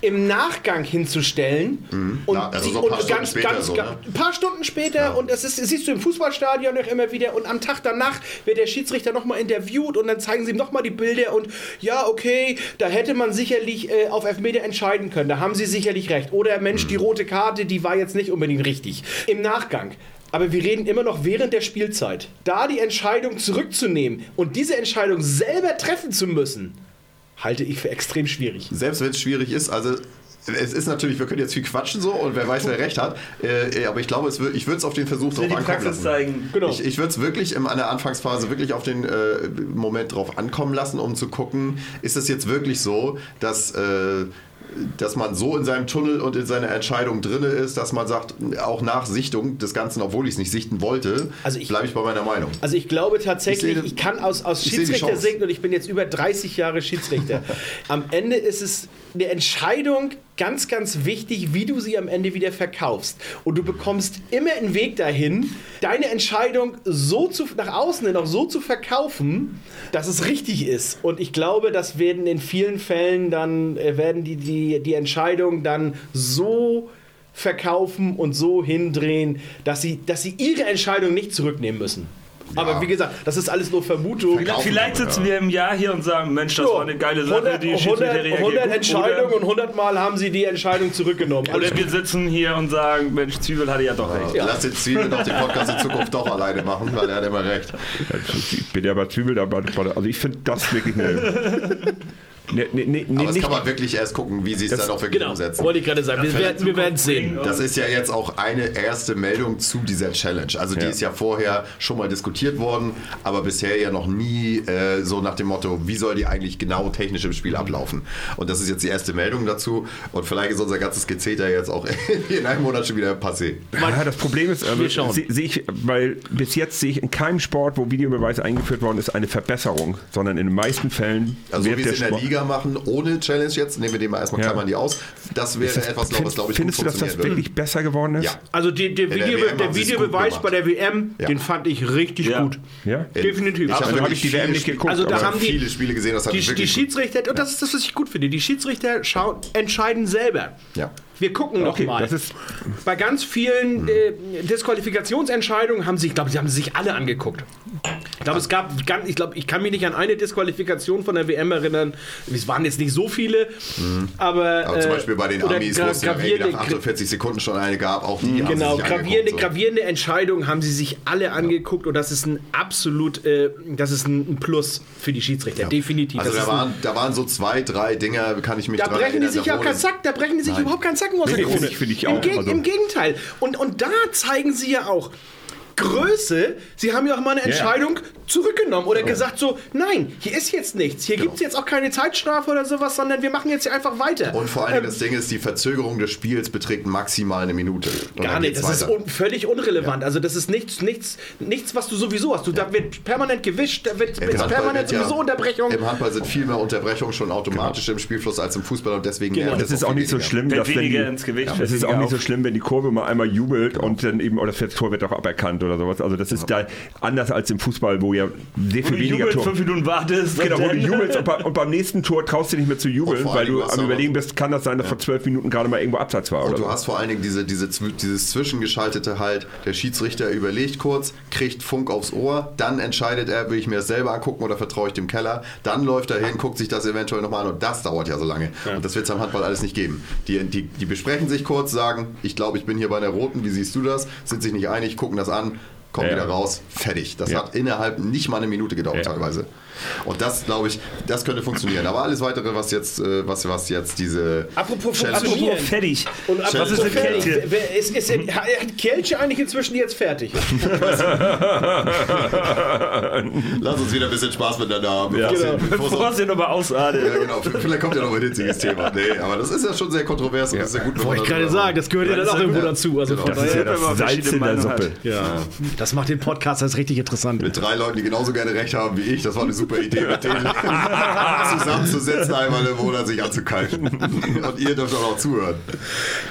im Nachgang hinzustellen. Und, Na, also so ein paar und Stunden ganz, später ganz, so, ganz, ne? ein paar Stunden später und das, ist, das siehst du im Fußballstadion auch immer wieder und am Tag danach wird der Schiedsrichter nochmal interviewt und dann zeigen sie ihm nochmal die Bilder und ja, okay, da hätte man sicherlich äh, auf Elfmeter entscheiden können, da haben sie sicherlich recht. Oder Mensch, Mhm. die rote Karte, die war jetzt nicht unbedingt richtig. Im Nachgang. Aber wir reden immer noch während der Spielzeit. Da die Entscheidung zurückzunehmen und diese Entscheidung selber treffen zu müssen, halte ich für extrem schwierig. Selbst wenn es schwierig ist, also es ist natürlich, wir können jetzt viel quatschen so und wer weiß, wer recht hat, äh, aber ich glaube, es wird, ich würde es auf den Versuch drauf ankommen Praxis lassen. zeigen. Genau. Ich, ich würde es wirklich in einer Anfangsphase wirklich auf den äh, Moment drauf ankommen lassen, um zu gucken, ist es jetzt wirklich so, dass, äh, dass man so in seinem Tunnel und in seiner Entscheidung drinne ist, dass man sagt, auch nach Sichtung des Ganzen, obwohl ich es nicht sichten wollte, Also ich- bleibe ich bei meiner Meinung. Also ich glaube tatsächlich, Ich ich, sehe- kann aus, aus ich Schiedsrichter singen und ich bin jetzt über 30 Jahre Schiedsrichter. am Ende ist es eine Entscheidung ganz, ganz wichtig, wie du sie am Ende wieder verkaufst. Und du bekommst immer einen Weg dahin, deine Entscheidung so zu, nach außen hin auch so zu verkaufen, dass es richtig ist. Und ich glaube, das werden in vielen Fällen dann, äh, werden die, die, die Entscheidung dann so verkaufen und so hindrehen, dass sie, dass sie ihre Entscheidung nicht zurücknehmen müssen. Aber wie gesagt, das ist alles nur Vermutung. Verkaufen. Vielleicht sitzen wir im Jahr hier und sagen, Mensch, das Ja, war eine geile Sache, 100, die 100, Schiedsrichter reagieren 100 gut. Entscheidungen und 100 Mal haben sie die Entscheidung zurückgenommen. Oder wir sitzen hier und sagen, Mensch, Zwiebel hatte ja doch recht. Lass den Zwiebel doch den Podcast in Zukunft doch alleine machen, weil er hat immer recht. Ich bin ja bei Zwiebel dabei. Also ich finde das wirklich eine. Ne, ne, ne, ne, Aber das nicht, kann man wirklich erst gucken, wie sie es dann auch wirklich Genau, umsetzen. wollte ich gerade sagen. Wir werden wir werden es sehen. Das ist ja jetzt auch eine erste Meldung zu dieser Challenge. Also die Ja. ist ja vorher schon mal diskutiert worden, aber bisher ja noch nie äh, so nach dem Motto, wie soll die eigentlich genau technisch im Spiel ablaufen. Und das ist jetzt die erste Meldung dazu. Und vielleicht ist unser ganzes Gezeter jetzt auch in einem Monat schon wieder passé. Ja, das Problem ist, Wir schauen. also, sehe seh ich, weil bis jetzt sehe ich in keinem Sport, wo Videobeweis eingeführt worden ist, eine Verbesserung, sondern in den meisten Fällen Also wird wie der sie in der Sport. Liga machen, ohne Challenge jetzt, nehmen wir den mal erstmal, Ja. klammern die aus, das wäre etwas, glaub- was glaube ich Findest du, gut dass das funktionieren wirklich besser geworden ist? Ja. Also die, der, der Video, der es Videobeweis bei der WM, Ja. den fand ich richtig Ja. gut. Ja? Definitiv. Ich habe Also habe ich die WM viele nicht geguckt. Also da aber- haben die- viele Spiele gesehen, das hat Die, mich die. Schiedsrichter, und das ist das, was ich gut finde, die Schiedsrichter schauen, entscheiden selber. Ja. Wir gucken noch Okay, mal. das ist- Bei ganz vielen äh, Disqualifikationsentscheidungen haben sie, ich glaube, sie haben sie sich alle angeguckt. Ich glaube, es gab, ganz, ich glaube, ich kann mich nicht an eine Disqualifikation von der WM erinnern. Es waren jetzt nicht so viele, aber, Aber zum äh, Beispiel bei den Amis, wo es ja nach 48 Sekunden schon eine gab, auch die haben Genau, sie sich gravierende, so. gravierende Entscheidungen haben sie sich alle angeguckt und das ist ein absolut, äh, das ist ein Plus für die Schiedsrichter, definitiv. Also da waren, da waren so zwei, drei Dinger, kann ich mich da dran brechen die erinnern. sich da ja keinen Sack, da brechen die sich Nein. überhaupt keinen Zacken der Nee, finde ich- finde ich Im, auch. Geg Also- Im Gegenteil. Und, und da zeigen sie ja auch Größe. Sie haben ja auch mal eine Ja, ja. Zurückgenommen oder gesagt so, nein, hier ist jetzt nichts. Hier Genau. gibt es jetzt auch keine Zeitstrafe oder sowas, sondern wir machen jetzt hier einfach weiter. Und vor allem Ähm, das Ding ist, die Verzögerung des Spiels beträgt maximal eine Minute. Und Gar nicht, das ist weiter. un völlig unrelevant. Also das ist nichts, nichts, nichts, was du sowieso hast. Du, Da wird permanent gewischt, da wird Im ist Handball permanent wird ja- sowieso Unterbrechung. Im Handball sind viel mehr Unterbrechungen schon automatisch im Spielfluss als im Fußball und deswegen Genau. Es ist auch nicht so schlimm, dass wenn die, ins Gewicht, ja, es ist auch nicht so schlimm, wenn die Kurve mal einmal jubelt und dann eben oder das Tor wird auch aberkannt oder sowas. Also das ist da anders als im Fußball, wo ja sehr viel du weniger jubelst, Tor. fünf Minuten wartest. Genau, wo du dann- jubelst und, bei, und beim nächsten Tor traust du nicht mehr zu jubeln, vor weil du du am Überlegen bist, kann das sein, dass vor zwölf Minuten gerade mal irgendwo Abseits war. Und Oder du so. hast vor allen Dingen diese, diese, dieses Zwischengeschaltete halt, der Schiedsrichter überlegt kurz, kriegt Funk aufs Ohr, dann entscheidet er, will ich mir das selber angucken oder vertraue ich dem Keller, dann läuft er hin, guckt sich das eventuell nochmal an und das dauert ja so lange. Und das wird es am Handball alles nicht geben. Die, die, die besprechen sich kurz, sagen, ich glaube, ich bin hier bei der Roten, wie siehst du das? Sind sich nicht einig, gucken das an, kommen Ja. wieder raus, fertig. Das Ja. hat innerhalb nicht mal eine Minute gedauert teilweise. Und das, glaube ich, das könnte funktionieren. Aber alles weitere, was jetzt, äh, was, was jetzt diese Apropos Challenge-. Apropos fertig. Und Was apropos ist eine fertig, Kälte? wer- wer- Ist, ist, hat Kelche eigentlich inzwischen jetzt fertig? Lass uns wieder ein bisschen Spaß miteinander haben. Ja. bevor Genau. bevor es- ja nochmal ausartet. Ja, genau. Vielleicht kommt ja noch ein hitziges Thema. Nee, aber das ist ja schon sehr kontrovers und das ist ja gut, Wollte ich gerade sagen, das gehört ja dann auch irgendwo dazu. Also von Das ist ja das Salz in der Suppe. ja. das macht den Podcast als richtig interessant. Mit drei Leuten, die genauso gerne recht haben wie ich, das war eine super Idee, mit denen zusammenzusetzen, einmal im Monat sich anzukalten. Und ihr dürft auch noch zuhören.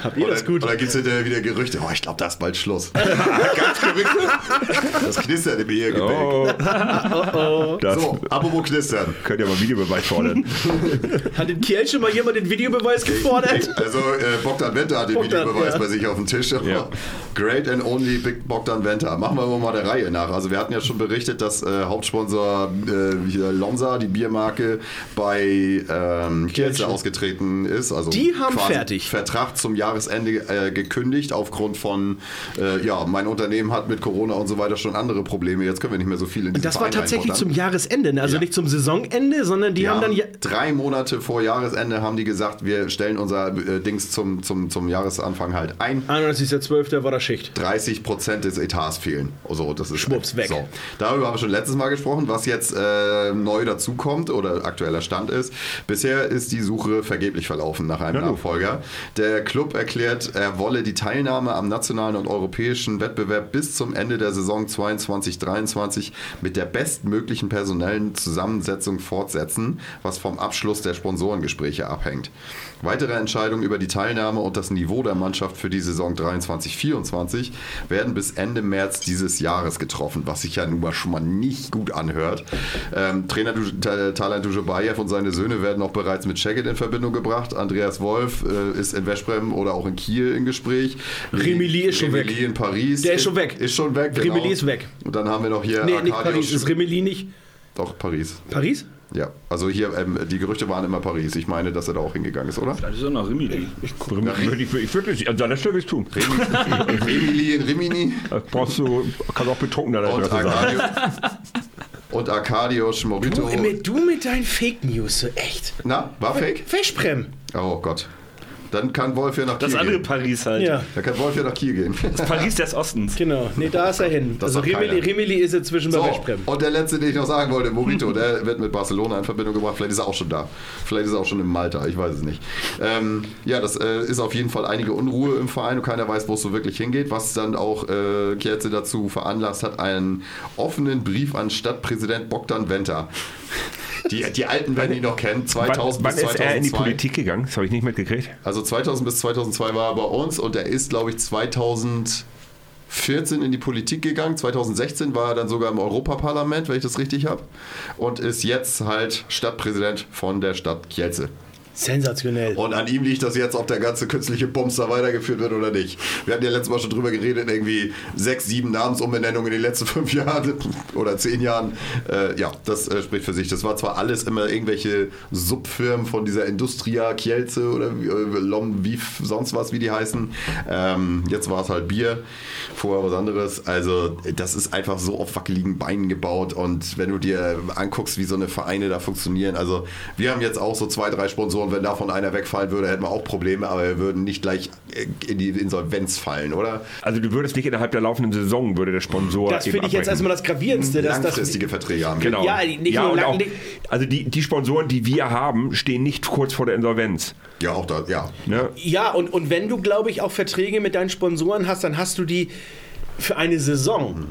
Habt ihr Oder, das gut? oder gibt es hinterher wieder Gerüchte, oh, ich glaube, da ist bald Schluss. Ganz Gerüchte. Das knistert im Ehegebäck. Oh. Das So, apropos knistern. könnt ihr mal Videobeweis fordern. Hat den Kelche mal jemand den Videobeweis gefordert? Also äh, Bogdan Venter hat den Bogdan, Videobeweis ja. bei sich auf dem Tisch. Ja. Great and only Big Bogdan Venter. Machen wir mal der Reihe nach. Also wir hatten ja schon berichtet, dass äh, Hauptsponsor äh, hier Lonza, die Biermarke, bei ähm, Kielce ausgetreten ist. Also Die haben fertig. Vertrag zum Jahresende äh, gekündigt aufgrund von, äh, ja, mein Unternehmen hat mit Corona und so weiter schon andere Probleme. Jetzt können wir nicht mehr so viel in diesen Das war Verein tatsächlich zum. Jahresende, ne? also Ja. nicht zum Saisonende, sondern die Die haben dann ja. drei Monate vor Jahresende haben die gesagt, wir stellen unser äh, Dings zum, zum, zum Jahresanfang halt ein. 31.12. war da Schicht. 30 Prozent des Etats fehlen. Also das ist Schwupps, weg. So. Darüber haben wir schon letztes Mal gesprochen, was jetzt äh, neu dazukommt oder aktueller Stand ist. Bisher ist die Suche vergeblich verlaufen nach einem Ja. Nachfolger. Der Club erklärt, er wolle die Teilnahme am nationalen und europäischen Wettbewerb bis zum Ende der Saison 22-23 mit der bestmöglichen personellen Zusammensetzung fortsetzen, was vom Abschluss der Sponsorengespräche abhängt. Weitere Entscheidungen über die Teilnahme und das Niveau der Mannschaft für die Saison 23-24 werden bis Ende März dieses Jahres getroffen, was sich ja nun mal schon mal nicht gut anhört. Ähm, Trainer Du- Ta- Talan Dujobayev und seine Söhne werden auch bereits mit Shagget in Verbindung gebracht. Andreas Wolf äh, ist in Westbrem oder auch in Kiel im Gespräch. Remilly ist schon Remilly weg. in Paris. Der ist schon weg. Ist schon weg, genau. Remilly ist weg. Und dann haben wir noch hier Nee, nicht Arkadiusz- Paris, ist Remeli nicht. Doch, Paris. Paris? Ja, also hier, ähm, die Gerüchte waren immer Paris. Ich meine, dass er da auch hingegangen ist, oder? Das ist auch noch Rimini. Würde ich, ich würde es an deiner Stelle tun. In Rimini. Das brauchst du, kannst auch betrunken an der Und, Adresse sagen. Arcadio, und Arkadiusz Morito. Du, mit, du mit deinen Fake News, so echt. Na, war fake? Versprem. Oh Gott. Dann kann Wolf ja nach Kiel Das andere gehen. Paris halt. Ja, Da kann Wolf ja nach Kiel gehen. Das Paris des Ostens. genau. Nee, da ist er hin. Das also keiner. Remeli ist inzwischen bei So, und der letzte, den ich noch sagen wollte, Morito, der wird mit Barcelona in Verbindung gebracht. Vielleicht ist er auch schon da. Vielleicht ist er auch schon in Malta, ich weiß es nicht. Ähm, ja, das äh, ist auf jeden Fall einige Unruhe im Verein und keiner weiß, wo es so wirklich hingeht. Was dann auch äh, Kielce dazu veranlasst hat, einen offenen Brief an Stadtpräsident Bogdan Venter. Die, die Alten werden ihn noch kennen. 2000 Wann, wann bis ist er in die 2002. Politik gegangen? Das habe ich nicht mitgekriegt. Also 2000 bis 2002 war er bei uns und er ist, glaube ich, 2014 in die Politik gegangen. 2016 war er dann sogar im Europaparlament, wenn ich das richtig habe. Und ist jetzt halt Stadtpräsident von der Stadt Kielce. Sensationell. Und an ihm liegt das jetzt, ob der ganze künstliche Bums da weitergeführt wird oder nicht. Wir hatten ja letztes Mal schon drüber geredet, irgendwie sechs, sieben Namensumbenennungen in den letzten fünf Jahren oder zehn Jahren. Äh, ja, das äh, spricht für sich. Das war zwar alles immer irgendwelche Subfirmen von dieser Industria Kielce oder äh, Lom, wie sonst was, wie die heißen. Ähm, jetzt war es halt Bier, vorher was anderes. Also das ist einfach so auf wackeligen Beinen gebaut und wenn du dir anguckst, wie so eine Vereine da funktionieren, also wir haben jetzt auch so zwei, drei Sponsoren, wenn davon einer wegfallen würde, hätten wir auch Probleme, aber wir würden nicht gleich äh, in die Insolvenz fallen, oder? Also du würdest nicht innerhalb der laufenden Saison, würde der Sponsor Das finde ich jetzt erstmal das Gravierendste. Dass das, Langfristige Verträge haben. Genau. Ja, nicht ja, nur und lang- auch, nicht- also die, die Sponsoren, die wir haben, stehen nicht kurz vor der Insolvenz. Ja, auch da, ja. Ne? Ja, und, und wenn du, glaube ich, auch Verträge mit deinen Sponsoren hast, dann hast du die für eine Saison.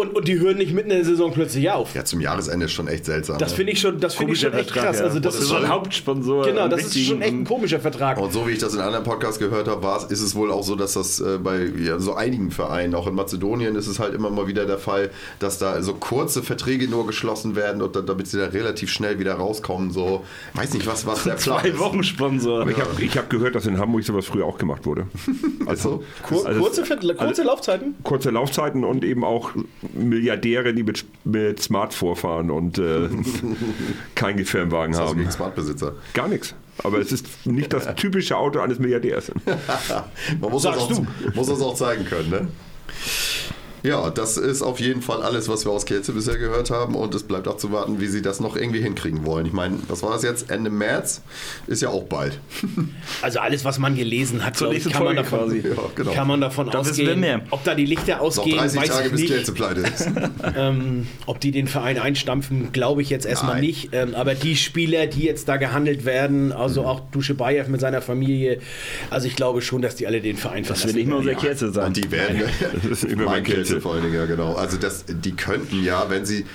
Und, und die hören nicht mitten in der Saison plötzlich auf. Ja, zum Jahresende ist schon echt seltsam. Das ne? finde ich schon, das finde ich schon echt krass. Also das das ist schon, ein Hauptsponsor. genau, das ist schon echt ein komischer Vertrag. Und so wie ich das in anderen Podcasts gehört habe, ist es wohl auch so, dass das äh, bei ja, so einigen Vereinen, auch in Mazedonien ist es halt immer mal wieder der Fall, dass da so kurze Verträge nur geschlossen werden und dann, damit sie da relativ schnell wieder rauskommen. So, weiß nicht, was, was der Plan Zwei ist. Wochen Sponsor. Aber ich habe ich hab gehört, dass in Hamburg sowas früher auch gemacht wurde. Also, Kur also- kurze, Ver- kurze Laufzeiten? Kurze Laufzeiten und eben auch Milliardäre, die mit, mit Smart vorfahren und äh, keinen Firmenwagen also haben. gegen Smartbesitzer. Gar nichts. Aber es ist nicht das typische Auto eines Milliardärs. Man muss das, auch, muss das auch zeigen können, ne? Ja, das ist auf jeden Fall alles, was wir aus Kielce bisher gehört haben und es bleibt abzuwarten, wie sie das noch irgendwie hinkriegen wollen. Ich meine, was war das jetzt? Ende März? Ist ja auch bald. Also alles, was man gelesen hat, Zur ich, kann, man Folge davon, quasi. Ja, genau. kann man davon Da wissen wir ausgehen. mehr. Ob da die Lichter Noch ausgehen, 30 weiß Tage ich bis nicht. Pleite ist. Ähm, ob die den Verein einstampfen, glaube ich jetzt erstmal Nein. nicht. Ähm, aber die Spieler, die jetzt da gehandelt werden, Mhm. also auch Dusche Bayev mit seiner Familie, also ich glaube schon, dass die alle den Verein Das verlassen. wird nicht mehr unser werden. Kerze sein. Und die werden. Das immer mein mein Kielce. vor allen Dingen, ja, genau. Also das, die könnten ja, wenn sie.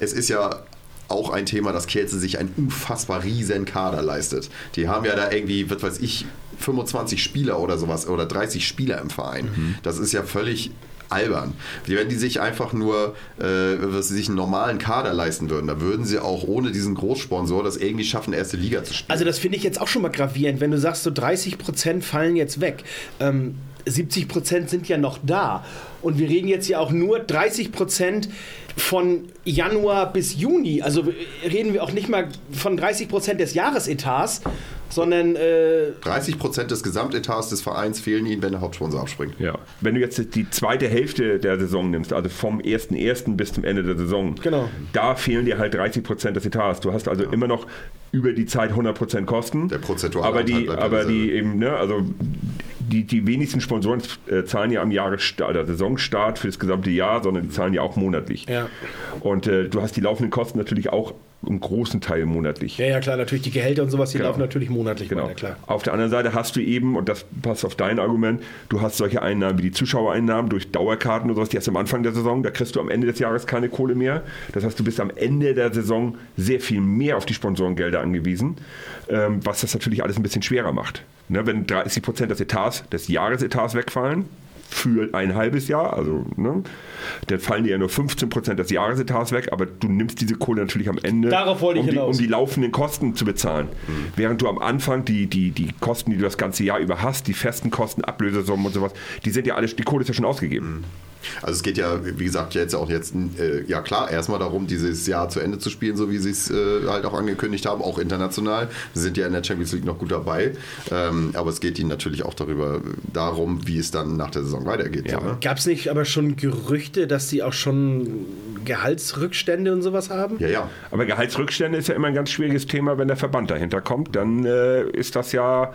Es ist ja auch ein Thema, dass Kielce sich einen unfassbar riesen Kader leistet. Die haben ja da irgendwie, was weiß ich, 25 Spieler oder sowas oder 30 Spieler im Verein. Mhm. Das ist ja völlig albern. Wenn die sich einfach nur, äh, was sie sich einen normalen Kader leisten würden, da würden sie auch ohne diesen Großsponsor das irgendwie schaffen, erste Liga zu spielen. Also das finde ich jetzt auch schon mal gravierend, wenn du sagst, so 30 Prozent fallen jetzt weg. Ähm, 70 Prozent sind ja noch da. Und wir reden jetzt ja auch nur 30 Prozent von Januar bis Juni. Also reden wir auch nicht mal von 30 Prozent des Jahresetats, sondern äh, 30 Prozent des Gesamtetats des Vereins fehlen ihnen, wenn der Hauptsponsor abspringt. Ja. Wenn du jetzt die zweite Hälfte der Saison nimmst, also vom 1.1. bis zum Ende der Saison, Genau. da fehlen dir halt 30 Prozent des Etats. Du hast also immer noch über die Zeit 100 Prozent Kosten. Der prozentuale aber die, ja aber die eben, ne, also die, die wenigsten Sponsoren äh, zahlen ja am Jahresstart, oder Saisonstart für das gesamte Jahr, sondern die zahlen ja auch monatlich. Ja. Und äh, du hast die laufenden Kosten natürlich auch im großen Teil monatlich. ja, ja klar, natürlich die Gehälter und sowas, die Genau. laufen natürlich monatlich Genau. weiter, klar. Auf der anderen Seite hast du eben, und das passt auf dein Argument, du hast solche Einnahmen wie die Zuschauereinnahmen durch Dauerkarten und sowas, die hast du am Anfang der Saison, da kriegst du am Ende des Jahres keine Kohle mehr. Das heißt, du bist am Ende der Saison sehr viel mehr auf die Sponsorengelder angewiesen, ähm, was das natürlich alles ein bisschen schwerer macht. Ne, wenn 30 Prozent des Etats, des Jahresetats wegfallen, für ein halbes Jahr, also ne, dann fallen dir ja nur 15 Prozent des Jahresetats weg, aber du nimmst diese Kohle natürlich am Ende, Darauf wollte ich um, die, um die laufenden Kosten zu bezahlen. Während du am Anfang die, die, die Kosten, die du das ganze Jahr über hast, die festen Kosten, Ablösesummen und sowas, die sind ja alles, die Kohle ist ja schon ausgegeben. Also es geht ja, wie gesagt, jetzt auch jetzt, äh, ja klar, erstmal darum, dieses Jahr zu Ende zu spielen, so wie sie es äh, halt auch angekündigt haben, auch international. Sie sind ja in der Champions League noch gut dabei. Ähm, aber es geht ihnen natürlich auch darüber, darum, wie es dann nach der Saison weitergeht. Ja. So, ne? Gab es nicht aber schon Gerüchte, dass sie auch schon Gehaltsrückstände und sowas haben? ja, ja. Aber Gehaltsrückstände ist ja immer ein ganz schwieriges Thema, wenn der Verband dahinter kommt, dann äh, ist das ja,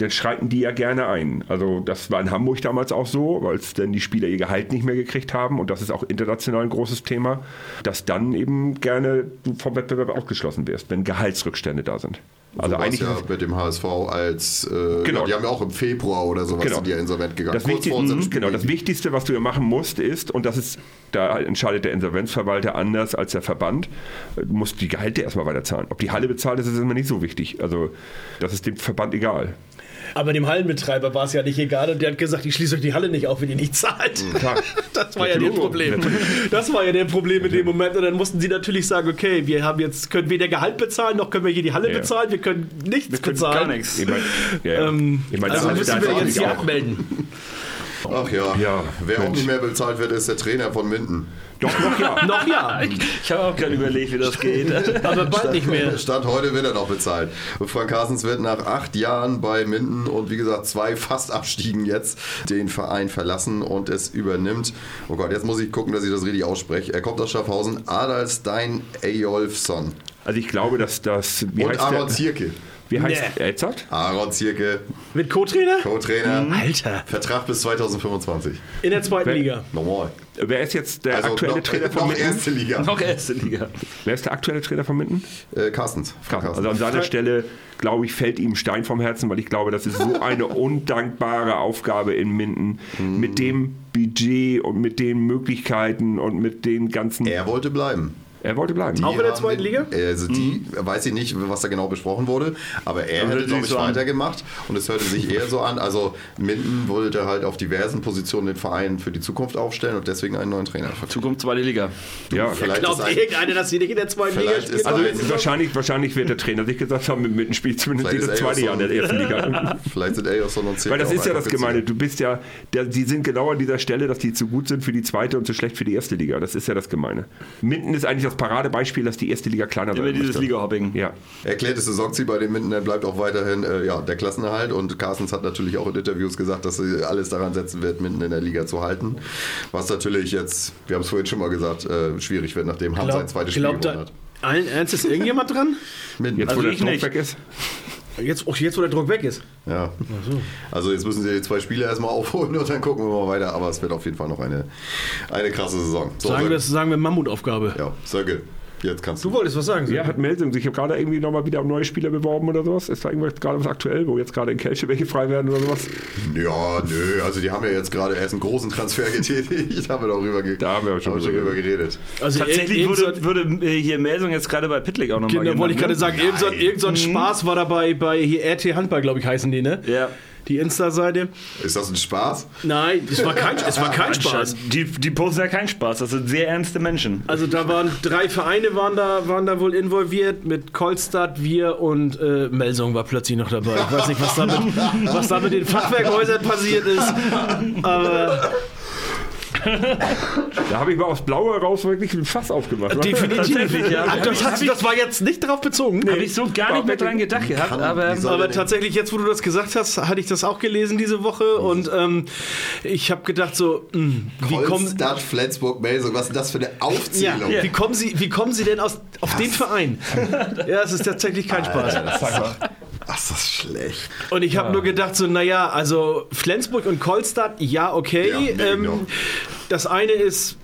dann schreiten die ja gerne ein. Also das war in Hamburg damals auch so, weil es dann die Spieler ihr Gehalt nicht mehr gekriegt haben und das ist auch international ein großes Thema, dass dann eben gerne du vom Wettbewerb ausgeschlossen wirst, wenn Gehaltsrückstände da sind. Also so eigentlich ja mit dem HSV als, äh, Genau. ja, die haben ja auch im Februar oder sowas Genau. sind die ja insolvent gegangen. Das, Wichtig, genau, das Wichtigste, was du ja machen musst, ist, und das ist, da entscheidet der Insolvenzverwalter anders als der Verband, äh, du musst die Gehalte erstmal weiterzahlen. Ob die Halle bezahlt ist, ist immer nicht so wichtig. Also das ist dem Verband egal. Aber dem Hallenbetreiber war es ja nicht egal und der hat gesagt, ich schließe euch die Halle nicht auf, wenn ihr nicht zahlt. Klar. Das war ja das Natürlich. Problem. Das war ja der Problem in dem Moment. Und dann mussten sie natürlich sagen, okay, wir haben jetzt, können weder Gehalt bezahlen, noch können wir hier die Halle Ja. bezahlen, wir können nichts Wir können bezahlen. gar nichts. Ich mein, ja, ja. Ähm, ich mein, also müssen wir jetzt auch- abmelden. Ach ja, Ja, wer auch Mensch. nicht mehr bezahlt wird, ist der Trainer von Minden. Doch, noch ja. Noch ja, Ich habe auch gerade überlegt, wie das geht. aber bald nicht mehr. Stand heute wird er noch bezahlt. Und Frank Carstens wird nach acht Jahren bei Minden und wie gesagt zwei Fastabstiegen jetzt den Verein verlassen und es übernimmt. Oh Gott, jetzt muss ich gucken, dass ich das richtig ausspreche. Er kommt aus Schaffhausen. Adalstein Eyolfsson. Also ich glaube, dass das. Wie Und heißt Aaron der? Wie heißt Nee. Edzard? Aaron Zierke, Mit Co-Trainer? Co-Trainer. Alter, Vertrag bis 2025. in der zweiten Wer- Liga. Normal. Wer ist jetzt der Also aktuelle noch, Trainer von noch Minden? erste Liga. Noch erste Liga. Wer ist der aktuelle Trainer von Minden? Äh, Carstens. Frank Also an seiner Stelle, glaube ich, fällt ihm ein Stein vom Herzen, weil ich glaube, das ist so eine undankbare Aufgabe in Minden. Mit dem Budget und mit den Möglichkeiten und mit den ganzen. Er wollte bleiben. Er wollte bleiben. Auch in der zweiten den- Liga? Also die, weiß ich nicht, was da genau besprochen wurde, aber er hört hätte, glaube ich, so weitergemacht und es hörte sich eher so an, also Minden wollte halt auf diversen Positionen den Verein für die Zukunft aufstellen und deswegen einen neuen Trainer. Zukunft zweite Liga. Ja, Vielleicht Glaubt ein, irgendeiner, dass sie nicht in der zweiten Liga ist spielen? Also wahrscheinlich, wahrscheinlich wird der Trainer sich gesagt haben, mit Minden spielt zumindest ist zweite Jahr in der ersten Liga. vielleicht sind Elson und Zirke Weil das ist ja das Gemeine. Du bist ja, der, die sind genau an dieser Stelle, dass die zu gut sind für die zweite und zu schlecht für die erste Liga. Das ist ja das Gemeine. Minden ist eigentlich das Paradebeispiel, dass die erste Liga kleiner sein Immer dieses. Liga-Hopping. Ja. Erklärtes Saisonziel bei den Mindener bleibt auch weiterhin äh, ja, der Klassenerhalt und Carstens hat natürlich auch in Interviews gesagt, dass sie alles daran setzen wird, Minden in der Liga zu halten. Was natürlich jetzt, wir haben es vorhin schon mal gesagt, äh, schwierig wird, nachdem Hamm sein zweites Spiel gewonnen hat. allen Ernst ist irgendjemand dran? Minden. Jetzt, Also wo der Druck nicht. weg ist. Jetzt, oh, jetzt wo der Druck weg ist. Ja. Also jetzt müssen sie die zwei Spiele erstmal aufholen und dann gucken wir mal weiter. Aber es wird auf jeden Fall noch eine, eine krasse Saison. So, Sagen wir, sagen wir Mammutaufgabe. Ja, Sönke, jetzt kannst du. Du wolltest was sagen, Ja, hat Melsung sich gerade irgendwie nochmal wieder um neue Spieler beworben oder sowas? Ist da irgendwas gerade was aktuell, wo jetzt gerade in Kelche welche frei werden oder sowas? Ja, nö, also die haben ja jetzt gerade erst einen großen Transfer getätigt. Da haben wir darüber, ge Da haben wir schon haben schon drüber drüber geredet. Also Tatsächlich würde, würde äh, hier Melsung jetzt gerade bei Pitlick auch nochmal Genau, wollte ich gerade sagen, irgend so, irgend so ein Spaß war dabei bei hier RT Handball, glaube ich, heißen die, ne? Ja. Die Insta-Seite. Ist das ein Spaß? Nein, es war kein, es war kein Spaß. Die, die posten ja keinen Spaß, das sind sehr ernste Menschen. Also da waren drei Vereine waren da, waren da wohl involviert mit Kolstadt, wir und äh, Melsung war plötzlich noch dabei. Ich weiß nicht, was da mit, was da mit den Fachwerkhäusern passiert ist. Aber Da habe ich mal aufs Blaue raus wirklich ein Fass aufgemacht. definitiv. ja. Ach, das, hast, das war jetzt nicht darauf bezogen. Habe ich so gar nicht mehr dran gedacht gehabt, aber Aber tatsächlich, jetzt wo du das gesagt hast, hatte ich das auch gelesen diese Woche und ähm, ich habe gedacht so, mh, wie kommen, Holstadt, Flensburg, Melsung, was ist das für eine ja, Aufzählung? wie kommen Sie, wie kommen Sie denn aus, auf den Verein? Ja, es ist tatsächlich kein Spaß. Ach, ist das schlecht. Und ich habe nur gedacht, so, naja, also Flensburg und Kolstadt, ja, okay. Ja, ähm. Das eine ist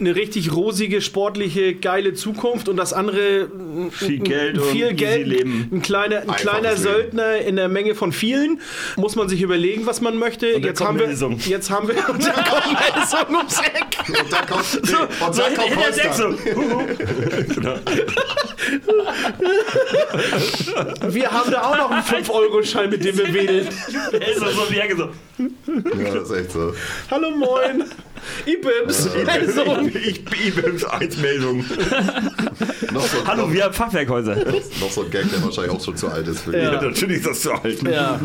eine richtig rosige, sportliche, geile Zukunft und das andere mm, Viel Geld und viel easy Geld, Leben. ein kleiner, ein kleiner. Söldner in der Menge von vielen. Muss man sich überlegen, was man möchte. Jetzt haben, wir, jetzt haben wir und dann kommt Melsung ums Eck. Und dann kommt, nee, und so dann in, kommt in der Deck so. Holstein. Wir haben da auch noch einen 5-Euro-Schein, mit dem wir wedeln. Der ist so die Ecke so. Ja, das ist echt so. Hallo, moin. Ibims. Melsung. Ich IBIMS 1 Meldung. Noch so, Hallo, noch, wir haben Fachwerkhäuser. noch so ein Gag, der wahrscheinlich auch schon zu alt ist für Ja. die. Natürlich ist das zu halten. Ja,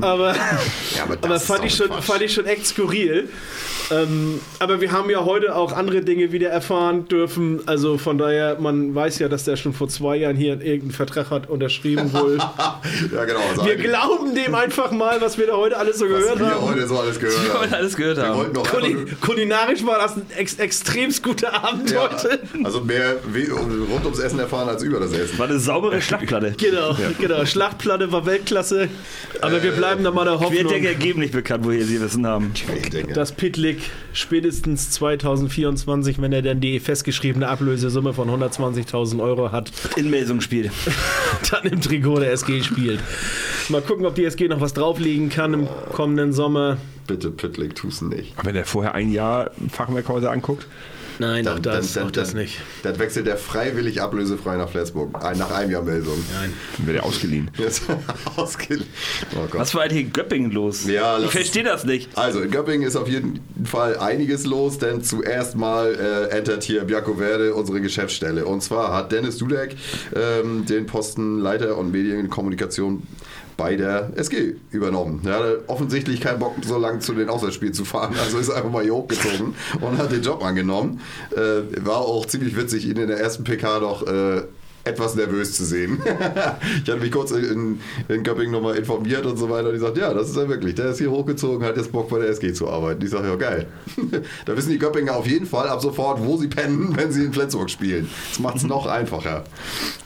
aber, Ja, aber das aber fand, ich schon, Quatsch. fand ich schon echt skurril. Ähm, aber wir haben ja heute auch andere Dinge wieder erfahren dürfen. Also von daher, man weiß ja, dass der schon vor zwei Jahren hier irgendeinen Vertrag hat unterschrieben wohl. Ja, genau. Also Wir glauben dem einfach mal, was wir da heute alles so was gehört wir haben. heute so alles gehört Wir haben. wollen alles gehört Wir haben. wollten doch einfach Kuli nur, kulinarisch war das ein ex extremst guter Abend ja, heute. also mehr rund ums Essen erfahren als über das Essen. War eine saubere Schlachtplatte. Genau, genau. Schlachtplatte war Weltklasse. Aber wir bleiben da mal der Hoffnung, Querdenker geben nicht bekannt, woher sie Wissen haben. Ich denke. dass Pitlick spätestens 2024, wenn er dann die festgeschriebene Ablösesumme von 120.000 Euro hat, In Melsung spielt. dann im Trikot der SG spielt. Mal gucken, ob die SG noch was drauflegen kann im kommenden Sommer. Bitte, Pitlick, tu's nicht. Wenn er vorher ein Jahr Fachwerkhäuser anguckt, Nein, auch das, auch das dann, nicht. Dann wechselt er freiwillig ablösefrei nach Flensburg. Nach einem Jahr Meldung. Nein. dann wird er ausgeliehen. Ausgeliehen. Oh Gott. Was war eigentlich in Göppingen los? Ja, ich verstehe das nicht. Also in Göppingen ist auf jeden Fall einiges los, denn zuerst mal äh, entert hier Bjarko Werde unsere Geschäftsstelle. Und zwar hat Dennis Dudek ähm, den Posten Leiter und Medienkommunikation bei der SG übernommen. Er hatte offensichtlich keinen Bock, so lange zu den Auswärtsspielen zu fahren, also ist einfach mal hier hochgezogen und hat den Job angenommen. Äh, war auch ziemlich witzig, ihn in der ersten PK noch äh, etwas nervös zu sehen. ich hatte mich kurz in, in Göppingen nochmal informiert und so weiter und die sagt, ja, das ist er wirklich. Der ist hier hochgezogen, hat jetzt Bock bei der SG zu arbeiten. Ich sage, ja geil. da wissen die Göppinger auf jeden Fall ab sofort, wo sie pennen, wenn sie in Flensburg spielen. Das macht es noch einfacher.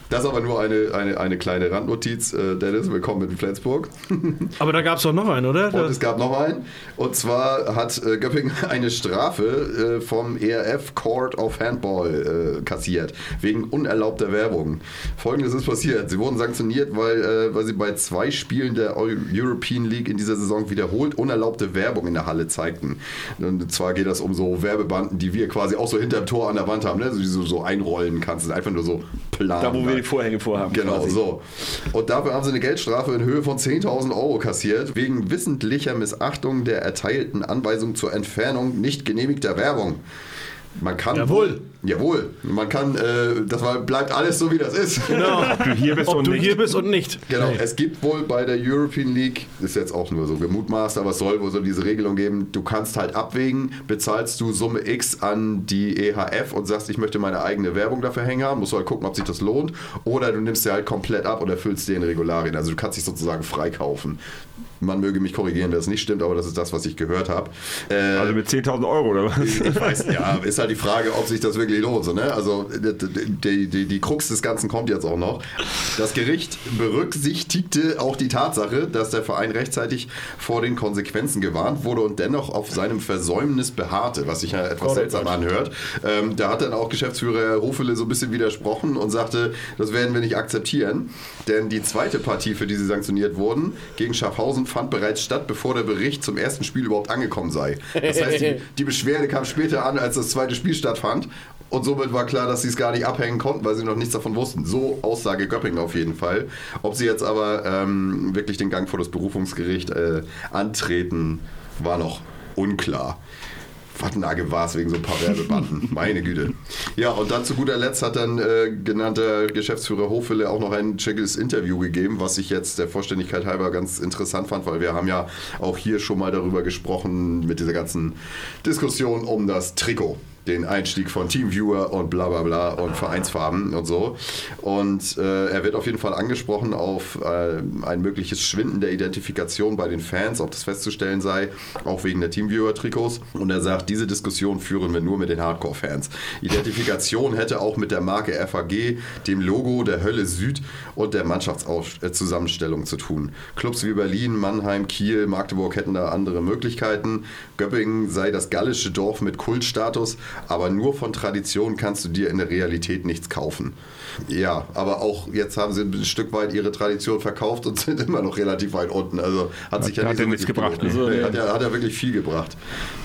Das ist aber nur eine, eine, eine kleine Randnotiz. Äh, Dennis, willkommen in Flensburg. Aber da gab es doch noch einen, oder? Und es gab noch einen. Und zwar hat äh, Göppingen eine Strafe äh, vom ERF Court of Handball äh, kassiert, wegen unerlaubter Werbung. Folgendes ist passiert. Sie wurden sanktioniert, weil, äh, weil sie bei zwei Spielen der Eu European League in dieser Saison wiederholt unerlaubte Werbung in der Halle zeigten. Und zwar geht das um so Werbebanden, die wir quasi auch so hinterm Tor an der Wand haben, ne? so, die du so einrollen kannst. Einfach nur so plan. Da, wo wir die Vorhänge vorhaben. Genau, quasi. so. Und dafür haben sie eine Geldstrafe in Höhe von 10.000 Euro kassiert, wegen wissentlicher Missachtung der erteilten Anweisung zur Entfernung nicht genehmigter Werbung. Man kann. Jawohl. Jawohl. Man kann, äh, das war, bleibt alles so, wie das ist. Genau. Ob du hier bist Ob und du nicht. hier bist und nicht. Genau, Nee. es gibt wohl bei der European League, ist jetzt auch nur so gemutmaßt, aber es soll wohl so diese Regelung geben, du kannst halt abwägen, bezahlst du Summe X an die EHF und sagst, ich möchte meine eigene Werbung dafür hängen haben, musst du halt gucken, ob sich das lohnt, oder du nimmst sie halt komplett ab und erfüllst den Regularien, also du kannst dich sozusagen freikaufen. Man möge mich korrigieren, wenn das nicht stimmt, aber das ist das, was ich gehört habe. Äh, Also mit 10.000 Euro oder was? ich weiß, ja, ist halt die Frage, ob sich das wirklich lohnt. So, ne? Also die, die, die Krux des Ganzen kommt jetzt auch noch. Das Gericht berücksichtigte auch die Tatsache, dass der Verein rechtzeitig vor den Konsequenzen gewarnt wurde und dennoch auf seinem Versäumnis beharrte, was sich ja etwas seltsam anhört. Ähm, da hat dann auch Geschäftsführer Herr Hofele so ein bisschen widersprochen und sagte, das werden wir nicht akzeptieren, denn die zweite Partie, für die sie sanktioniert wurden, gegen Schaffhausen fand bereits statt, bevor der Bericht zum ersten Spiel überhaupt angekommen sei. Das heißt, die, die Beschwerde kam später an, als das zweite Spiel stattfand. Und somit war klar, dass sie es gar nicht abhängen konnten, weil sie noch nichts davon wussten. So Aussage Göppingen auf jeden Fall. Ob sie jetzt aber ähm, wirklich den Gang vor das Berufungsgericht äh, antreten, war noch unklar. Wattennagel war es wegen so ein paar Werbebanden. Meine Güte. Ja, und dann zu guter Letzt hat dann äh, genannter Geschäftsführer Hofele auch noch ein schickes Interview gegeben, was ich jetzt der Vollständigkeit halber ganz interessant fand, weil wir haben ja auch hier schon mal darüber gesprochen mit dieser ganzen Diskussion um das Trikot den Einstieg von Teamviewer und bla bla bla und Vereinsfarben und so. Und äh, er wird auf jeden Fall angesprochen auf äh, ein mögliches Schwinden der Identifikation bei den Fans, ob das festzustellen sei, auch wegen der Teamviewer-Trikots. Und er sagt, diese Diskussion führen wir nur mit den Hardcore-Fans. Identifikation hätte auch mit der Marke FAG, dem Logo der Hölle Süd und der Mannschaftszusammenstellung zu tun. Clubs wie Berlin, Mannheim, Kiel, Magdeburg hätten da andere Möglichkeiten. Göppingen sei das gallische Dorf mit Kultstatus, aber nur von Tradition kannst du dir in der Realität nichts kaufen. Ja, aber auch jetzt haben sie ein Stück weit ihre Tradition verkauft und sind immer noch relativ weit unten. Also hat sich ja Hat nicht ja so nichts wirklich gebracht, ne? Nee, hat, ja, hat ja wirklich viel gebracht.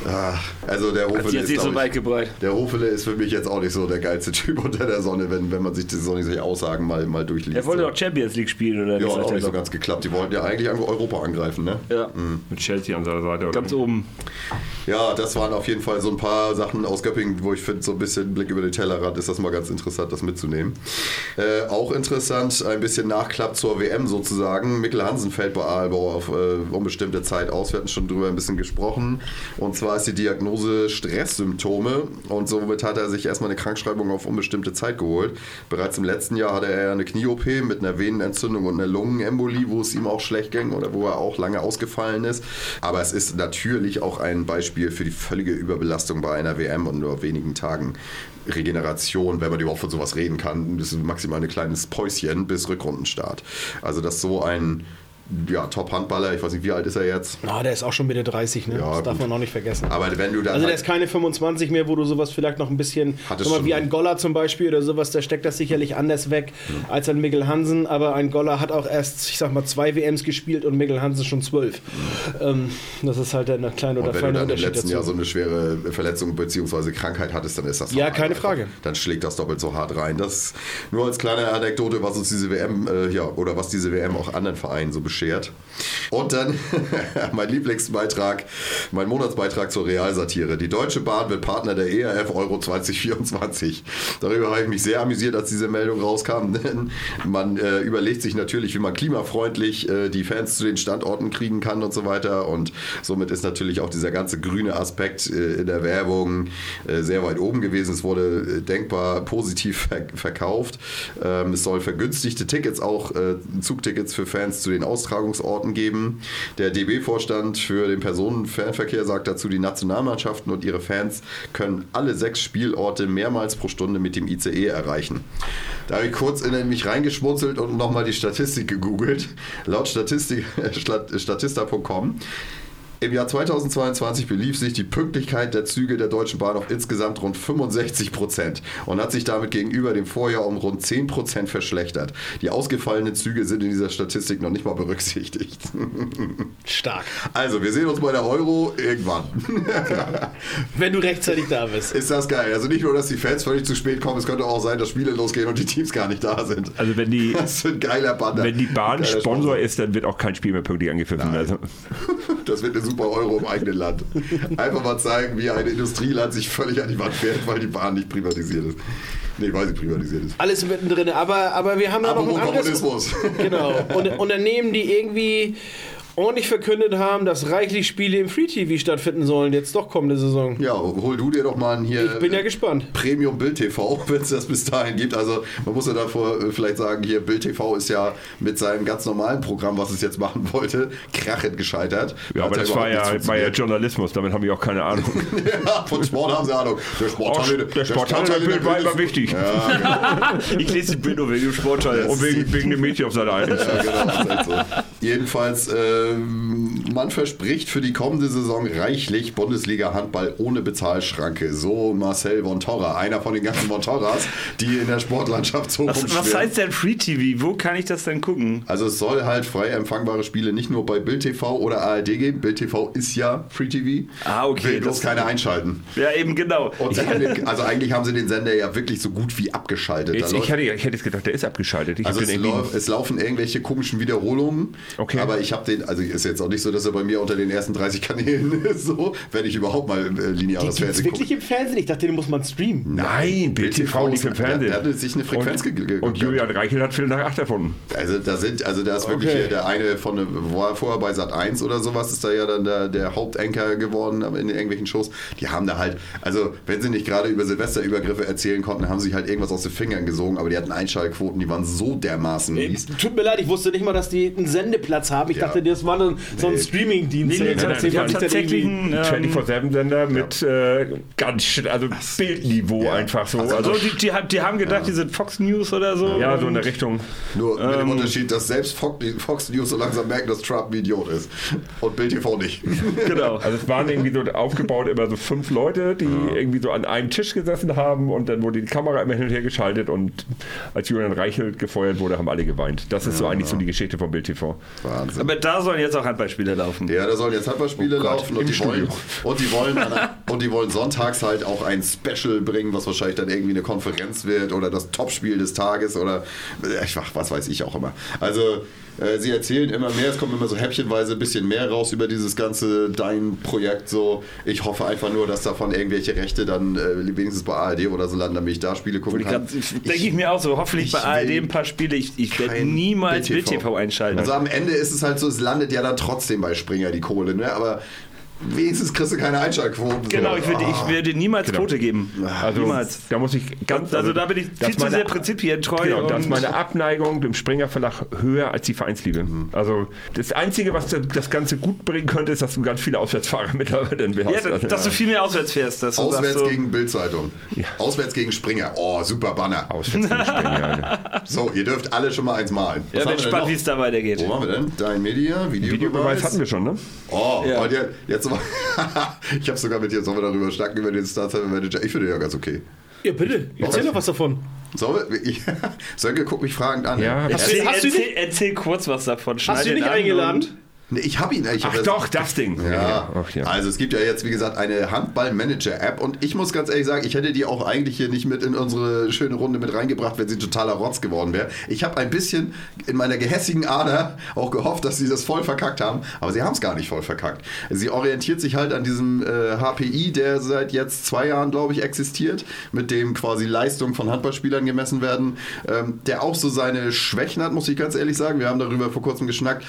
Ah, Also der Hat Hofele ist, nicht so ich, der Hofele ist für mich jetzt auch nicht so der geilste Typ unter der Sonne, wenn, wenn man sich die solche Aussagen mal, mal durchliest. Er wollte doch Champions League spielen, oder? ja, hat auch nicht so doch? ganz geklappt. Die wollten ja eigentlich irgendwo Europa angreifen, ne? Ja, Mit Chelsea an seiner Seite. Oder? ganz oben. Ja, das waren auf jeden Fall so ein paar Sachen aus Göppingen, wo ich finde, so ein bisschen Blick über den Tellerrand ist das mal ganz interessant, das mitzunehmen. Äh, auch interessant, ein bisschen Nachklapp zur WM sozusagen. Mikkel Hansen fällt bei Aalbau auf äh, unbestimmte Zeit aus. Wir hatten schon drüber ein bisschen gesprochen. Und zwar ist die Diagnose Stresssymptome und somit hat er sich erstmal eine Krankschreibung auf unbestimmte Zeit geholt. Bereits im letzten Jahr hatte er eine Knie-OP mit einer Venenentzündung und einer Lungenembolie, wo es ihm auch schlecht ging oder wo er auch lange ausgefallen ist. Aber es ist natürlich auch ein Beispiel für die völlige Überbelastung bei einer WM und nur wenigen Tagen Regeneration, wenn man überhaupt von sowas reden kann. Das ist maximal ein kleines Päuschen bis Rückrundenstart. Also dass so ein ja, Top-Handballer. Ich weiß nicht, wie alt ist er jetzt? Ah, der ist auch schon Mitte 30, ne? Ja, das darf gut. man noch nicht vergessen. Aber wenn du dann. Also der halt- ist keine 25 mehr, wo du sowas vielleicht noch ein bisschen, Hat es sag mal, wie ein Goller zum Beispiel oder sowas, der steckt das sicherlich anders weg als ein Mikkel Hansen, aber ein Goller hat auch erst, ich sag mal, zwei WMs gespielt und Mikkel Hansen schon zwölf. Ähm, das ist halt ein kleiner oder und wenn du dann im letzten dazu. Jahr so eine schwere Verletzung bzw. Krankheit hattest, dann ist das Ja, keine einfach. Frage. Dann schlägt das doppelt so hart rein. Das nur als kleine Anekdote, was uns diese WM, äh, ja, oder was diese WM auch anderen Vereinen so beschert. Und dann mein Lieblingsbeitrag, mein Monatsbeitrag zur Realsatire. Die Deutsche Bahn wird Partner der ERF Euro 2024. Darüber habe ich mich sehr amüsiert, als diese Meldung rauskam. Denn man äh, überlegt sich natürlich, wie man klimafreundlich äh, die Fans zu den Standorten kriegen kann und so weiter. Und somit ist natürlich auch dieser ganze grüne Aspekt äh, in der Werbung äh, sehr weit oben gewesen. Es wurde äh, denkbar positiv ver verkauft. Ähm, es soll vergünstigte Tickets, auch äh, Zugtickets für Fans zu den Austragungsorten geben. Der DB-Vorstand für den Personenfernverkehr sagt dazu, die Nationalmannschaften und ihre Fans können alle sechs Spielorte mehrmals pro Stunde mit dem ICE erreichen. Da habe ich kurz in mich reingeschmunzelt und nochmal die Statistik gegoogelt. Laut Statistik, Stat- Statista.com im Jahr 2022 belief sich die Pünktlichkeit der Züge der Deutschen Bahn auf insgesamt rund 65 Prozent und hat sich damit gegenüber dem Vorjahr um rund 10 Prozent verschlechtert. Die ausgefallenen Züge sind in dieser Statistik noch nicht mal berücksichtigt. Stark. Also, wir sehen uns bei der Euro irgendwann. Wenn du rechtzeitig da bist. Ist das geil. Also nicht nur, dass die Fans völlig zu spät kommen, es könnte auch sein, dass Spiele losgehen und die Teams gar nicht da sind. Also wenn die, Das ist ein geiler Banner. wenn die Bahn Sponsor ist, dann wird auch kein Spiel mehr pünktlich angepfiffen. Also, Das wird eine super Euro im eigenen Land. Einfach mal zeigen, wie ein Industrieland sich völlig an die Wand fährt, weil die Bahn nicht privatisiert ist. Nee, weil sie privatisiert ist. Alles mittendrin, aber, aber wir haben da noch ein anderes... Genau. Und Unternehmen, die irgendwie ordentlich verkündet haben, dass reichlich Spiele im Free TV stattfinden sollen, jetzt doch kommende Saison. Ja, hol du dir doch mal einen hier. Ich bin ja gespannt. Premium Bild TV, wenn es das bis dahin gibt. Also man muss ja davor äh, vielleicht sagen, hier Bild TV ist ja mit seinem ganz normalen Programm, was es jetzt machen wollte, krachend gescheitert. ja, Hat aber das war ja, war ja. Journalismus, damit haben wir auch keine Ahnung. ja, von Sport haben sie Ahnung. Der Sportteil, der Sportteil der Bild war immer wichtig. Ich lese die Bild nur wegen dem Sportteil. Und wegen, wegen dem Mädchen auf Seite 1. Ja, genau, halt so. Jedenfalls, ähm, man verspricht für die kommende Saison reichlich Bundesliga-Handball ohne Bezahlschranke. So Marcel Vontorra, einer von den ganzen Vontorras, die in der Sportlandschaft so Was, was heißt denn Free TV? Wo kann ich das denn gucken? Also es soll halt frei empfangbare Spiele nicht nur bei Bild TV oder ARD geben. Bild TV ist ja Free TV. Ah, okay, Will bloß keiner einschalten. Ja, eben genau. Den, also eigentlich haben sie den Sender ja wirklich so gut wie abgeschaltet. Jetzt, ich, hatte, ich hätte jetzt gedacht, der ist abgeschaltet. Ich also es, lau es laufen irgendwelche komischen Wiederholungen. Okay. Aber ich habe den, also ist jetzt auch nicht so, dass er bei mir unter den ersten 30 Kanälen ist, so, wenn ich überhaupt mal äh, lineares Die Fernsehen wirklich im Fernsehen? Ich dachte, den muss man streamen. Nein, Bild TV lief im Fernsehen. der hatte sich eine Frequenz und, ge- und Julian Reichel hat Viertel nach acht erfunden. Also da sind, also da ist wirklich Okay. hier der eine von war vorher bei Sat 1 oder sowas, ist da ja dann der, der Hauptanker geworden in irgendwelchen Shows. Die haben da halt, also wenn sie nicht gerade über Silvesterübergriffe erzählen konnten, haben sie sich halt irgendwas aus den Fingern gesogen, aber die hatten Einschaltquoten, die waren so dermaßen mies. Tut mir leid, ich wusste nicht mal, dass die einen Sendeplatz haben. Ich Ja. dachte, das war so so ein Nee. Streaming-Dienst. Nee, nee, Jetzt nein, dann tatsächlich irgendwie- einen, ähm, 24-7-Sender mit äh, ganz, also Bildniveau Ja. einfach so. Also Also, So, die, die, haben- die haben gedacht, die sind Fox News oder so. ja, so in der Richtung. Nur mit dem Ähm, Unterschied, dass selbst Fox, Fox News so langsam merken, dass Trump ein Idiot ist. Und Bild TV nicht. Genau. Also es waren irgendwie so aufgebaut immer so fünf Leute, die irgendwie so an einem Tisch gesessen haben und dann wurde die Kamera immer hin und her geschaltet und als Julian Reichelt gefeuert wurde, haben alle geweint. Das ist so eigentlich so die Geschichte von Bild TV. Wahnsinn. Aber da sollen jetzt auch Handballspiele laufen. Ja, da sollen jetzt Handballspiele Oh Gott, laufen und im die, wollen, und, die wollen an, und die wollen sonntags halt auch ein Special bringen, was wahrscheinlich dann irgendwie eine Konferenz wird oder das Topspiel des Tages oder ich, was weiß ich auch immer. Also äh, sie erzählen immer mehr, es kommt immer so häppchenweise ein bisschen mehr raus über dieses ganze Dein-Projekt. So, ich hoffe einfach nur, dass davon irgendwelche Rechte dann äh, wenigstens bei ARD oder so landen, damit ich da Spiele gucken Ich kann. Denke ich mir auch so. Hoffentlich ich bei ARD ein paar Spiele. Ich, ich werde niemals Bild Bild TV. TV einschalten. Also am Ende ist es halt so, es landet ja dann trotzdem bei Springer die Kohle, ne? Aber wenigstens kriegst du keine Einschaltquoten. Genau, So, ich würde, ah. ich würde niemals Genau. Quote geben. Also niemals. da muss ich ganz Also da bin ich viel zu meine- sehr prinzipientreu. Genau, da ist und- meine Abneigung dem Springer Verlag höher als die Vereinsliebe. Mhm. Also das Einzige, was das Ganze gut bringen könnte, ist, dass du ganz viele Auswärtsfahrer mittlerweile ja, hast. dass, dass du viel mehr auswärts fährst. Auswärts so, gegen Bildzeitung. Auswärts gegen Springer. Oh, super Banner. Auswärts gegen Springer. So, ihr dürft alle schon mal eins malen. Ja, haben bin gespannt, wie es da weitergeht. Wo waren wir denn? Dein Media, Videobeweis. Videobeweis hatten wir schon, ne? Oh, Ja. und jetzt, jetzt ich habe sogar mit dir, sollen wir darüber schnacken, über den Startime Manager? Ich finde den ja ganz okay. Ja, bitte. Erzähl doch was davon. Sollen wir, ich, Sönke guckt mich fragend an. Ja, ich, hast Erzähl, Hast du erzähl, nicht- erzähl kurz was davon. Hast Schneid du ihn nicht eingeladen? Ich habe ihn. Ich hab Ach das- doch, das Ding. Ja. Ach, ja. also es gibt ja jetzt, wie gesagt, eine Handball-Manager-App und ich muss ganz ehrlich sagen, ich hätte die auch eigentlich hier nicht mit in unsere schöne Runde mit reingebracht, wenn sie totaler Rotz geworden wäre. Ich habe ein bisschen in meiner gehässigen Ader auch gehofft, dass sie das voll verkackt haben, aber sie haben es gar nicht voll verkackt. Sie orientiert sich halt an diesem äh, HPI, der seit jetzt zwei Jahren, glaube ich, existiert, mit dem quasi Leistungen von Handballspielern gemessen werden, ähm, der auch so seine Schwächen hat, muss ich ganz ehrlich sagen. Wir haben darüber vor kurzem geschnackt.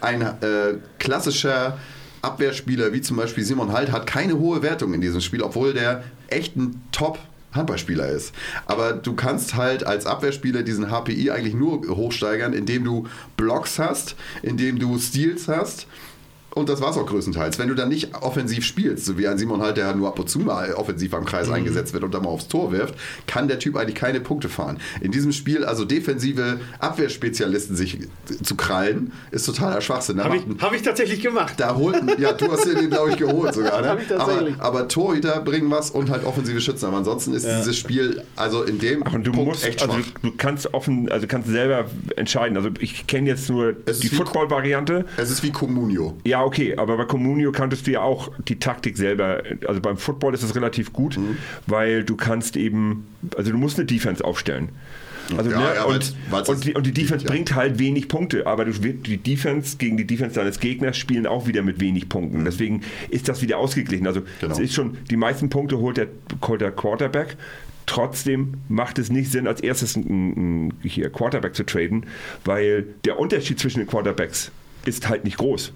Ein äh, klassischer Abwehrspieler wie zum Beispiel Simon Halt hat keine hohe Wertung in diesem Spiel, obwohl der echt ein Top Handballspieler ist. Aber du kannst halt als Abwehrspieler diesen HPI eigentlich nur hochsteigern, indem du Blocks hast, indem du Steals hast. Und das war es auch größtenteils. Wenn du dann nicht offensiv spielst, so wie ein Simon halt, der nur ab und zu mal offensiv am Kreis eingesetzt wird und dann mal aufs Tor wirft, kann der Typ eigentlich keine Punkte fahren. In diesem Spiel also defensive Abwehrspezialisten sich zu krallen, ist totaler Schwachsinn. Habe ich, hab ich tatsächlich gemacht. da holten, ja, du hast dir den, glaube ich, geholt sogar. Ne? Aber, aber Torhüter bringen was und halt offensive Schützen. Aber ansonsten ist dieses Spiel also in dem Ach, und du Punkt musst, echt also schwach. du kannst offen, also kannst selber entscheiden. Also ich kenne jetzt nur Es die Football-Variante. Es ist wie Comunio. Ja, okay, aber bei Comunio kanntest du ja auch die Taktik selber. Also beim Football ist es relativ gut, Mhm. weil du kannst eben, also du musst eine Defense aufstellen. Also, Ja, ne, ja, und, weil's- weil's und, die, und die Defense ja. bringt halt wenig Punkte, aber du, die Defense gegen die Defense deines Gegners spielen auch wieder mit wenig Punkten. Deswegen ist das wieder ausgeglichen. Also Genau. es ist schon, die meisten Punkte holt der, holt der Quarterback. Trotzdem macht es nicht Sinn, als erstes einen hier Quarterback zu traden, weil der Unterschied zwischen den Quarterbacks ist halt nicht groß.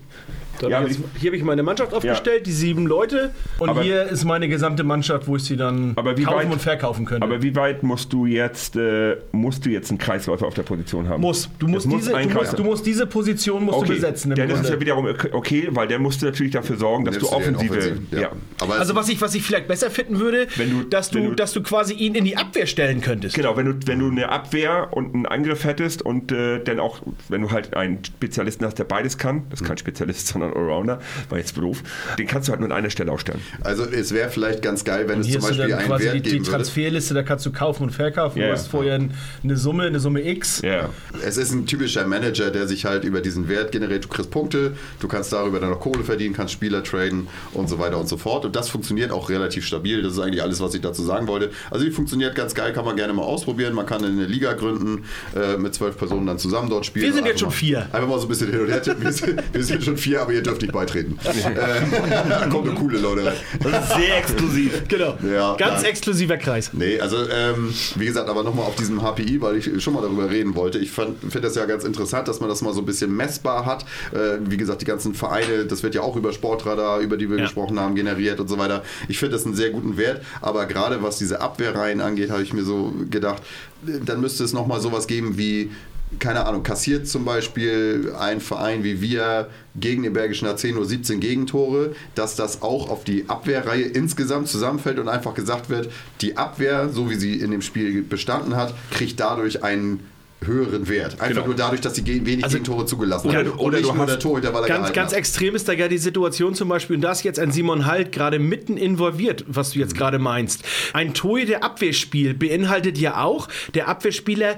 Dann Ja, hab ich jetzt, hier habe ich meine Mannschaft aufgestellt, die sieben Leute. Und Aber- hier ist meine gesamte Mannschaft, wo ich sie dann Aber wie kaufen weit- und verkaufen könnte. Aber wie weit musst du jetzt äh, musst du jetzt einen Kreisläufer auf der Position haben? muss. Du musst, muss diese, du, musst, du musst diese Position musst du okay. besetzen. Im Ja, das ist ja wiederum okay, weil der musst du natürlich dafür sorgen, dass du du offensive. offensiv, ja. Aber also was ich, was ich vielleicht besser finden würde, Wenn du- dass, wenn du, du- dass du quasi ihn in die Abwehr stellen könntest. Genau, wenn du, wenn du eine Abwehr und einen Angriff hättest und äh, dann auch, wenn du halt einen Spezialisten hast, der beides kann, das ist kein Spezialist, sondern Allrounder, war jetzt doof, den kannst du halt nur an einer Stelle aufstellen. Also es wäre vielleicht ganz geil, wenn es Hier zum Beispiel dann einen quasi Wert die, die geben würde. Transferliste, da kannst du kaufen und verkaufen. Ja, du hast vorher eine Summe, eine Summe X. Ja. Es ist ein typischer Manager, der sich halt über diesen Wert generiert. Du kriegst Punkte, du kannst darüber dann noch Kohle verdienen, kannst Spieler traden und so weiter und so fort. Und das funktioniert auch relativ stabil. Das ist eigentlich alles, was ich dazu sagen wollte. Also die funktioniert ganz geil, kann man gerne mal ausprobieren. Man kann eine Liga gründen, äh, mit zwölf Personen dann zusammen dort spielen. Wir sind Und jetzt schon mal, vier. Einfach mal so ein bisschen hin und her. Wir sind, wir sind schon vier, aber ihr dürft nicht beitreten. äh, da kommen nur coole Leute rein. Das ist sehr exklusiv. Genau. Ja, Ganz ja. exklusiver Kreis. Nee, also ähm, wie gesagt, aber nochmal auf diesem HPI, weil ich schon mal darüber reden wollte. Ich finde das ja ganz interessant, dass man das mal so ein bisschen messbar hat. Äh, wie gesagt, die ganzen Vereine, das wird ja auch über Sportradar, über die wir Ja. gesprochen haben, generiert und so weiter. Ich finde das einen sehr guten Wert, aber gerade was diese Abwehrreihen angeht, habe ich mir so gedacht, äh, dann müsste es nochmal sowas geben wie keine Ahnung, kassiert zum Beispiel ein Verein wie wir gegen den Bergischen AC nur 17 Gegentore, dass das auch auf die Abwehrreihe insgesamt zusammenfällt und einfach gesagt wird, die Abwehr, so wie sie in dem Spiel bestanden hat, kriegt dadurch einen höheren Wert. Einfach Genau. nur dadurch, dass sie wenig Also- Gegentore zugelassen Oder Und oder nicht du hast der Torhüter, weil er Ganz, ganz hat. extrem ist da ja die Situation zum Beispiel, und da ist jetzt ein Simon Halt gerade mitten involviert, was du jetzt gerade meinst. Ein Torhüter Abwehrspiel beinhaltet ja auch, der Abwehrspieler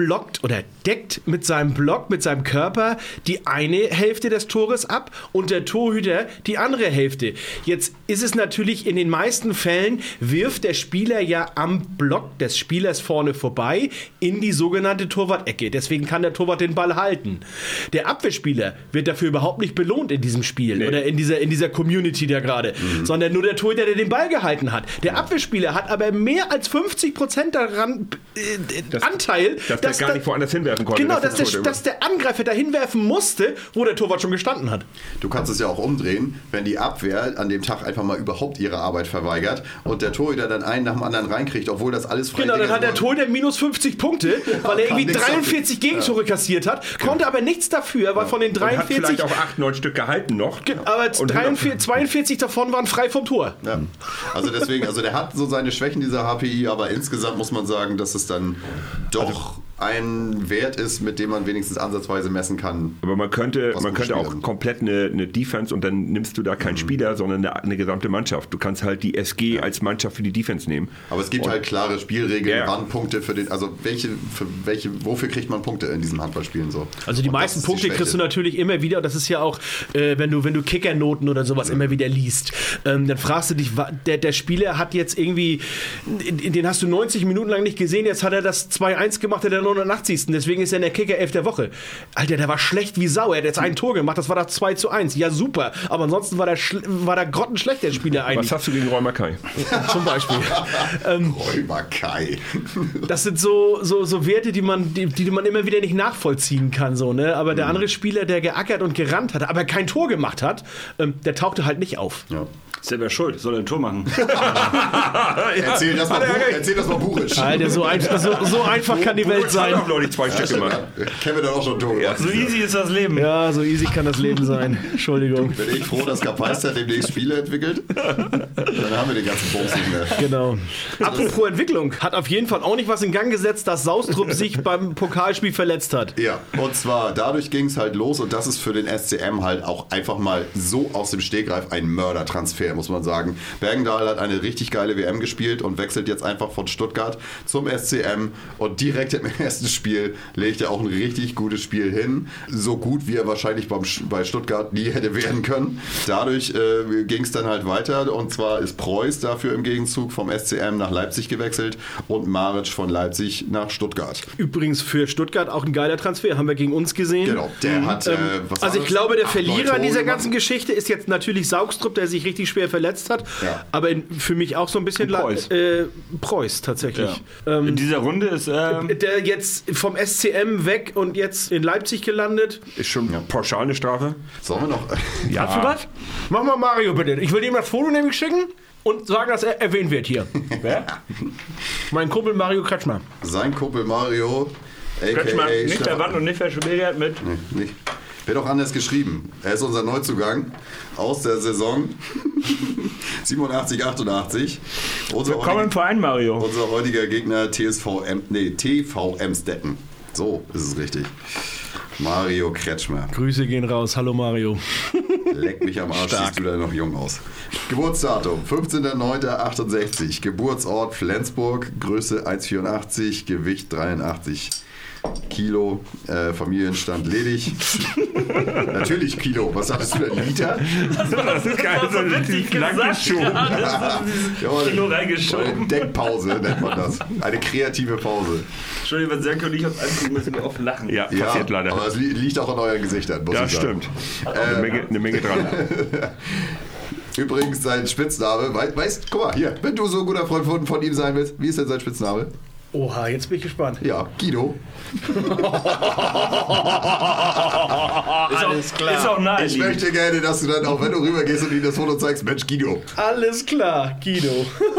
blockt oder deckt mit seinem Block, mit seinem Körper die eine Hälfte des Tores ab und der Torhüter die andere Hälfte. Jetzt ist es natürlich in den meisten Fällen, wirft der Spieler ja am Block des Spielers vorne vorbei in die sogenannte Torwart-Ecke. Deswegen kann der Torwart den Ball halten. Der Abwehrspieler wird dafür überhaupt nicht belohnt in diesem Spiel oder in dieser, in dieser Community da gerade, sondern nur der Torhüter, der den Ball gehalten hat. Der Abwehrspieler hat aber mehr als 50 Prozent daran äh, Das- Anteil, das dass gar nicht woanders hinwerfen konnte. Genau, Das dass der, dass der Angreifer da hinwerfen musste, wo der Torwart schon gestanden hat. Du kannst es ja auch umdrehen, wenn die Abwehr an dem Tag einfach mal überhaupt ihre Arbeit verweigert und der Torhüter dann einen nach dem anderen reinkriegt, obwohl das alles frei Genau, dann hat der Torhüter minus 50 Punkte, weil er irgendwie nichts 43 Gegentore kassiert hat, konnte aber nichts dafür, weil von den Und hat 43 vielleicht auch acht, neun Stück gehalten noch. aber Und 43, 42 davon waren frei vom Tor. Ja. Also deswegen, also der hat so seine Schwächen, dieser HPI, aber insgesamt muss man sagen, dass es dann doch ein Wert ist, mit dem man wenigstens ansatzweise messen kann. Aber man könnte, man könnte auch komplett eine, eine Defense und dann nimmst du da keinen Spieler, sondern eine, eine gesamte Mannschaft. Du kannst halt die SG als Mannschaft für die Defense nehmen. Aber es gibt halt klare Spielregeln, Ja, ja. wann Punkte für den, also welche, für welche, wofür kriegt man Punkte in diesem Handballspielen so? Also die Und meisten ist die Punkte kriegst du natürlich immer wieder, und das ist ja auch, äh, wenn du, wenn du Kickernoten oder sowas immer wieder liest, ähm, dann fragst du dich, der, der Spieler hat jetzt irgendwie, den hast du 90 Minuten lang nicht gesehen, jetzt hat er das 2-1 gemacht in der 89. Deswegen ist er in der Kicker 11 der Woche. Alter, der war schlecht wie Sau, er hat jetzt ein Tor gemacht, das war das 2 zu 1. Ja, super. Aber ansonsten war der, war der grottenschlecht, der Spieler Was eigentlich. hast du gegen Räumer Kai? Zum Beispiel. Räuber Kai. Das sind so, so, so Werte, die man, die, die man immer wieder nicht nachvollziehen kann. So, ne? Aber der andere Spieler, der geackert und gerannt hat, aber kein Tor gemacht hat, ähm, der tauchte halt nicht auf. Ja. Selber schuld, soll er ein Tor machen. Erzähl, das mal, Buch, erzähl das mal Buchisch. Alter, so, ein, so, so einfach kann die Welt Sein. auch noch nicht zwei Stück gemacht. Kevin hat auch schon Tore gemacht. So easy ist das Leben. Ja, so easy kann das Leben sein. Entschuldigung. Bin ich froh, dass Kapaister demnächst Spiele entwickelt. Dann haben wir den ganzen Bums nicht mehr. Genau. Apropos Entwicklung, hat auf jeden Fall auch nicht was in Gang gesetzt, dass Saustrup sich beim Pokalspiel verletzt hat. Ja, und zwar dadurch ging es halt los und das ist für den SCM halt auch einfach mal so aus dem Stegreif ein Mördertransfer, muss man sagen. Bergendahl hat eine richtig geile WM gespielt und wechselt jetzt einfach von Stuttgart zum SCM und direkt im ersten Spiel legt er auch ein richtig gutes Spiel hin. So gut, wie er wahrscheinlich beim, bei Stuttgart nie hätte werden können. Dadurch äh, ging es dann halt weiter und zwar ist Preuß dafür im Gegenzug vom SCM nach Leipzig gewechselt und Maric von Leipzig nach Stuttgart. Übrigens für Stuttgart auch ein geiler Transfer, haben wir gegen uns gesehen. Genau, der hat. Äh, was Also ich das? glaube, der Verlierer in Tore dieser ganzen Geschichte ist jetzt natürlich Saugstrup, der sich richtig schwer verletzt hat. Ja. Aber in, für mich auch so ein bisschen Preuß. Äh, Preuß tatsächlich. Ja. Ähm, In dieser Runde ist ähm, der jetzt vom SCM weg und jetzt in Leipzig gelandet. Ist schon pauschal eine Strafe? Sollen wir noch. Ja. Hast du was? Mach mal Mario bitte. Ich will ihm das Foto nämlich schicken und sagen, dass er erwähnt wird hier. Wer? Mein Kumpel Mario Kretschmer. Sein Kumpel Mario, Kretschmann, a.k.a. nicht Stefan- verwandt und nicht verschwägert mit. Nee, nicht. Wird auch anders geschrieben. Er ist unser Neuzugang aus der Saison 87, 88. Unser, Willkommen im heutiger, Verein, Mario. unser heutiger Gegner TSV M, nee, TV Emstetten. So ist es richtig. Mario Kretschmer. Grüße gehen raus. Hallo Mario. Leck mich am Arsch, siehst du da noch jung aus. Geburtsdatum 15.09.68. Geburtsort Flensburg. Größe 1,84. Gewicht 83 Kilo. Äh, Familienstand ledig. Natürlich Kilo. Was sagst du denn? Liter? Das ist geil. So witzig lang gesagt, geschoben. ja. Kilo reingeschoben. Denkpause nennt man das. Eine kreative Pause. Entschuldigung, wenn Sergio und ich uns angucken, müssen wir oft lachen. Ja, passiert leider. aber es li liegt auch an euren Gesichtern, muss Das ich sagen. stimmt. Eine, Menge, eine Menge dran. Übrigens, sein Spitzname, weißt, weißt, guck mal, hier, wenn du so ein guter Freund von, von ihm sein willst, wie ist denn sein Spitzname? Oha, jetzt bin ich gespannt. Ja, Guido. Alles klar. Ist auch Ich naheliegend. möchte gerne, dass du dann auch, wenn du rübergehst und ihm das Foto zeigst, Mensch, Guido. Alles klar, Guido.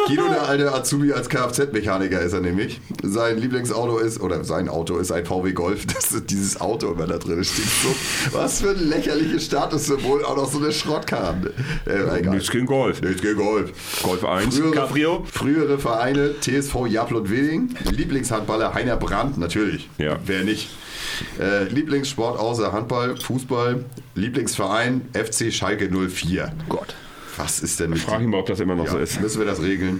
Guido, der alte Azubi als Kfz-Mechaniker ist er nämlich. Sein Lieblingsauto ist, oder sein Auto ist ein VW Golf. Das ist dieses Auto immer da drin steht. So, was für ein lächerliches Statussymbol, auch noch so eine Schrottkarre. Äh, egal. Nichts gegen Golf. Nichts gegen Golf. Golf 1. Frühere, Cabrio. frühere Vereine, TSV Jablot Weding, Lieblingshandballer Heiner Brandt, natürlich. Ja. Wer nicht? Äh, Lieblingssport außer Handball, Fußball, Lieblingsverein FC Schalke 04. Gott. Was ist denn mit Frag ihn mal, ob das immer noch so ja, ist. müssen wir das regeln.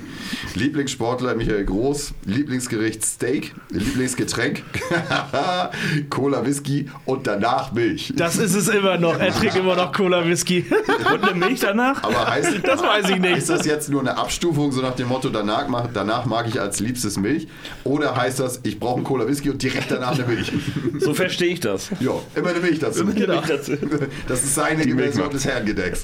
Lieblingssportler Michael Groß, Lieblingsgericht Steak, Lieblingsgetränk Cola Whisky und danach Milch. Das ist es immer noch. Er trinkt immer noch Cola Whisky. Und eine Milch danach? Aber heißt, Das weiß ich nicht. Ist das jetzt nur eine Abstufung, so nach dem Motto, danach, danach mag ich als liebstes Milch? Oder heißt das, ich brauche einen Cola Whisky und direkt danach eine Milch? So verstehe ich das. Ja, immer eine Milch dazu. Milch dazu. Das ist seine Milch Version des Herrngedecks.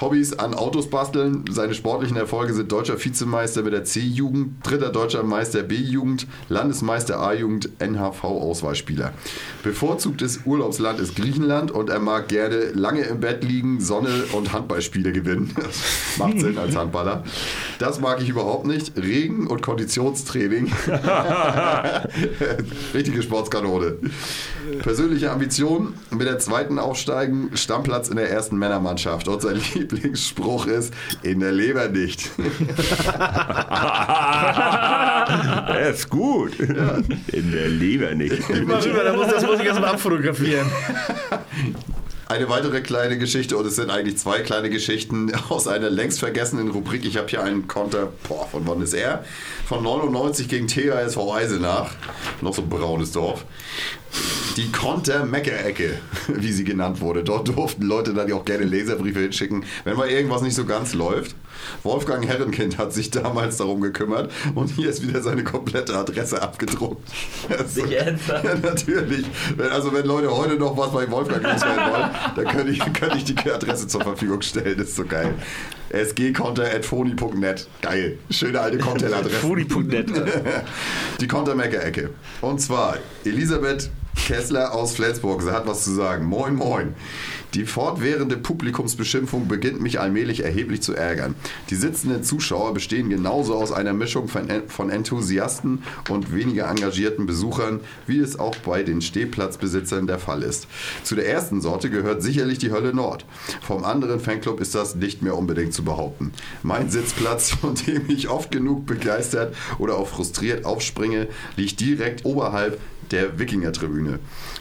Hobbys an Autos basteln. Seine sportlichen Erfolge sind deutscher Vizemeister mit der C-Jugend, dritter deutscher Meister B-Jugend, Landesmeister A-Jugend, NHV-Auswahlspieler. Bevorzugtes Urlaubsland ist Griechenland und er mag gerne lange im Bett liegen, Sonne und Handballspiele gewinnen. Das macht Sinn als Handballer. Das mag ich überhaupt nicht. Regen und Konditionstraining. Richtige Sportskanone. Persönliche Ambition mit der zweiten aufsteigen, Stammplatz in der ersten Männermannschaft. Und sein Lieblingsspruch ist, in der Leber nicht. Er ist gut. In der Leber nicht. Mal rüber, da muss, das muss ich erstmal abfotografieren. Eine weitere kleine Geschichte, und es sind eigentlich zwei kleine Geschichten aus einer längst vergessenen Rubrik. Ich habe hier einen Konter, boah, von wann ist er? Von 99 gegen THSV Eisenach. Noch so ein braunes Dorf. Die Konter-Meckerecke, wie sie genannt wurde. Dort durften Leute dann auch gerne Leserbriefe hinschicken, wenn mal irgendwas nicht so ganz läuft. Wolfgang Herrenkind hat sich damals darum gekümmert und hier ist wieder seine komplette Adresse abgedruckt. Also, Sicher ernsthaft? ja, natürlich. Wenn, also wenn Leute heute noch was bei Wolfgang loswerden wollen, dann könnte ich, könnte ich die Adresse zur Verfügung stellen. Das ist so geil. sgconter.foni.net. Geil. Schöne alte Content-Adresse. Fudi.net. Die Kontermecker-Ecke. Und zwar Elisabeth Kessler aus Flensburg. Sie hat was zu sagen. Moin, moin. Die fortwährende Publikumsbeschimpfung beginnt mich allmählich erheblich zu ärgern. Die sitzenden Zuschauer bestehen genauso aus einer Mischung von, Enthusiasten und weniger engagierten Besuchern, wie es auch bei den Stehplatzbesitzern der Fall ist. Zu der ersten Sorte gehört sicherlich die Hölle Nord. Vom anderen Fanclub ist das nicht mehr unbedingt zu behaupten. Mein Sitzplatz, von dem ich oft genug begeistert oder auch frustriert aufspringe, liegt direkt oberhalb der Wikinger-Tribüne.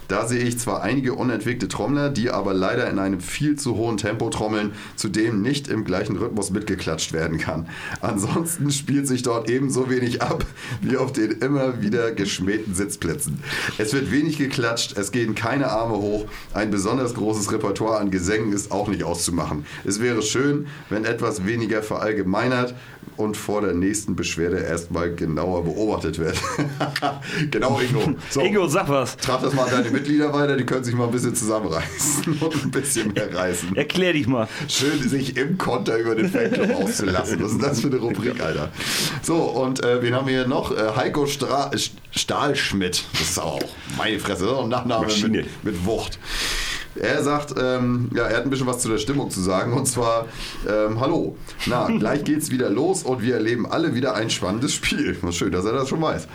Da sehe ich zwar einige unentwickelte Trommler, die aber leider in einem viel zu hohen Tempo trommeln, zu dem nicht im gleichen Rhythmus mitgeklatscht werden kann. Ansonsten spielt sich dort ebenso wenig ab wie auf den immer wieder geschmähten Sitzplätzen. Es wird wenig geklatscht, es gehen keine Arme hoch, ein besonders großes Repertoire an Gesängen ist auch nicht auszumachen. Es wäre schön, wenn etwas weniger verallgemeinert und vor der nächsten Beschwerde erstmal genauer beobachtet wird. genau, Ingo. So, Ingo, sag was. trag das mal an deine Mitglieder weiter, die können sich mal ein bisschen zusammenreißen und ein bisschen mehr reißen. Erklär dich mal. Schön, sich im Konter über den Fanclub auszulassen. Was ist das für eine Rubrik, Alter? So, und äh, wen haben wir hier noch? Äh, Heiko Stra St- Stahlschmidt. Das ist auch meine Fresse. Das ist auch ein Nachname mit, mit Wucht. Er sagt, ähm, ja, er hat ein bisschen was zu der Stimmung zu sagen. Und zwar, ähm, hallo, na, gleich geht's wieder los und wir erleben alle wieder ein spannendes Spiel. Was schön, dass er das schon weiß.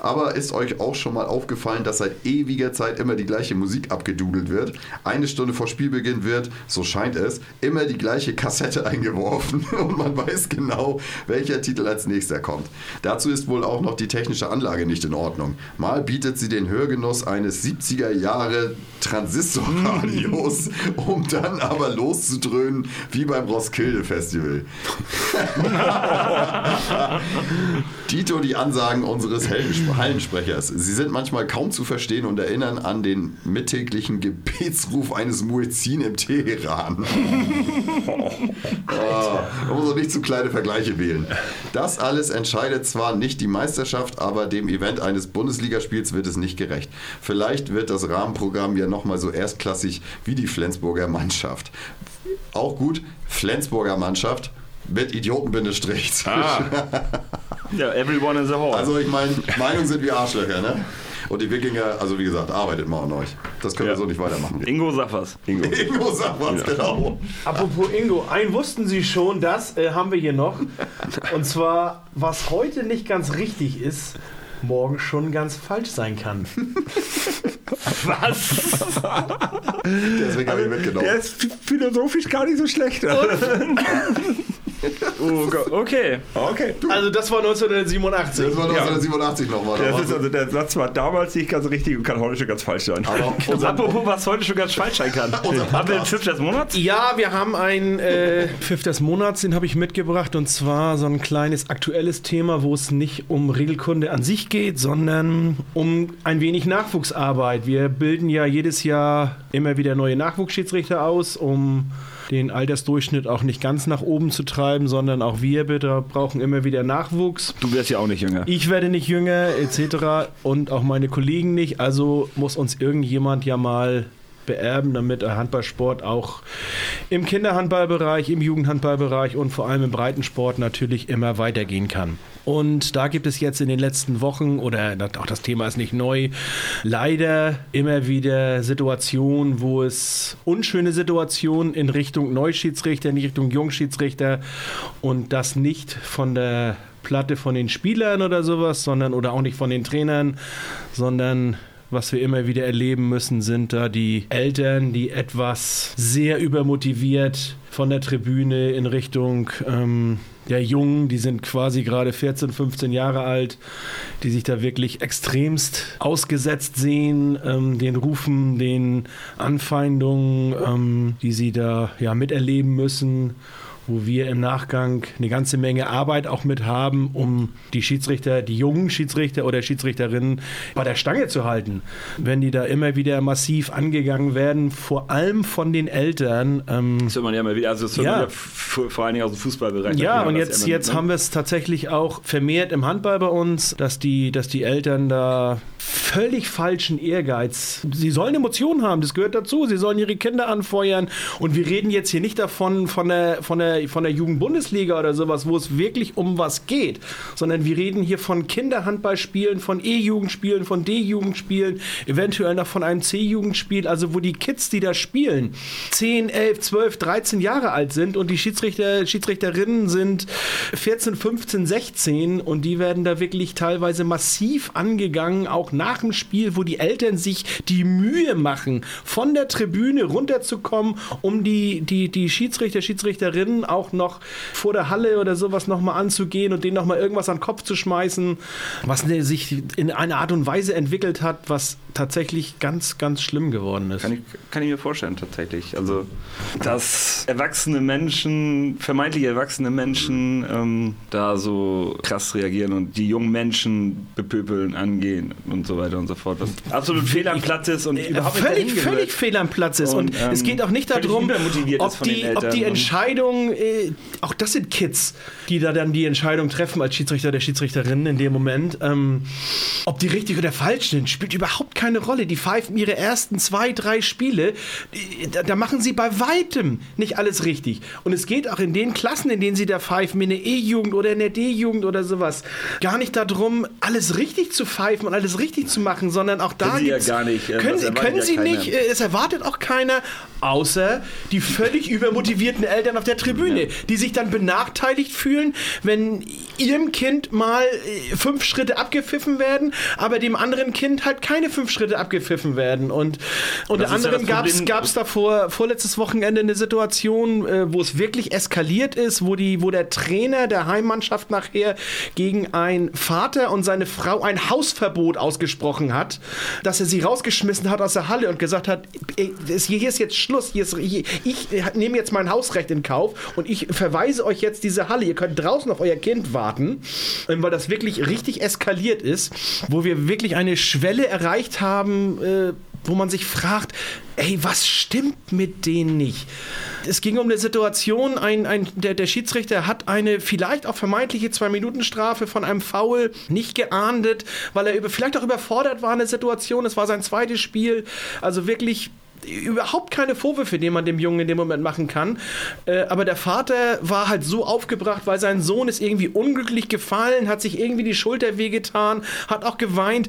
Aber ist euch auch schon mal aufgefallen, dass seit ewiger Zeit immer die gleiche Musik abgedudelt wird? Eine Stunde vor Spielbeginn wird, so scheint es, immer die gleiche Kassette eingeworfen und man weiß genau, welcher Titel als nächster kommt. Dazu ist wohl auch noch die technische Anlage nicht in Ordnung. Mal bietet sie den Hörgenuss eines 70er Jahre Transistorradios, um dann aber loszudröhnen wie beim Roskilde Festival. Dito die Ansagen unseres Hallensprechers. Sie sind manchmal kaum zu verstehen und erinnern an den mittäglichen Gebetsruf eines Muezzin im Teheran. Ah, man muss auch nicht zu kleine Vergleiche wählen. Das alles entscheidet zwar nicht die Meisterschaft, aber dem Event eines Bundesligaspiels wird es nicht gerecht. Vielleicht wird das Rahmenprogramm ja nochmal so erstklassig wie die Flensburger Mannschaft. Auch gut, Flensburger Mannschaft mit Idiotenbindestrich. Ah. Ja, everyone is a whore. Also ich meine, Meinungen sind wie Arschlöcher, ne? Und die Wikinger, also wie gesagt, arbeitet mal an euch. Das können wir Ja. so nicht weitermachen. Ingo, was. Ingo. Ingo sagt was, genau. Apropos Ingo, einen wussten Sie schon, das äh, haben wir hier noch. Und zwar, was heute nicht ganz richtig ist, morgen schon ganz falsch sein kann. Was? Deswegen habe ich mitgenommen. Der ist philosophisch gar nicht so schlecht. Oh Gott. Okay. Okay. Also das war 1987. Das war 1987 nochmal. Das ist also, der Satz war damals nicht ganz richtig und kann heute schon ganz falsch sein. Aber unser, Apropos, was heute schon ganz falsch sein kann. Haben wir den Pfiff des Monats? Ja, wir haben einen äh, Pfiff des Monats, den habe ich mitgebracht. Und zwar so ein kleines aktuelles Thema, wo es nicht um Regelkunde an sich geht, sondern um ein wenig Nachwuchsarbeit. Wir bilden ja jedes Jahr immer wieder neue Nachwuchsschiedsrichter aus, um den Altersdurchschnitt auch nicht ganz nach oben zu treiben, sondern auch wir bitte brauchen immer wieder Nachwuchs. Du wirst ja auch nicht jünger. Ich werde nicht jünger, etc. und auch meine Kollegen nicht. Also muss uns irgendjemand ja mal beerben, damit der Handballsport auch im Kinderhandballbereich, im Jugendhandballbereich und vor allem im Breitensport natürlich immer weitergehen kann. Und da gibt es jetzt in den letzten Wochen, oder auch das Thema ist nicht neu, leider immer wieder Situationen, wo es unschöne Situationen in Richtung Neuschiedsrichter, in Richtung Jungschiedsrichter und das nicht von der Platte von den Spielern oder sowas, sondern oder auch nicht von den Trainern, sondern was wir immer wieder erleben müssen, sind da die Eltern, die etwas sehr übermotiviert von der Tribüne in Richtung ähm, der Jungen, die sind quasi gerade 14, 15 Jahre alt, die sich da wirklich extremst ausgesetzt sehen, ähm, den Rufen, den Anfeindungen, ähm, die sie da ja miterleben müssen wo wir im Nachgang eine ganze Menge Arbeit auch mit haben, um die Schiedsrichter, die jungen Schiedsrichter oder Schiedsrichterinnen bei der Stange zu halten. Wenn die da immer wieder massiv angegangen werden, vor allem von den Eltern. Ähm, das hört man ja immer wieder, also das hört ja. man ja vor allen Dingen aus dem Fußballbereich. Ja, und jetzt, jetzt ne? haben wir es tatsächlich auch vermehrt im Handball bei uns, dass die, dass die Eltern da völlig falschen Ehrgeiz. Sie sollen Emotionen haben, das gehört dazu. Sie sollen ihre Kinder anfeuern. Und wir reden jetzt hier nicht davon, von der, von der, von der Jugendbundesliga oder sowas, wo es wirklich um was geht, sondern wir reden hier von Kinderhandballspielen, von E-Jugendspielen, von D-Jugendspielen, eventuell noch von einem C-Jugendspiel, also wo die Kids, die da spielen, 10, 11, 12, 13 Jahre alt sind und die Schiedsrichter, Schiedsrichterinnen sind 14, 15, 16 und die werden da wirklich teilweise massiv angegangen, auch nach dem Spiel, wo die Eltern sich die Mühe machen, von der Tribüne runterzukommen, um die, die, die Schiedsrichter, Schiedsrichterinnen auch noch vor der Halle oder sowas nochmal anzugehen und denen nochmal irgendwas an den Kopf zu schmeißen, was sich in einer Art und Weise entwickelt hat, was tatsächlich ganz, ganz schlimm geworden ist. Kann ich, kann ich mir vorstellen, tatsächlich. Also, dass erwachsene Menschen, vermeintlich erwachsene Menschen, ähm, da so krass reagieren und die jungen Menschen bepöbeln, angehen und so weiter und so fort. Was absolut fehl am Platz ist und äh, überhaupt völlig, nicht völlig fehl am Platz ist. Und, und ähm, es geht auch nicht darum, ob die, ob die Entscheidung, äh, auch das sind Kids, die da dann die Entscheidung treffen als Schiedsrichter oder Schiedsrichterin in dem Moment, ähm, ob die richtig oder falsch sind, spielt überhaupt keine Rolle. Die pfeifen ihre ersten zwei, drei Spiele, da, da machen sie bei weitem nicht alles richtig. Und es geht auch in den Klassen, in denen sie da pfeifen, in der E-Jugend oder in der D-Jugend oder sowas, gar nicht darum, alles richtig zu pfeifen und alles richtig zu machen, sondern auch da können sie ja gar nicht. Äh, können, können ja sie keiner. nicht, äh, es erwartet auch keiner, außer die völlig übermotivierten Eltern auf der Tribüne, ja. die sich dann benachteiligt fühlen, wenn ihrem Kind mal äh, fünf Schritte abgepfiffen werden, aber dem anderen Kind halt keine fünf Schritte abgepfiffen werden. Und unter anderem ja gab es davor vorletztes Wochenende eine Situation, äh, wo es wirklich eskaliert ist, wo, die, wo der Trainer der Heimmannschaft nachher gegen einen Vater und seine Frau ein Hausverbot ausgesprochen hat, dass er sie rausgeschmissen hat aus der Halle und gesagt hat, hier ist jetzt Schluss, hier ist, hier, ich nehme jetzt mein Hausrecht in Kauf und ich verweise euch jetzt diese Halle, ihr könnt draußen auf euer Kind warten, weil das wirklich richtig eskaliert ist, wo wir wirklich eine Schwelle erreicht haben, äh, wo man sich fragt, ey, was stimmt mit denen nicht? Es ging um eine Situation, ein, ein, der, der Schiedsrichter hat eine vielleicht auch vermeintliche Zwei-Minuten-Strafe von einem Foul nicht geahndet, weil er über, vielleicht auch überfordert war in der Situation. Es war sein zweites Spiel. Also wirklich überhaupt keine Vorwürfe, die man dem Jungen in dem Moment machen kann. Äh, aber der Vater war halt so aufgebracht, weil sein Sohn ist irgendwie unglücklich gefallen, hat sich irgendwie die Schulter wehgetan, hat auch geweint.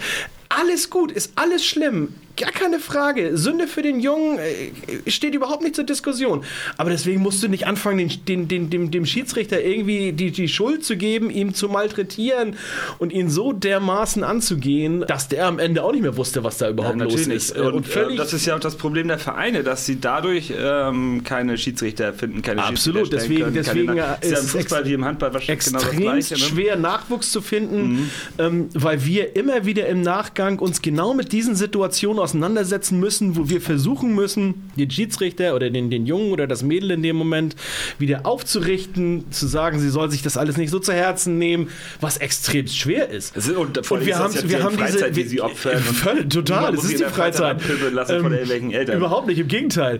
Alles gut, ist alles schlimm. Gar keine Frage. Sünde für den Jungen äh, steht überhaupt nicht zur Diskussion. Aber deswegen musst du nicht anfangen, den, den, den, dem, Schiedsrichter irgendwie die, die Schuld zu geben, ihm zu malträtieren und ihn so dermaßen anzugehen, dass der am Ende auch nicht mehr wusste, was da überhaupt ja, los ist. Und, und äh, das ist ja auch das Problem der Vereine, dass sie dadurch ähm, keine Schiedsrichter finden, keine Absolut, Schiedsrichter deswegen, können, deswegen keine, ist ja im Fußball wie im Handball wahrscheinlich genau das Gleiche. Ne? schwer Nachwuchs zu finden, mhm. ähm, weil wir immer wieder im Nachgang uns genau mit diesen Situationen auseinandersetzen müssen, wo wir versuchen müssen, den Schiedsrichter oder den, den Jungen oder das Mädel in dem Moment wieder aufzurichten, zu sagen, sie soll sich das alles nicht so zu Herzen nehmen, was extrem schwer ist. ist und, und wir haben, wir haben Freizeit, diese, die sie opfern. Völlig, total, es ist die Freizeit. Lassen ähm. Überhaupt nicht, im Gegenteil.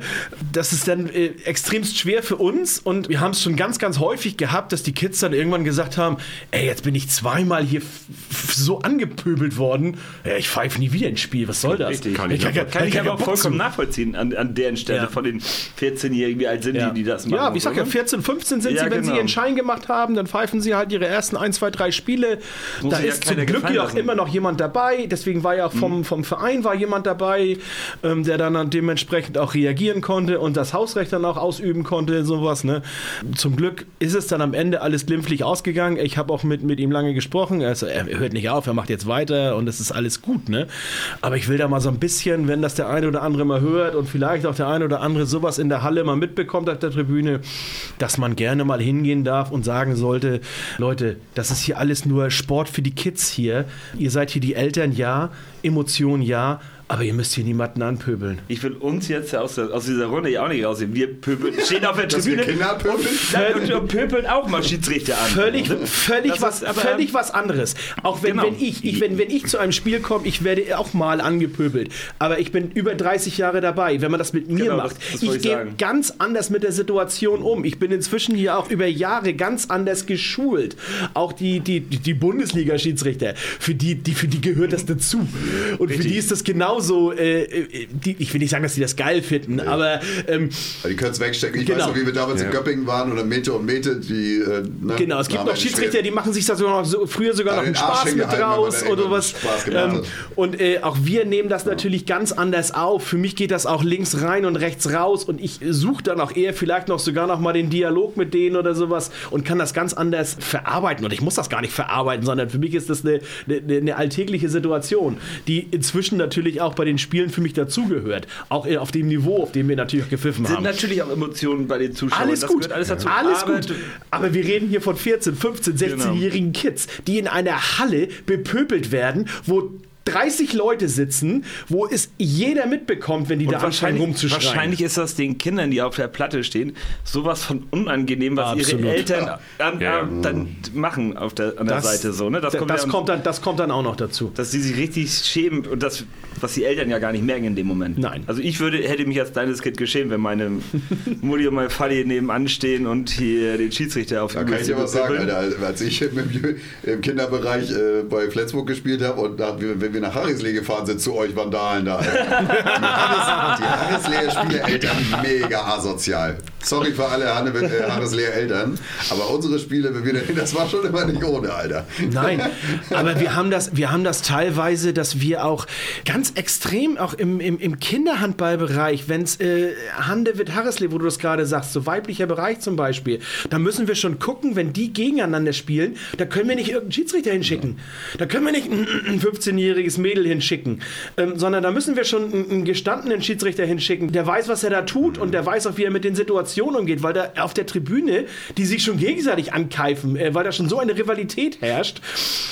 Das ist dann äh, extremst schwer für uns und wir haben es schon ganz, ganz häufig gehabt, dass die Kids dann irgendwann gesagt haben, ey, jetzt bin ich zweimal hier so angepöbelt worden, ja, ich pfeife nie wieder ins Spiel, was soll das? Richtig. Kann ich kann, kann ich aber auch vollkommen nachvollziehen an, an deren Stelle Ja. von den 14-Jährigen, wie alt sind Ja. die, die das machen. Ja, wie ich sag ja, oder? 14, 15 sind sie, wenn genau. sie ihren Schein gemacht haben, dann pfeifen sie halt ihre ersten 1, 2, 3 Spiele. Muss Da ist zum Glück ja auch. Mhm. immer noch jemand dabei. Deswegen war ja auch vom, vom Verein war jemand dabei, ähm, der dann dementsprechend auch reagieren konnte und das Hausrecht dann auch ausüben konnte, sowas. Ne? Zum Glück ist es dann am Ende alles glimpflich ausgegangen. Ich habe auch mit, mit ihm lange gesprochen. Also, er hört nicht auf, er macht jetzt weiter und es ist alles gut. Ne? Aber ich will da mal so ein bisschen, wenn das der eine oder andere mal hört und vielleicht auch der eine oder andere sowas in der Halle mal mitbekommt auf der Tribüne, dass man gerne mal hingehen darf und sagen sollte, Leute, das ist hier alles nur Sport für die Kids hier. Ihr seid hier die Eltern, ja, Emotionen, ja, aber ihr müsst hier niemanden anpöbeln. Ich will uns jetzt aus, der, aus dieser Runde ja auch nicht rausnehmen. Wir pöbeln, stehen auf der Tribüne? Nein, und, und pöbeln auch mal Schiedsrichter an. Völlig, völlig, Das was, aber- völlig was anderes. Auch wenn, Genau. wenn, ich, ich, wenn, wenn ich zu einem Spiel komme, ich werde auch mal angepöbelt. Aber ich bin über 30 Jahre dabei, wenn man das mit mir Genau, macht. das- das ich ich gehe ganz anders mit der Situation um. Ich bin inzwischen hier auch über Jahre ganz anders geschult. Auch die, die, die Bundesliga-Schiedsrichter, für die, die, für die gehört das dazu. Und für Richtig. die ist das genauso, äh, äh, die, ich will nicht sagen, dass sie das geil finden, aber ähm, Ja, Die können es wegstecken. Ich Genau. weiß noch, wie wir damals in Göppingen waren oder Mete und Mete, die. Äh, ne, Genau, es gibt noch Schiedsrichter, die machen sich da sogar noch so, früher sogar Ja, noch einen Spaß mit raus oder was. Ähm, und äh, auch wir nehmen das natürlich ganz anders auf. Für mich geht das auch links rein und rechts raus und ich suche dann auch eher vielleicht noch sogar noch mal den Dialog mit denen oder sowas und kann das ganz anders verarbeiten. Und ich muss das gar nicht verarbeiten, sondern für mich ist das eine, eine, eine alltägliche Situation, die inzwischen natürlich auch bei den Spielen für mich dazugehört. Auch auf dem Niveau, auf dem wir natürlich gepfiffen sind haben. natürlich auch Emotionen bei den Zuschauern. Alles das gut, alles dazu. alles Aber gut. Aber wir reden hier von 14, 15, Genau. 16-jährigen Kids, die in einer Halle bepöbelt werden, wo 30 Leute sitzen, wo es jeder mitbekommt, wenn die da Und anfangen wahrscheinlich, rumzuschreien. wahrscheinlich ist das den Kindern, die auf der Platte stehen, sowas von unangenehm, was Absolut. ihre Eltern an, Ja. an, dann machen auf der, an der Seite so. Ne? das, kommt das, ja- kommt dann, das kommt dann auch noch dazu. dass die sich richtig schämen und das, was die Eltern ja gar nicht merken in dem Moment. Nein. Also ich würde, hätte mich als kleines Kind geschämt, wenn meine Mutti und mein Vati nebenan stehen und hier den Schiedsrichter auf Da kann ich dir was sagen, Alter. Als ich im, im Kinderbereich äh, bei Flensburg gespielt habe und da, wenn wir nach Harrislee gefahren sind, zu euch Vandalen da. die Harrislee-Spiele-Eltern mega asozial. Sorry für alle äh, Harrislee-Eltern, aber unsere Spiele, wenn wir dahin, das war schon immer nicht ohne, Alter. Nein, aber wir haben das, wir haben das teilweise, dass wir auch ganz extrem, auch im, im, im Kinderhandballbereich, wenn es äh, Hande wird Harrislee, wo du das gerade sagst, so weiblicher Bereich zum Beispiel, da müssen wir schon gucken, wenn die gegeneinander spielen, da können wir nicht irgendeinen Schiedsrichter hinschicken. Da können wir nicht äh, äh, einen 15-jährigen jähriges Mädel hinschicken, ähm, sondern da müssen wir schon einen, einen, gestandenen Schiedsrichter hinschicken, der weiß, was er da tut und der weiß auch, wie er mit den Situationen umgeht, weil da auf der Tribüne, die sich schon gegenseitig ankeifen, äh, weil da schon so eine Rivalität herrscht,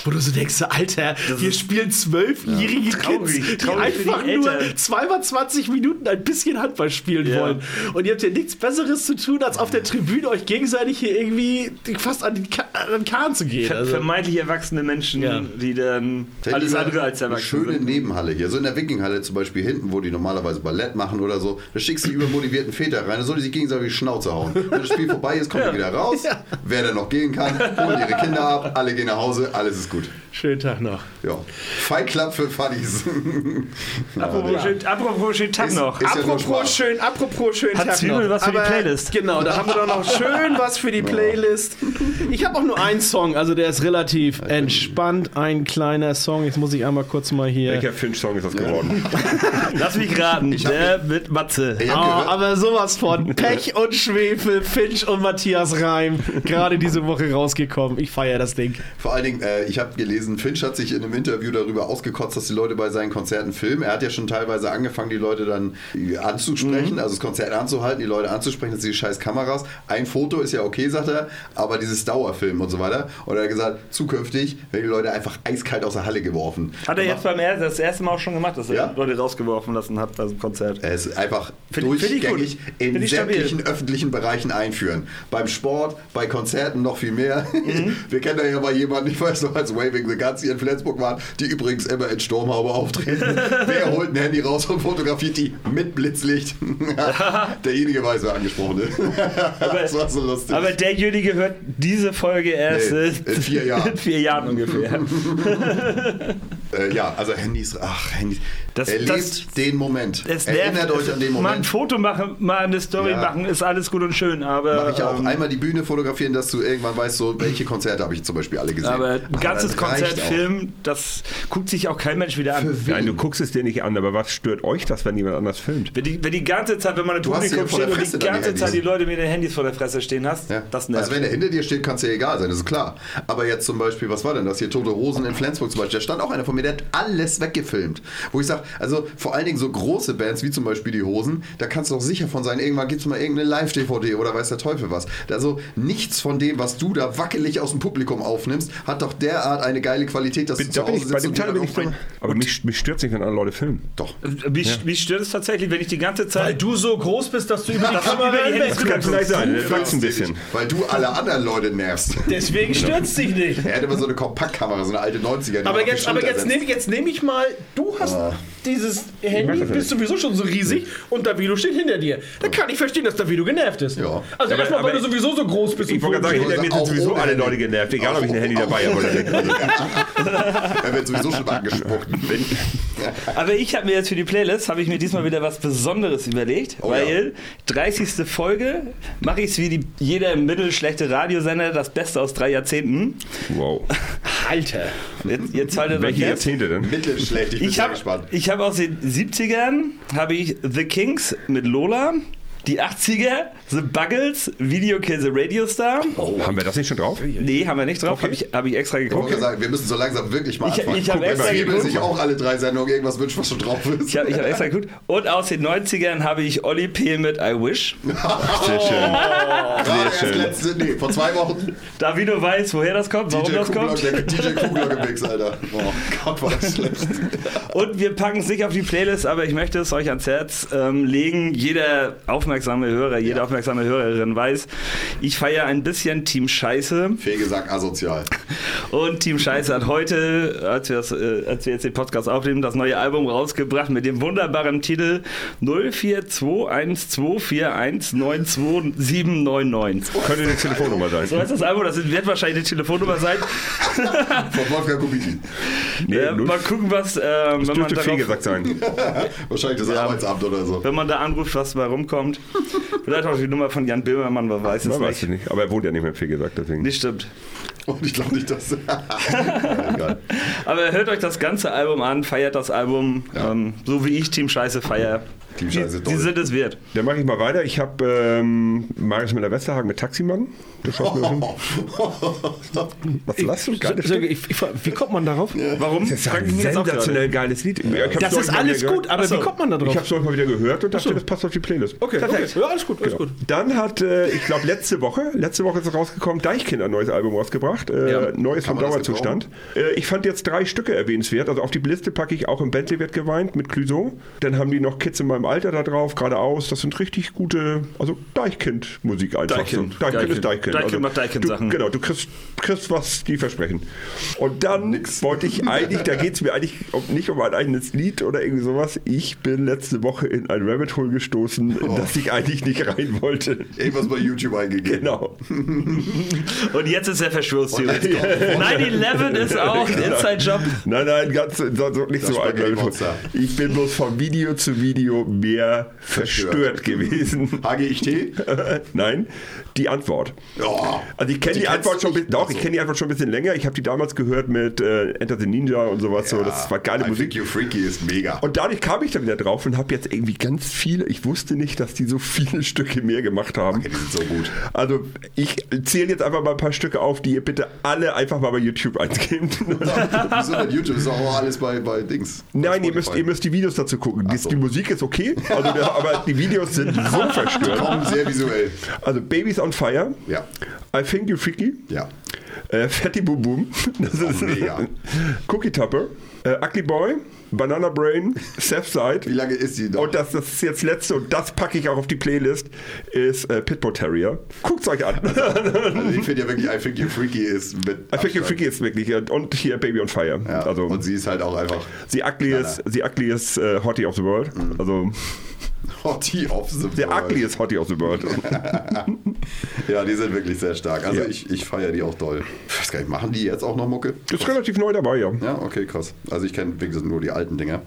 wo du so denkst, Alter, wir spielen zwölfjährige ja, traurig, Kids, die einfach die nur zweimal 20 Minuten ein bisschen Handball spielen yeah. wollen. Und ihr habt ja nichts Besseres zu tun, als auf der Tribüne euch gegenseitig hier irgendwie fast an den, Ka an den Kahn zu gehen. Ver also. Vermeintlich erwachsene Menschen, ja. die dann alles andere als eine erwachsen schöne sind. Nebenhalle hier. So in der Wikinghalle zum Beispiel hinten, wo die normalerweise Ballett machen oder so. Da schickst du die übermotivierten Väter rein, da soll die sich gegenseitig die Schnauze hauen. Wenn das Spiel vorbei ist, kommt die wieder raus. Ja. Wer dann noch gehen kann, holen ihre Kinder ab, alle gehen nach Hause, alles ist gut. schönen Tag noch. Ja. Fight Club für Funnies. Apropos, schön, apropos schönen Tag Ist- noch. ist- ja apropos Spaß. schön, apropos schön. Hat Tag Zwiebel noch. was für die Aber Playlist? Genau, da haben wir doch noch schön was für die Playlist. Ich habe auch nur einen Song, also der ist relativ entspannt. Ein kleiner Song. Jetzt muss ich einmal kurz mal hier. Welcher Finch-Song ist das geworden? Lass mich raten, der mit Matze. Oh, aber sowas von Pech und Schwefel, Finch und Matthias Reim, gerade diese Woche rausgekommen. Ich feiere das Ding. vor allen Dingen, äh, ich habe gelesen, Finch hat sich in einem Interview darüber ausgekotzt, dass die Leute bei seinen Konzerten filmen. Er hat ja schon teilweise angefangen, die Leute dann anzusprechen, also das Konzert anzuhalten, die Leute anzusprechen, dass die scheiß Kameras. Ein Foto ist ja okay, sagt er, aber dieses Dauerfilm und so weiter. Und er hat gesagt, zukünftig werden die Leute einfach eiskalt aus der Halle geworfen. Hat er jetzt beim er das erste Mal auch schon gemacht, dass er Ja. Leute rausgeworfen lassen hat bei so einem Konzert. Es ist einfach Find- find durchgängig gut. in Find ich stabil. sämtlichen öffentlichen Bereichen einführen. Beim Sport, bei Konzerten noch viel mehr. Mhm. Wir kennen da ja mal jemanden, ich weiß noch, als Waving the Guns hier in Flensburg waren, die übrigens immer in Sturmhaube auftreten. Wer holt ein Handy raus und fotografiert die mit Blitzlicht? Derjenige weiß, wer angesprochen ist. das war so lustig. Aber derjenige hört diese Folge erst Nee, in vier Jahren. in vier Jahren ungefähr. Äh, ja, also Handys, ach, Handys. Das- Erlebt das- den Moment. Es Erinnert nervt. euch an den Mal ein Moment. Foto machen, mal eine Story Ja. machen, ist alles gut und schön, aber. Mache ich auch ähm, einmal die Bühne fotografieren, dass du irgendwann weißt, so welche Konzerte habe ich zum Beispiel alle gesehen. aber ein ganzes das reicht Konzert auch. filmen, das guckt sich auch kein Mensch wieder an. Nein, du guckst es dir nicht an, aber was stört euch das, wenn jemand anders filmt? Wenn die, wenn die ganze Zeit, wenn man im Publikum der steht und die dann die ganze Zeit die Handys. Leute mit den Handys vor der Fresse stehen hast, Ja. das nervt. Also wenn er hinter dir steht, kann es dir egal sein, das ist klar. Aber jetzt zum Beispiel, was war denn das hier? Tote Hosen in Flensburg zum Beispiel, da stand auch einer von mir, der hat alles weggefilmt. Wo ich sage, also vor allen Dingen so große Bands wie zum Beispiel die Hosen, da kannst du auch sicher von sein, irgendwann gibt es mal irgendeine Live-DVD oder weiß der Teufel was. Also nichts von dem, was du da wackelig aus dem Publikum aufnimmst, hat doch derart eine geile Qualität, dass du Da zu bin Hause ich, bei sitzt dem Teil bin ich aber mich, mich stört es nicht, wenn andere Leute filmen. Doch. Mich, mich stört es tatsächlich, wenn ich die ganze Weil Zeit. du so groß bist, dass du über die Das Kamera die hinweg Das kann vielleicht sein, ein bisschen. Weil du alle anderen Leute nervst. Deswegen stürzt dich nicht. Er hat immer so eine Kompaktkamera, so eine alte 90er. die man Aber jetzt, aber jetzt nehme jetzt nehm ich mal, du hast dieses mach Handy, ja bist sowieso schon so riesig und Davido steht hinter dir. Da kann ich verstehen, dass Davido genervt ist. Ja. Also erstmal, weil du sowieso so groß bist. Ich wollte gerade sagen, hinter mir sind sowieso alle. Leute genervt, egal ob ich ein Handy dabei habe oder nicht. Er wird sowieso schon angespuckt. Aber ich habe mir jetzt für die Playlist, habe ich mir diesmal wieder was Besonderes überlegt, Oh weil 30. Folge mache ich es wie die, jeder mittelschlechte Radiosender, das Beste aus drei Jahrzehnten. Wow. Alter. Jetzt, jetzt haltet euch fest. Jahrzehnte denn? Mittelschlecht, ich bin Ich sehr habe gespannt. ich hab aus den 70ern habe ich The Kings mit Lola, die 80er The Buggles, Video Kill the Radio Star. Haben wir das nicht schon drauf? Nee, haben wir nicht drauf, habe ich, hab ich extra Ich geguckt. sagen, wir müssen so langsam wirklich mal Ich- anfangen. ich hab Guck, extra geguckt. sich auch alle drei Sendungen irgendwas wünscht, was schon drauf ist. Ich habe ich hab extra geguckt. Und aus den 90ern habe ich Olli P. mit I Wish. Sehr schön. Gerade erst schön. letzte, nee, vor zwei Wochen Davido weiß, woher das kommt, warum DJ das Kugler, kommt. der DJ Kugler gemixt, Alter. Oh Gott, war das schlecht. Und wir packen es nicht auf die Playlist, aber ich möchte es euch ans Herz ähm, legen. Jeder aufmerksame Hörer, jede aufmerksame Hörerin weiß, ich feiere ein bisschen Team Scheiße. Fege sagt asozial. Und Team Scheiße hat heute, als wir, das, äh, als wir jetzt den Podcast aufnehmen, das neue Album rausgebracht mit dem wunderbaren Titel 042124192799. Könnte eine Telefonnummer sein. So heißt das Album, das wird wahrscheinlich eine Telefonnummer sein. Von Wolfgang Kubicki. Nee, äh, mal gucken, was, äh, wenn, man dürfte viel gesagt sein. Wahrscheinlich das Ja. Arbeitsamt oder so. wenn man da anruft, was dabei rumkommt. Vielleicht auch die Nummer von Jan Böhmermann, man weiß es Man weiß nicht. es nicht. Aber er wohnt ja nicht mehr viel gesagt, deswegen. Nicht stimmt. Und ich glaube nicht, dass. ja, egal. Aber hört euch das ganze Album an, feiert das Album, ähm, so wie ich Team Scheiße feier. Team Scheiße, die, toll. die sind es wert. Dann mache ich mal weiter. Ich habe ähm, Marius Müller-Westerhagen mit Taximann. Das schaut mir schon. Was lachst du? Geiles So, ich, ich, wie kommt man darauf? Warum? Das ist ja ein sensationell geiles Lied. Das neulich ist alles gut, aber Ach so. wie kommt man da drauf? Ich habe es heute mal wieder gehört und dachte, das passt auf die Playlist. okay, okay. Ja, alles gut, alles gut. Dann hat, äh, ich glaube, letzte Woche, letzte Woche ist es rausgekommen, Deichkind ein neues Album rausgebracht. Äh, Ja. Neues Kann vom Dauerzustand. Äh, ich fand jetzt drei Stücke erwähnenswert. Also auf die Liste packe ich auch im Bentley wird geweint mit Clouseau. Dann haben die noch Kids in meinem Alter da drauf, geradeaus. Das sind richtig gute, also Deichkind-Musik einfach. Deichkind. So. Deichkind, Deichkind. ist Deichkind. Deichkind also, macht Deichkind-Sachen. Genau, du kriegst, kriegst was, die versprechen. Und dann wollte ich eigentlich, da geht es mir eigentlich nicht um ein eigenes Lied oder irgendwie sowas. Ich bin letzte Woche in ein Rabbit Hole gestoßen, in das ich eigentlich nicht rein wollte. Irgendwas bei YouTube eingegeben. Genau. Und jetzt ist er Verschwörungstheoretiker. Und- 9-11 ist auch ein Inside-Job. Nein, nein, ganz nicht Das so ein Rabbit Hole. Ich bin bloß von Video zu Video mehr verstört, Verstört. gewesen. HGIT? nein, die Antwort. Ja. Also ich kenne Die Antwort schon, doch, nicht? ich kenne die Antwort schon ein bisschen länger. Ich habe die damals gehört mit äh, Enter the Ninja und sowas. so. Das war geile I Musik. Think You Freaky ist mega. Und dadurch kam ich dann wieder drauf und habe jetzt irgendwie ganz viele, ich wusste nicht, dass die so viele Stücke mehr gemacht haben. Okay, die sind so gut. Also ich zähle jetzt einfach mal ein paar Stücke auf, die ihr bitte alle einfach mal bei YouTube eingebt. Wieso denn YouTube? Ist auch alles bei, bei Dings. Bei Nein, ihr müsst, ihr müsst die Videos dazu gucken. So. die Musik ist okay, also der, aber die Videos sind so verstört. Kommen sehr visuell. Also Babies on Fire, Ja. I Think You Freaky, Ja. äh, Fatty Boom Boom, das ist mega. Cookie Tupper, äh, Ugly Boy, Banana Brain, Seth Side. Wie lange ist die noch? Und das, das ist jetzt letzte und das packe ich auch auf die Playlist, ist äh, Pitbull Terrier. Guckt's euch an. also ich finde ja wirklich, I Think You Freaky ist mit. I Think You Abstand. Freaky ist wirklich, und hier Baby on Fire. Ja. Also, und sie ist halt auch einfach. the ugliest, the ugliest äh, Hottie of the World. Mhm. Also, Hottie of the Der World. ugliest Hottie of the World. Ja, die sind wirklich sehr stark. Also Ja. ich, ich feiere die auch doll. Ich weiß gar nicht, machen die jetzt auch noch Mucke? Ist relativ neu dabei, ja. Ja, okay, krass. Also ich kenne, wie gesagt, nur die alten Dinger.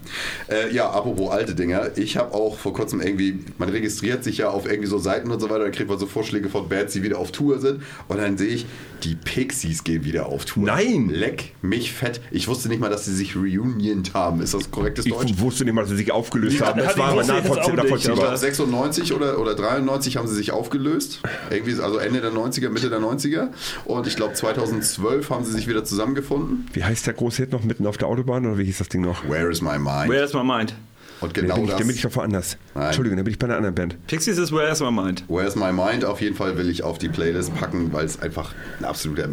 Äh, ja, apropos alte Dinger. Ich habe auch vor kurzem irgendwie, man registriert sich ja auf irgendwie so Seiten und so weiter, da kriegt man so Vorschläge von Bands, die wieder auf Tour sind. Und dann sehe ich, die Pixies gehen wieder auf Tour. Nein! Leck mich fett. Ich wusste nicht mal, dass sie sich reuniont haben. Ist das korrektes Deutsch? Ich wusste nicht mal, dass sie sich aufgelöst Ja, haben. Das war aber wusste jetzt auch Ich glaube, 96 oder, oder 93 haben sie sich aufgelöst. Irgendwie, also Ende der 90er, Mitte der 90er. Und ich glaube, 2012 haben sie sich wieder zusammengefunden. Wie heißt der große Hit noch mitten auf der Autobahn oder wie hieß das Ding noch? Where is my mind? Where's my mind? Und Da genau bin, ich, das. da bin ich doch woanders. Nein. Entschuldigung, da bin ich bei einer anderen Band. Pixies ist Where's my mind. Where's My Mind auf jeden Fall will ich auf die Playlist packen, weil es einfach ein absoluter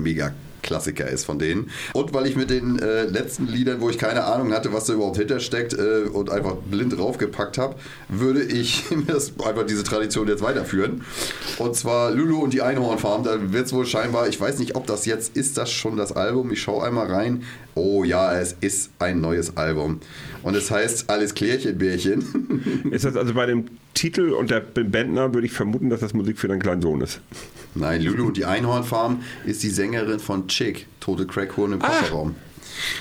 Mega-Klassiker ist von denen. Und weil ich mit den äh, letzten Liedern, wo ich keine Ahnung hatte, was da überhaupt hintersteckt äh, und einfach blind draufgepackt habe, würde ich das, einfach diese Tradition jetzt weiterführen. Und zwar Lulu und die Einhornfarm. Da wird es wohl scheinbar, ich weiß nicht, ob das jetzt, ist das schon das Album? Ich schaue einmal rein. Oh ja, es ist ein neues Album. Und es heißt Alles Klärchenbärchen. Ist das also bei dem Titel und der Bandner würde ich vermuten, dass das Musik für deinen kleinen Sohn ist. Nein, Lulu und die Einhornfarm ist die Sängerin von Chick, Tote Crackhuren im Kofferraum.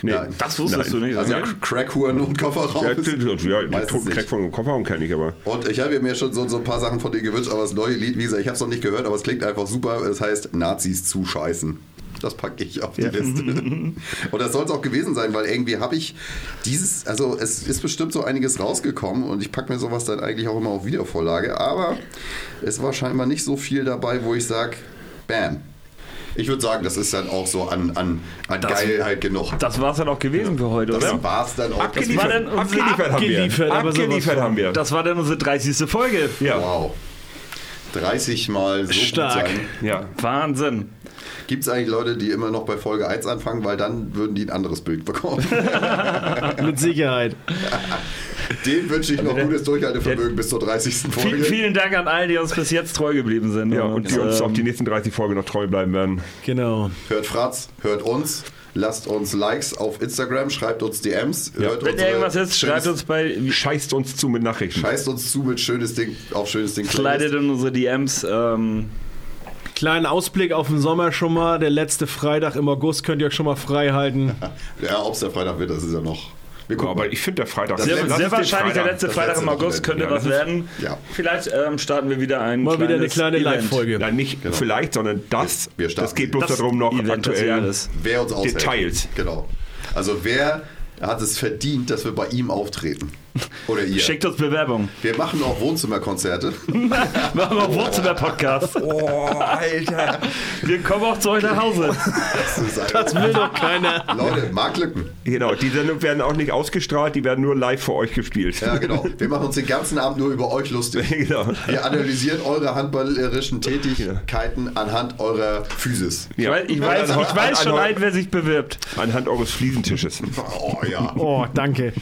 Nee, Ja, Das wusstest Nein. du nicht. Also oder? Crackhuren und Kofferraum. Ja, ja, ja toten nicht. Crack von dem Kofferraum kenne ich aber. Und ich habe mir schon so, so ein paar Sachen von denen gewünscht, aber das neue Lied, wie gesagt, ich habe es noch nicht gehört, aber es klingt einfach super. Es heißt Nazis zuscheißen. Das packe ich auf die Liste. Und das soll es auch gewesen sein, weil irgendwie habe ich dieses, also es ist bestimmt so einiges rausgekommen und ich packe mir sowas dann eigentlich auch immer auf Wiedervorlage, aber es war scheinbar nicht so viel dabei, wo ich sage, bam. Ich würde sagen, das ist dann auch so an, an, an Das- Geilheit genug. Das war's dann auch gewesen für heute, oder? Das war's dann auch. Das war dann unsere- abgeliefert haben wir. abgeliefert, abgeliefert haben wir. Das war dann unsere 30. Folge. ja. Wow. 30 Mal so Stark. gut sein. ja. Wahnsinn. Gibt es eigentlich Leute, die immer noch bei Folge 1 anfangen, weil dann würden die ein anderes Bild bekommen. Mit Sicherheit. Dem wünsche ich noch gutes Durchhaltevermögen bis zur 30. Viel, Folge. vielen Dank an all, die uns bis jetzt treu geblieben sind. Ja, und die uns ähm, auch die nächsten 30 Folgen noch treu bleiben werden. Genau. Hört Fratz, hört uns, lasst uns Likes auf Instagram, schreibt uns DMs, hört Wenn irgendwas ist, schreibt uns bei. Scheißt uns zu mit Nachrichten. Scheißt uns zu mit schönes Ding auf schönes Ding. Slidet in unsere DMs. Ähm, Kleinen Ausblick auf den Sommer schon mal. Der letzte Freitag im August könnt ihr euch schon mal frei halten. Ja, ob es der Freitag wird, das ist ja noch. Wir Ja, aber ich finde der Freitag Das sehr sehr wahrscheinlich der Freitag- letzte das Freitag letzte im August könnte Ja, was werden. ja. Vielleicht ähm, starten wir wieder ein Mal wieder eine kleine. Live-Folge. Nein, nicht Genau. vielleicht, sondern das. Wir starten das geht bloß Das darum, noch Event aktuell. Wer uns aushält. Details. Genau. Also wer hat es verdient, dass wir bei ihm auftreten? Oder ihr? Schickt uns Bewerbung. Wir machen auch Wohnzimmerkonzerte. Machen wir auch Wohnzimmer-Podcast. Oh, Alter. Wir kommen auch zu euch nach Hause. Das ist Das will doch keiner. Leute, Marktlücken. Genau, die Sendungen werden auch nicht ausgestrahlt, die werden nur live für euch gespielt. Ja, genau. Wir machen uns den ganzen Abend nur über euch lustig. genau. Wir analysieren eure handballerischen Tätigkeiten anhand eurer Physis. Ich weiß, ich weiß, ich weiß an- schon an- ein, wer sich bewirbt. Anhand eures Fliesentisches. Oh ja. Oh, danke.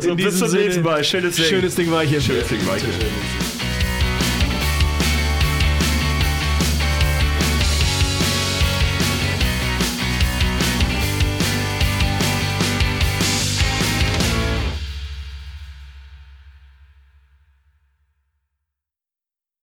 So, bis zum nächsten Mal. Schönes Ding. Schönes Ding war hier. Deswegen war ich hier.